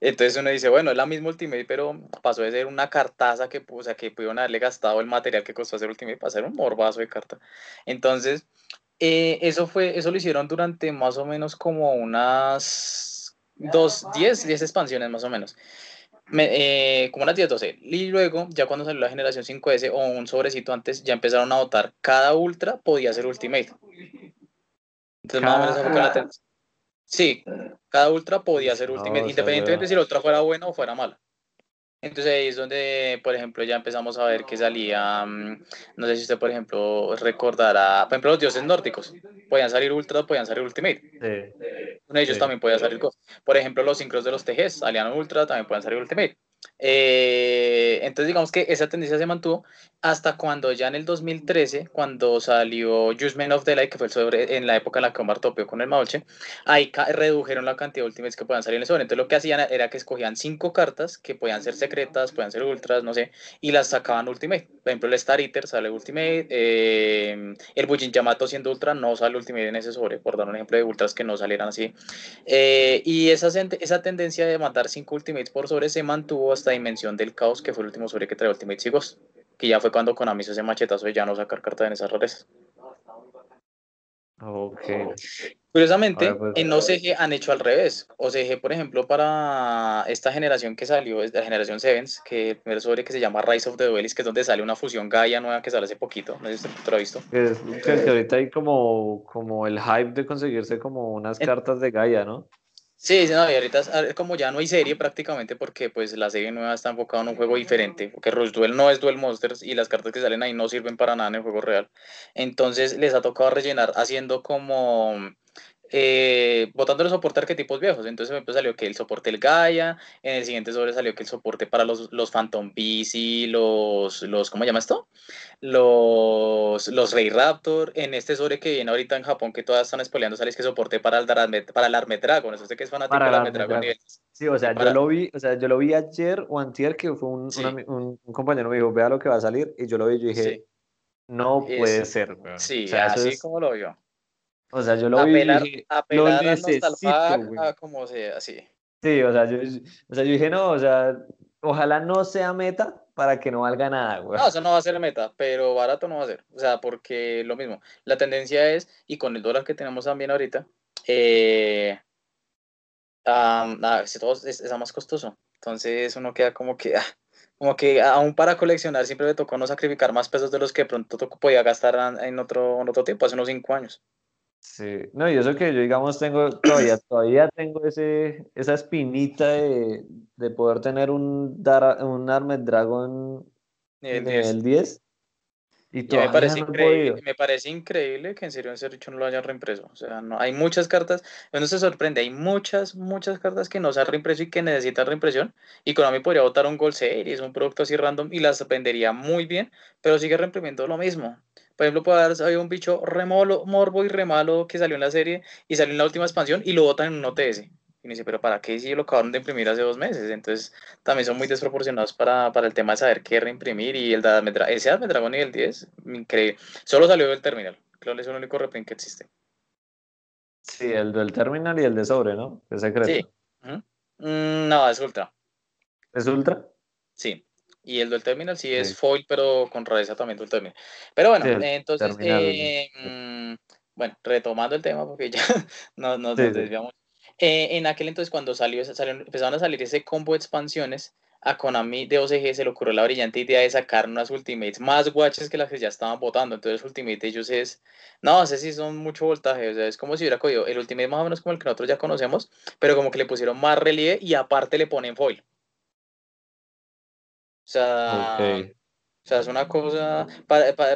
Entonces uno dice, bueno, es la misma Ultimate, pero pasó de ser una cartaza que, o sea, que pudieron haberle gastado el material que costó hacer Ultimate para hacer un morbazo de carta. Entonces, eh, eso fue, eso lo hicieron durante más o menos como unas dos, diez, diez expansiones más o menos me, eh, como las 10, 12. Y luego, ya cuando salió la generación 5S o un sobrecito antes, ya empezaron a votar. Cada Ultra podía ser Ultimate. Entonces, más o menos fue la Sí, cada Ultra podía ser Ultimate, independientemente si el Ultra fuera bueno o fuera malo. Entonces ahí es donde, por ejemplo, ya empezamos a ver que salía, mm, no sé si usted, por ejemplo, recordará, por ejemplo, los dioses nórdicos, podían salir Ultra, podían salir Ultimate. Sí. Uno de ellos también podía salir Por ejemplo, los sincros de los TGs salían Ultra, también podían salir Ultimate. Eh, entonces digamos que esa tendencia se mantuvo hasta cuando ya en el 2013, cuando salió Judgment of the que fue el sobre en la época en la que Omar topeó con el Mauche, ahí redujeron la cantidad de ultimates que podían salir en el sobre. Entonces lo que hacían era que escogían cinco cartas que podían ser secretas, podían ser ultras, no sé, y las sacaban ultimate. Por ejemplo, el Star Eater sale ultimate, eh, el Bujin Yamato siendo ultra no sale ultimate en ese sobre, por dar un ejemplo de ultras que no salieran así. Eh, y esa, esa tendencia de matar cinco ultimates por sobre se mantuvo hasta Dimensión del Caos, que fue el último sobre que trae Ultimate Ghost que ya fue cuando Konami se hace machetazo de ya no sacar cartas en esas rarezas. Ok. Curiosamente, pues, en OCG han hecho al revés. OCG, por ejemplo, para esta generación que salió, es la generación Sevens, que el primer sobre que se llama Rise of the Duelist, que es donde sale una fusión Gaia nueva que sale hace poquito. No sé si usted lo ha visto. Es, que, ahorita hay como, como el hype de conseguirse como unas cartas de Gaia, ¿no? Sí, no, y ahorita como ya no hay serie prácticamente porque pues la serie nueva está enfocada en un juego diferente, porque Rush Duel no es Duel Monsters y las cartas que salen ahí no sirven para nada en el juego real. Entonces les ha tocado rellenar haciendo como eh, botando el soporte arquetipos viejos. Entonces me salió que el soporte el Gaia, en el siguiente sobre salió que el soporte para los, los Phantom Beast y los, los, ¿cómo llama esto? Los, los Rey Raptor. En este sobre que viene ahorita en Japón, que todas están espoleando, sale que soporte para el, para el Armetragon. Eso sé que es fanático del Armetragon. Sí, o sea, yo lo vi, o sea, yo lo vi ayer o antier, que fue un, un, compañero me dijo, vea lo que va a salir, y yo lo vi y yo dije, no puede ser. Sí, así como lo vio. O sea, yo lo vi y dije, lo necesito, como sea, sí. Sí, o sea, yo, o sea, yo dije, no, o sea, ojalá no sea meta para que no valga nada, güey. No, eso no va a ser meta, pero barato no va a ser. O sea, porque lo mismo, la tendencia es, y con el dólar que tenemos también ahorita, eh, um, todo es, más costoso. Entonces uno queda como que, ah, como que aún para coleccionar siempre me tocó no sacrificar más pesos de los que pronto podía gastar en otro, en otro tiempo, hace unos cinco años. Sí, no, y eso que yo, digamos, tengo, todavía, todavía tengo ese, esa espinita de, de poder tener un, dar, un Armed Dragon nivel 10. 10 y, me, parece increíble, me parece increíble que en serio en Serricho no lo hayan reimpreso. O sea, no, hay muchas cartas, uno se sorprende, hay muchas, muchas cartas que no se han reimpreso y que necesitan reimpresión. Y Konami podría botar un Gold Series, un producto así random y las vendería muy bien, pero sigue reimprimiendo lo mismo. Por ejemplo, puede haber un bicho remolo, morbo y remalo que salió en la serie y salió en la última expansión y lo botan en un OTS. Y me dice, pero ¿para qué si lo acabaron de imprimir hace dos meses? Entonces, también son muy desproporcionados para, para el tema de saber qué reimprimir. Y el de ese Adme Dragon nivel 10, increíble. Solo salió del terminal. Creo que es el único reprint que existe. Sí, el del terminal y el de sobre, ¿no? Es secreto. Sí. Mm, no, es ultra. ¿Es ultra? Sí. Y el del terminal sí, es foil, pero con rareza también del terminal. Pero bueno, entonces, eh, mm, bueno, retomando el tema, porque ya nos, nos desviamos eh, en aquel entonces, cuando salió, empezaron a salir ese combo de expansiones, a Konami de OCG se le ocurrió la brillante idea de sacar unas Ultimates más guaches que las que ya estaban votando. Entonces, Ultimate ellos es, no sé si son mucho voltaje, o sea, es como si hubiera cogido el Ultimate más o menos como el que nosotros ya conocemos, pero como que le pusieron más relieve y aparte le ponen foil. O sea, o sea es una cosa,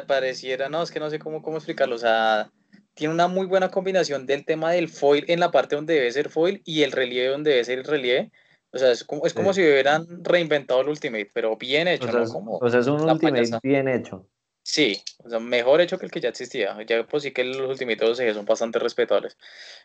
pareciera, no, es que no sé cómo, cómo explicarlo, o sea, tiene una muy buena combinación del tema del foil en la parte donde debe ser foil y el relieve donde debe ser el relieve. O sea, es como, es como si hubieran reinventado el Ultimate, pero bien hecho, o sea, ¿no? Como o sea, es un Ultimate bien hecho. Sí, o sea, mejor hecho que el que ya existía. Ya pues sí que los ultimitos de son bastante respetables.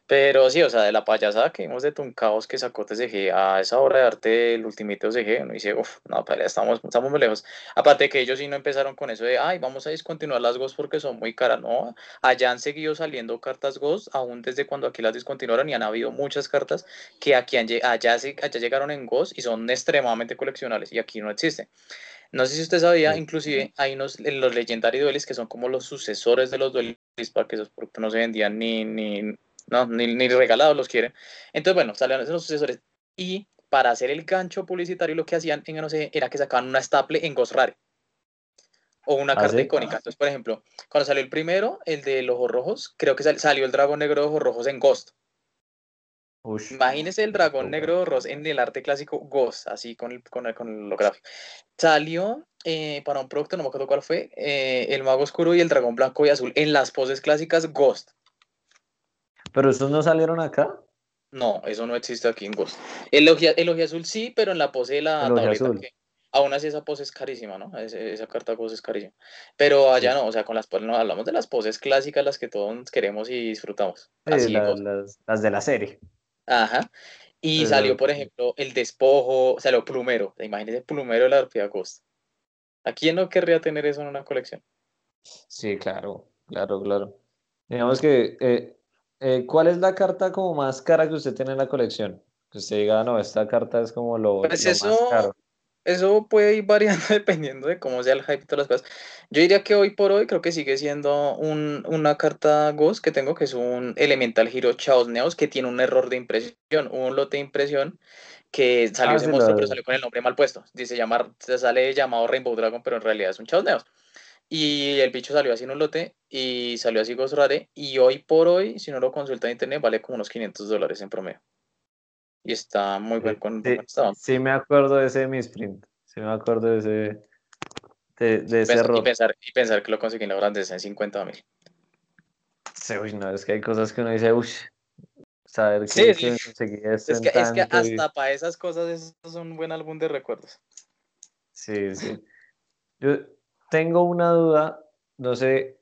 Pero sí, o sea, de la payasada que vimos de Tuncaos que sacó TCG a esa obra de arte el ultimito TCG, uno dice, uff, no, pero estamos, estamos muy lejos. Aparte que ellos sí no empezaron con eso de, ay, vamos a discontinuar las Ghosts porque son muy caras. No, allá han seguido saliendo cartas Ghosts, aún desde cuando aquí las discontinuaron y han habido muchas cartas que aquí han, allá, allá llegaron en Ghosts y son extremadamente coleccionables y aquí no existen. No sé si usted sabía, inclusive hay unos, los Legendary Duelis que son como los sucesores de los Duelis, para que esos productos no se vendían ni, ni, no, ni, regalados los quieren. Entonces, bueno, salieron esos sucesores. Y para hacer el gancho publicitario, lo que hacían en no sé, era que sacaban una staple en Ghost Rare. O una ¿Ah, carta icónica. Entonces, por ejemplo, cuando salió el primero, el de los ojos rojos, creo que salió el dragón negro de ojos rojos en Ghost. Imagínese el dragón negro Ross en el arte clásico Ghost, así con el, con el, con lo gráfico. Salió eh, para un producto, no me acuerdo cuál fue, eh, el mago oscuro y el dragón blanco y azul en las poses clásicas Ghost. ¿Pero esos no salieron acá? No, eso no existe aquí en Ghost. El azul sí, pero en la pose de la tableta. aún así esa pose es carísima, ¿no? esa carta Ghost es carísima. Pero allá no, o sea, con las no hablamos de las poses clásicas, las que todos queremos y disfrutamos. Así, las, las de la serie. Ajá. Y salió, por ejemplo, el despojo, salió plumero. Imagínese plumero de la Orfía Ghost. ¿A quién no querría tener eso en una colección? Sí, claro, claro, claro. Digamos que, eh, eh, ¿cuál es la carta como más cara que usted tiene en la colección? Que usted diga, no, esta carta es como lo, pues eso, más caro eso puede ir variando dependiendo de cómo sea el hype y todas las cosas. Yo diría que hoy por hoy creo que sigue siendo un, una carta Ghost que tengo, que es un Elemental Hero Chaos Neos, que tiene un error de impresión, un lote de impresión que salió ah, ese monstruo, pero salió con el nombre mal puesto. Dice llamar, se sale llamado Rainbow Dragon, pero en realidad es un Chaos Neos. Y el bicho salió así en un lote y salió así Ghost Rare. Y hoy por hoy, si no lo consulta en internet, vale como unos 500 dólares en promedio y está muy bien con sí, sí, me acuerdo de ese misprint. Sí me acuerdo de ese, de, ese error. Y pensar, y pensar que lo conseguí en la grandeza en 50 mil. Sí, uy, no, es que hay cosas que uno dice, uy, saber que, sí, sí. conseguí esto es, que, es que hasta para esas cosas eso es un buen álbum de recuerdos. Sí, sí. Yo tengo una duda, no sé,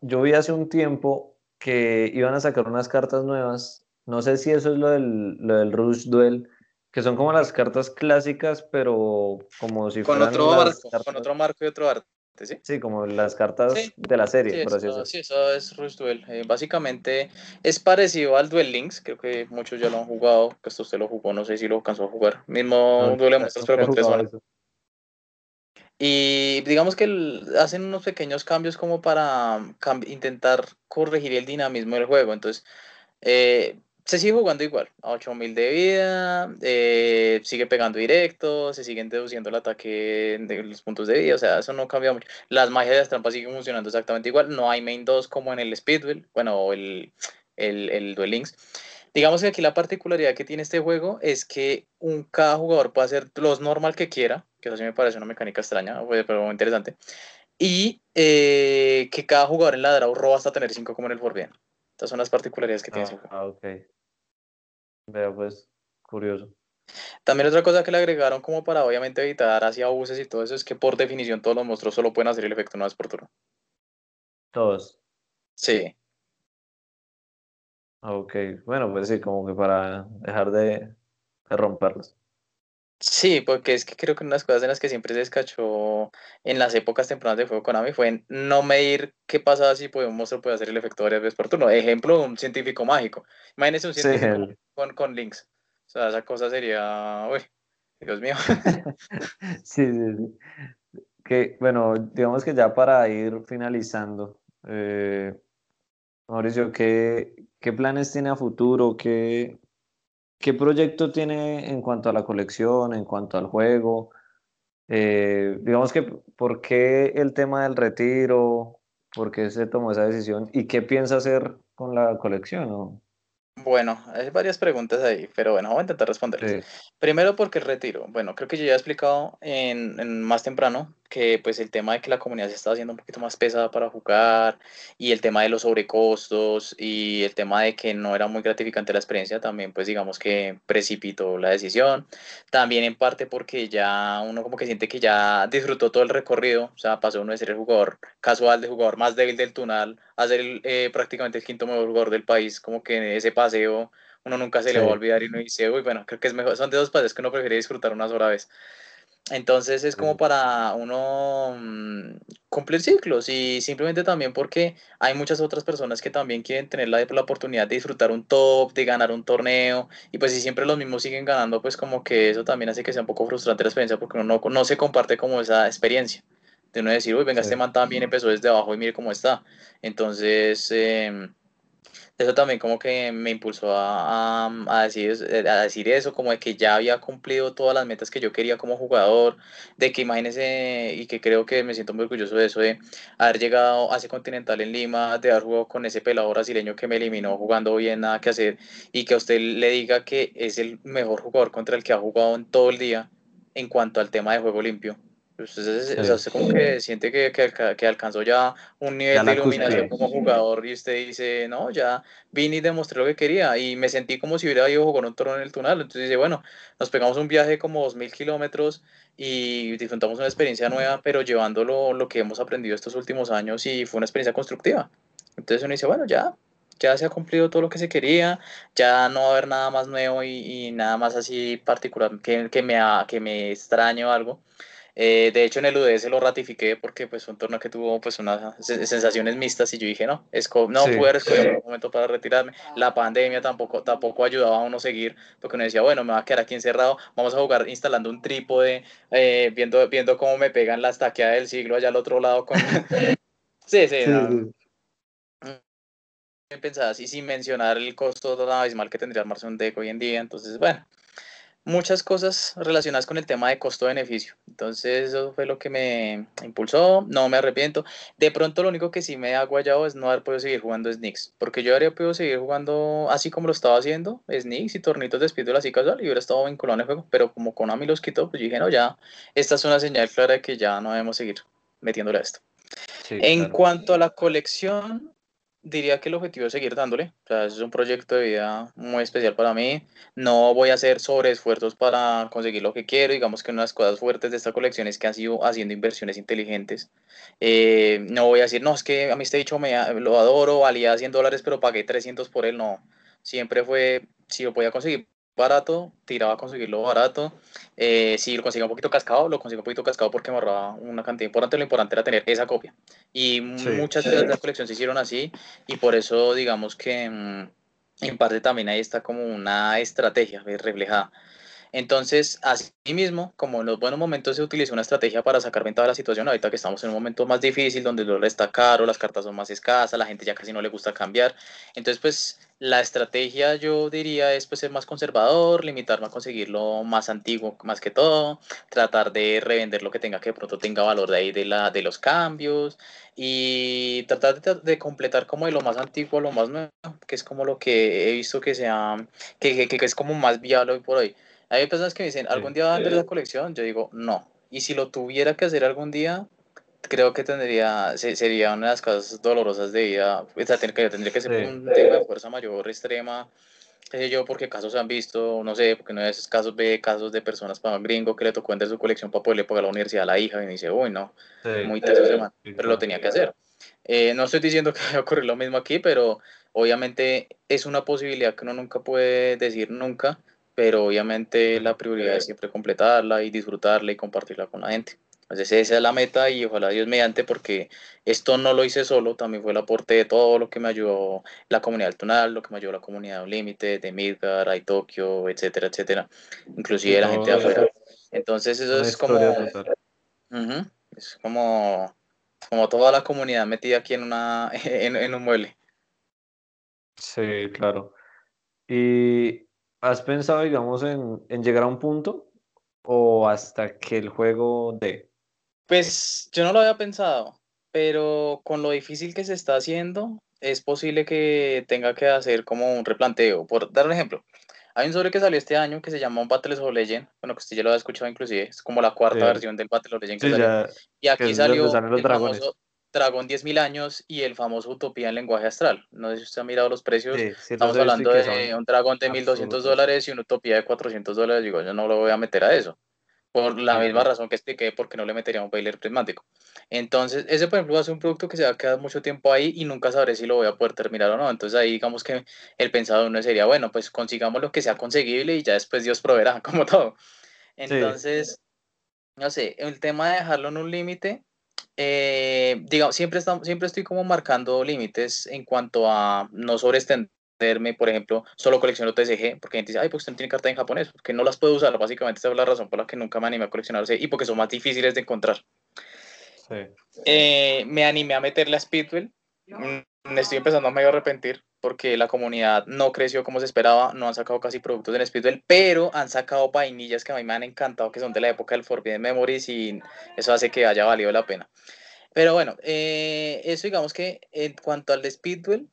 yo vi hace un tiempo que iban a sacar unas cartas nuevas no sé si eso es lo del, lo del Rush Duel, que son como las cartas clásicas, pero como si con fueran otro marco, Con otro marco y otro arte, ¿sí? Sí, como las cartas de la serie, por así decirlo. Sí, eso es Rush Duel. Eh, básicamente es parecido al Duel Links, creo que muchos ya lo han jugado, que esto usted lo jugó, no sé si lo alcanzó a jugar. Mismo Duel de muestras, pero con tres zonas. Y digamos que hacen unos pequeños cambios como para intentar corregir el dinamismo del juego. Entonces, eh, se sigue jugando igual, a 8000 de vida, eh, sigue pegando directo, se siguen deduciendo el ataque de los puntos de vida, o sea, eso no cambia mucho. Las magias de las trampas siguen funcionando exactamente igual, no hay main 2 como en el Speedwell, bueno, el, el, el Duel Links. Digamos que aquí la particularidad que tiene este juego es que un, cada jugador puede hacer los normal que quiera, que eso sí me parece una mecánica extraña, pero muy interesante, y eh, que cada jugador en la draw roba hasta tener 5 como en el Forbidden. Estas son las particularidades que tiene ese juego. Ah, ok. Veo, pues, curioso. También otra cosa que le agregaron como para obviamente evitar así abusos y todo eso es que por definición todos los monstruos solo pueden hacer el efecto una vez por turno. Todos. Sí. Ok, bueno, pues sí, como que para dejar de romperlos. Sí, porque es que creo que una de las cosas en las que siempre se descachó en las épocas tempranas de Fuego Konami fue no medir qué pasaba si un monstruo puede hacer el efecto varias veces por turno. Ejemplo, un científico mágico. Imagínese un científico con, con links. O sea, esa cosa sería. Uy, Dios mío. sí, sí, sí. Que, bueno, digamos que ya para ir finalizando, eh, Mauricio, ¿qué, ¿qué planes tiene a futuro? ¿Qué, ¿Qué proyecto tiene en cuanto a la colección, en cuanto al juego? Eh, digamos que, ¿por qué el tema del retiro? ¿Por qué se tomó esa decisión? ¿Y qué piensa hacer con la colección? Bueno, hay varias preguntas ahí, pero bueno, voy a intentar responderlas. Primero, ¿por qué el retiro? Bueno, creo que yo ya he explicado en, más temprano que pues el tema de que la comunidad se estaba haciendo un poquito más pesada para jugar y el tema de los sobrecostos y el tema de que no era muy gratificante la experiencia también pues digamos que precipitó la decisión. También en parte porque ya uno como que siente que ya disfrutó todo el recorrido, o sea, pasó uno de ser el jugador casual, de jugador más débil del Tunal, a ser eh, prácticamente el quinto mejor jugador del país, como que ese paseo uno nunca se le va a olvidar y uno dice, uy, bueno, creo que es mejor, son de dos paseos que uno prefiere disfrutar una sola vez. Entonces es como para uno mm, cumplir ciclos y simplemente también porque hay muchas otras personas que también quieren tener la, la, oportunidad de disfrutar un top, de ganar un torneo y pues si siempre los mismos siguen ganando pues como que eso también hace que sea un poco frustrante la experiencia porque uno no, no se comparte como esa experiencia de uno decir, uy, venga, este man también empezó desde abajo y mire cómo está. Entonces... Eh, eso también como que me impulsó a, a, decir, eh, a decir eso, como de que ya había cumplido todas las metas que yo quería como jugador, de que imagínese, y que creo que me siento muy orgulloso de eso, de haber llegado a ese Continental en Lima, de haber jugado con ese pelado brasileño que me eliminó jugando bien, nada que hacer, y que a usted le diga que es el mejor jugador contra el que ha jugado en todo el día en cuanto al tema de juego limpio. Entonces, pues, o sea, como que siente que, que, que, alcanzó ya un nivel de iluminación como jugador y usted dice, no, ya vine y demostré lo que quería y me sentí como si hubiera ido con un toro en el túnel. Entonces dice, bueno, nos pegamos un viaje como 2.000 kilómetros y disfrutamos una experiencia nueva, pero llevándolo lo que hemos aprendido estos últimos años y fue una experiencia constructiva. Entonces uno dice, bueno, ya, ya se ha cumplido todo lo que se quería, ya no va a haber nada más nuevo y, y nada más así particular que, que, me, que me extrañe o algo. Eh, de hecho, en el UDS lo ratifiqué porque pues, fue un torneo que tuvo pues, unas sensaciones mixtas y yo dije, no, no sí, pude escoger un momento para retirarme. La pandemia tampoco, tampoco ayudaba a uno a seguir porque uno decía, bueno, me va a quedar aquí encerrado, vamos a jugar instalando un trípode, eh, viendo, viendo cómo me pegan las taqueadas del siglo allá al otro lado. Con... sí, sí, sí. No. Pensaba así sin mencionar el costo abismal que tendría armarse un deck hoy en día, entonces, bueno muchas cosas relacionadas con el tema de costo-beneficio. Entonces, eso fue lo que me impulsó, no me arrepiento. De pronto, lo único que sí me ha guayado es no haber podido seguir jugando Snicks, porque yo habría podido seguir jugando así como lo estaba haciendo, Snicks y tornitos de speedball así casual, y hubiera estado vinculado en el juego, pero como Konami los quitó, pues dije, no, ya, esta es una señal clara de que ya no debemos seguir metiéndole a esto. en cuanto a la colección, diría que el objetivo es seguir dándole. O sea, es un proyecto de vida muy especial para mí. No voy a hacer sobreesfuerzos para conseguir lo que quiero. Digamos que una de las cosas fuertes de esta colección es que han sido haciendo inversiones inteligentes. Eh, no voy a decir, no, es que a mí este dicho me, lo adoro, valía 100 dólares, pero pagué 300 por él. No, siempre fue, si lo podía conseguir barato, tiraba a conseguirlo barato. Eh, si lo conseguía un poquito cascado, lo conseguía un poquito cascado porque me ahorraba una cantidad importante. Lo importante era tener esa copia. Y muchas de las colecciones se hicieron así y por eso digamos que mm, en parte también ahí está como una estrategia reflejada. Entonces, así mismo, como en los buenos momentos se utiliza una estrategia para sacar ventaja de la situación, ahorita que estamos en un momento más difícil, donde el dólar está caro, las cartas son más escasas, la gente ya casi no le gusta cambiar. Entonces, pues la estrategia yo diría es pues ser más conservador, limitarme a conseguir lo más antiguo más que todo, tratar de revender lo que tenga que de pronto tenga valor de ahí de, la, de los cambios y tratar de, completar como de lo más antiguo a lo más nuevo, que es como lo que he visto que sea, que, que, que es como más viable hoy por hoy. Hay personas que me dicen, ¿algún día va a vender la colección? Yo digo, no. Y si lo tuviera que hacer algún día, creo que tendría, sería una de las cosas dolorosas de vida. O sea, tendría, tendría que ser un tema de fuerza mayor, extrema. sé yo, porque casos se han visto, no sé, porque no de esos casos ve casos de personas para gringo que le tocó vender su colección para poderle pagar la universidad a la hija y me dice, uy, no, muy teso semana, pero lo tenía que hacer. Eh, no estoy diciendo que vaya a ocurrir lo mismo aquí, pero obviamente es una posibilidad que uno nunca puede decir nunca pero obviamente la prioridad es siempre completarla y disfrutarla y compartirla con la gente. Entonces esa es la meta y ojalá Dios mediante porque esto no lo hice solo, también fue el aporte de todo lo que me ayudó la comunidad Tunal, lo que me ayudó la comunidad Límite, de Midgar, Tokio, etcétera, etcétera, inclusive la gente de afuera. Entonces eso es como, es como, como toda la comunidad metida aquí en, una, en, en un mueble. Sí, claro. Y ¿Has pensado, digamos, en, llegar a un punto o hasta que el juego dé? Pues yo no lo había pensado, pero con lo difícil que se está haciendo, es posible que tenga que hacer como un replanteo. Por dar un ejemplo, Hay un sobre que salió este año que se llama Battles of Legend. Bueno, que usted ya lo ha escuchado inclusive. Es como la cuarta versión del Battle of Legend que salió. y aquí salió el famoso Dragón 10.000 años y el famoso Utopía en lenguaje astral. No sé si usted ha mirado los precios. Estamos hablando de un dragón de 1.200 dólares y una Utopía de 400 dólares. Digo, yo no lo voy a meter a eso. Por la misma razón que expliqué, porque no le metería un bailer prismático. Entonces, ese, por ejemplo, va a ser un producto que se va a quedar mucho tiempo ahí y nunca sabré si lo voy a poder terminar o no. Entonces, ahí digamos que el pensado uno sería, bueno, pues consigamos lo que sea conseguible y ya después Dios proveerá, como todo. Entonces, no sé, el tema de dejarlo en un límite, eh, digamos, siempre, estamos, siempre estoy como marcando límites en cuanto a no sobreextenderme, por ejemplo, solo colecciono TCG, porque gente dice, ay, pues usted no tiene carta en japonés, porque no las puedo usar, básicamente esa es la razón por la que nunca me animé a coleccionarse y porque son más difíciles de encontrar. Eh, me animé a meterle a Speedwell. Me estoy empezando a medio arrepentir porque la comunidad no creció como se esperaba, no han sacado casi productos en Speedwell, pero han sacado vainillas que a mí me han encantado, que son de la época del Forbidden Memories y eso hace que haya valido la pena. Pero bueno, eh, eso digamos que en cuanto al de Speedwell,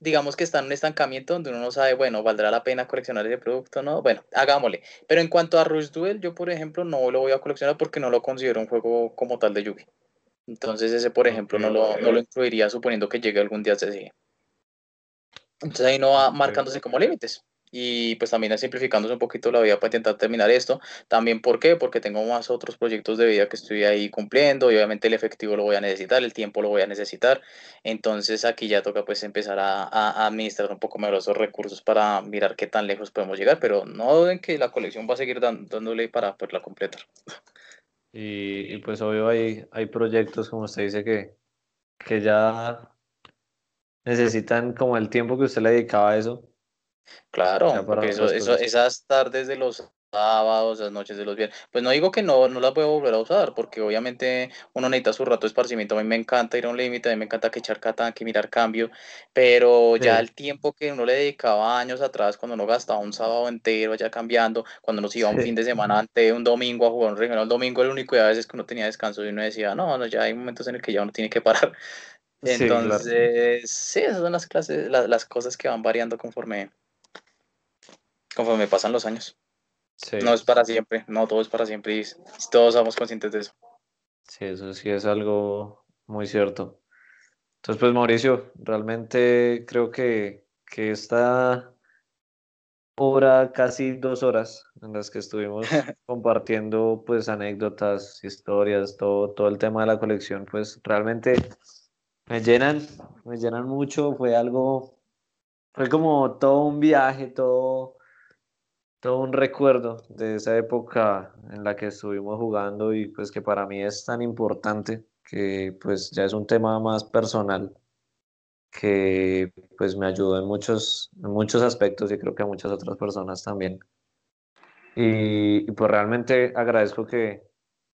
digamos que está en un estancamiento donde uno no sabe, bueno, ¿valdrá la pena coleccionar ese producto? No, bueno, hagámosle. Pero en cuanto a Rush Duel, yo por ejemplo no lo voy a coleccionar porque no lo considero un juego como tal de Yugi. Entonces ese, por ejemplo, no lo, no lo incluiría suponiendo que llegue algún día a CSG. Entonces ahí no va marcándose como límites. Y pues también simplificándose un poquito la vida para intentar terminar esto. También, ¿por qué? Porque tengo más otros proyectos de vida que estoy ahí cumpliendo y obviamente el efectivo lo voy a necesitar, el tiempo lo voy a necesitar. Entonces aquí ya toca pues empezar a, a administrar un poco mejor esos recursos para mirar qué tan lejos podemos llegar, pero no duden que la colección va a seguir dándole para poderla completar. Y, pues obvio hay, hay proyectos, como usted dice, que, que ya necesitan como el tiempo que usted le dedicaba a eso. Claro, porque eso, eso, esas tardes de los sábados, las noches de los viernes. Pues no digo que no, no las voy a volver a usar, porque obviamente uno necesita su rato de esparcimiento. A mí me encanta ir a un límite, a mí me encanta que echar cata, que mirar cambio, pero ya el tiempo que uno le dedicaba años atrás, cuando uno gastaba un sábado entero allá cambiando, cuando nos iba un fin de semana ante un domingo a jugar un regional, el domingo el único día a veces que uno tenía descanso y uno decía, no, no, ya hay momentos en el que ya uno tiene que parar. Entonces, sí, esas son las clases, las, las cosas que van variando conforme, conforme pasan los años. No es para siempre, no todo es para siempre y todos somos conscientes de eso. Sí, eso sí es algo muy cierto. Entonces, pues Mauricio, realmente creo que, que esta hora, casi dos horas en las que estuvimos compartiendo pues anécdotas, historias, todo, todo el tema de la colección, pues realmente me llenan, me llenan mucho, fue algo, fue como todo un viaje, todo todo un recuerdo de esa época en la que estuvimos jugando y pues que para mí es tan importante que pues ya es un tema más personal que pues me ayudó en muchos, en muchos aspectos y creo que a muchas otras personas también. Y, pues realmente agradezco que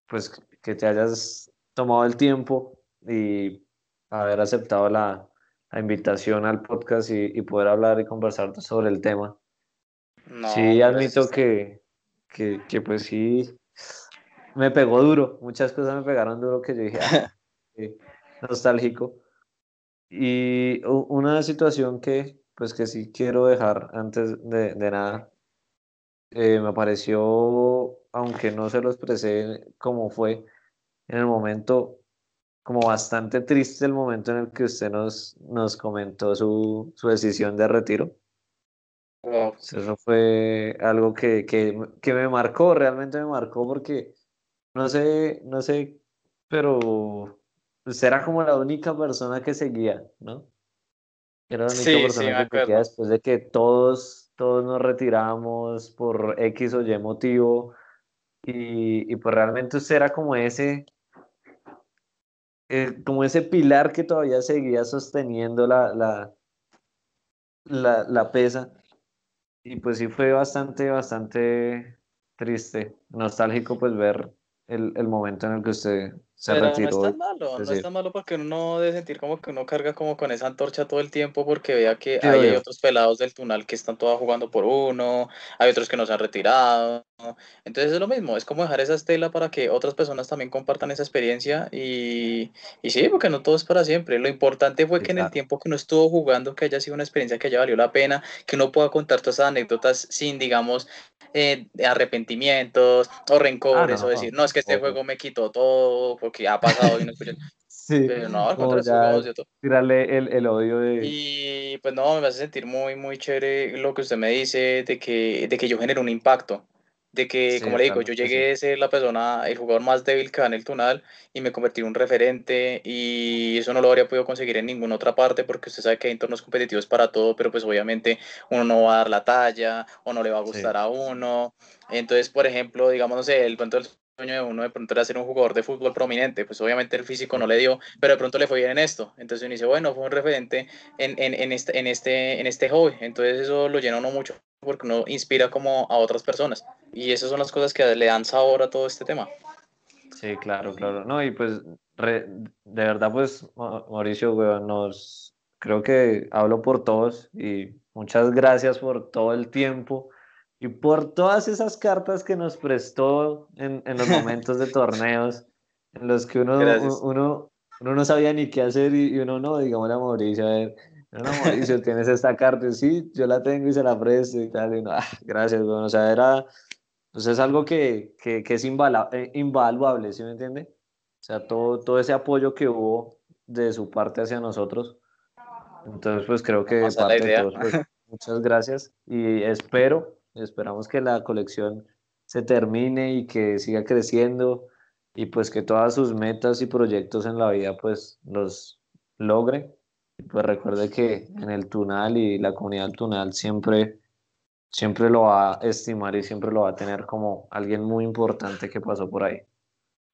pues que te hayas tomado el tiempo y haber aceptado la, la invitación al podcast y, y poder hablar y conversar sobre el tema sí, admito que, que, pues sí, me pegó duro, muchas cosas me pegaron duro que yo dije, ah, nostálgico. Y una situación que, pues que sí quiero dejar antes de, nada, eh, me pareció, aunque no se lo expresé como fue en el momento, como bastante triste el momento en el que usted nos, nos comentó su, su decisión de retiro. Eso fue algo que, que, que, me marcó, realmente me marcó porque no sé, no sé, pero pues era como la única persona que seguía, ¿no? Era la única persona que seguía después de que todos, todos nos retiramos por X o Y motivo. Y, y pues realmente usted era como ese, eh, como ese pilar que todavía seguía sosteniendo la, la, la, la pesa y pues sí fue bastante, bastante triste, nostálgico pues ver el, el momento en el que usted se Pero retiró. no es tan malo, no es tan malo porque uno no debe sentir como que uno carga como con esa antorcha todo el tiempo porque vea que Sí, hay otros pelados del Tunal que están todos jugando por uno, hay otros que no se han retirado. Entonces es lo mismo, es como dejar esa estela para que otras personas también compartan esa experiencia y, y sí, porque no todo es para siempre. Lo importante fue que en el tiempo que uno estuvo jugando, que haya sido una experiencia que haya valido la pena, que uno pueda contar todas esas anécdotas sin, digamos, eh, arrepentimientos o rencores Ah, no, o decir, no, es que este juego me quitó todo porque ha pasado y no escuché. Sí, Pero no, al contrario, ya tirarle el, el odio de... Y pues no, me hace sentir muy, muy chévere lo que usted me dice de que, de que yo genero un impacto. De que, Sí, como le digo, yo llegué a ser la persona, el jugador más débil que va en el Tunal y me convertí en un referente y eso no lo habría podido conseguir en ninguna otra parte porque usted sabe que hay entornos competitivos para todo, pero pues obviamente uno no va a dar la talla o no le va a Sí. gustar a uno. Entonces, por ejemplo, digamos, no sé, el pronto el sueño de uno de pronto era ser un jugador de fútbol prominente, pues obviamente el físico no le dio, pero de pronto le fue bien en esto. Entonces uno dice, bueno, fue un referente en, en, en, este, en, este, en este hobby. Entonces eso lo llena uno mucho porque uno inspira como a otras personas. Y esas son las cosas que le dan sabor a todo este tema. Sí, claro, claro. No, y pues re- de verdad, pues Ma- Mauricio, weón, nos creo que hablo por todos y muchas gracias por todo el tiempo y por todas esas cartas que nos prestó en, en los momentos de torneos en los que uno, uno, uno no sabía ni qué hacer y, y uno no, digamos a Mauricio, a ver, no, no, Mauricio, tienes esta carta, y sí, yo la tengo y se la presto y tal, y uno, "Ah, gracias, weón, o sea, era... Pues es algo que, que, que es invala- eh, invaluable, ¿sí me entiende? O sea, todo, todo ese apoyo que hubo de su parte hacia nosotros. Entonces, pues creo que parte de todos, pues muchas gracias y espero, esperamos que la colección se termine y que siga creciendo y pues que todas sus metas y proyectos en la vida pues los logre. Pues recuerde que en el Tunal y la comunidad del Tunal siempre siempre lo va a estimar y siempre lo va a tener como alguien muy importante que pasó por ahí.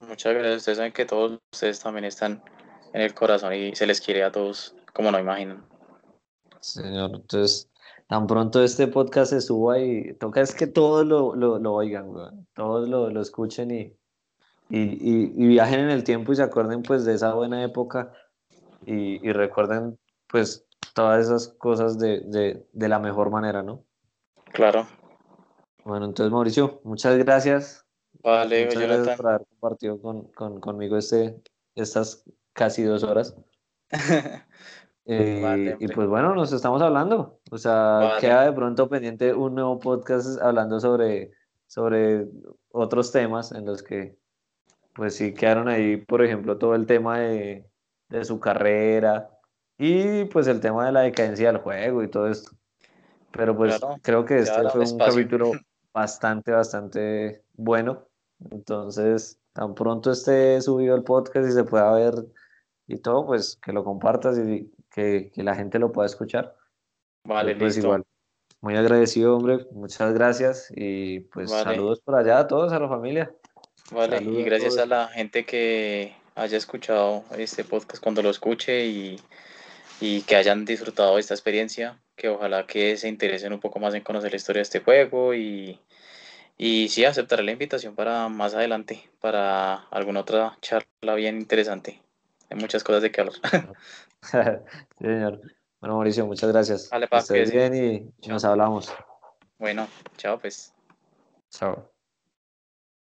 Muchas gracias. Ustedes saben que todos ustedes también están en el corazón y se les quiere a todos como no imaginan. Señor, entonces, tan pronto este podcast se suba y toca es que todos lo, lo, lo oigan, weón. Todos lo, lo escuchen y, y, y, y viajen en el tiempo y se acuerden pues de esa buena época y, y recuerden pues todas esas cosas de, de, de la mejor manera, ¿no? Claro. Bueno, entonces Mauricio, muchas gracias. Vale, Muchas gracias por haber compartido con, con, conmigo este, estas casi dos horas. Eh, Vale, y pues bueno, nos estamos hablando. O sea, Vale. queda de pronto pendiente un nuevo podcast hablando sobre, sobre otros temas en los que pues sí quedaron ahí, por ejemplo, todo el tema de, de su carrera y pues el tema de la decadencia del juego y todo esto. Pero pues Claro, creo que este fue un espacio. capítulo bastante, bastante bueno. Entonces, tan pronto esté subido el podcast y se pueda ver y todo, pues que lo compartas y que, que la gente lo pueda escuchar. Vale, pues listo. igual, muy agradecido, hombre. Muchas gracias y pues Vale. saludos por allá a todos, a la familia. Vale, Saludos y a gracias todos. a la gente que haya escuchado este podcast cuando lo escuche y, y que hayan disfrutado esta experiencia, que ojalá que se interesen un poco más en conocer la historia de este juego y, y sí, aceptaré la invitación para más adelante, para alguna otra charla bien interesante. Hay muchas cosas de que hablar. Sí, señor. Bueno, Mauricio, muchas gracias. Vale, Que pa, estés bien y nos hablamos. Bueno, chao pues. Chao.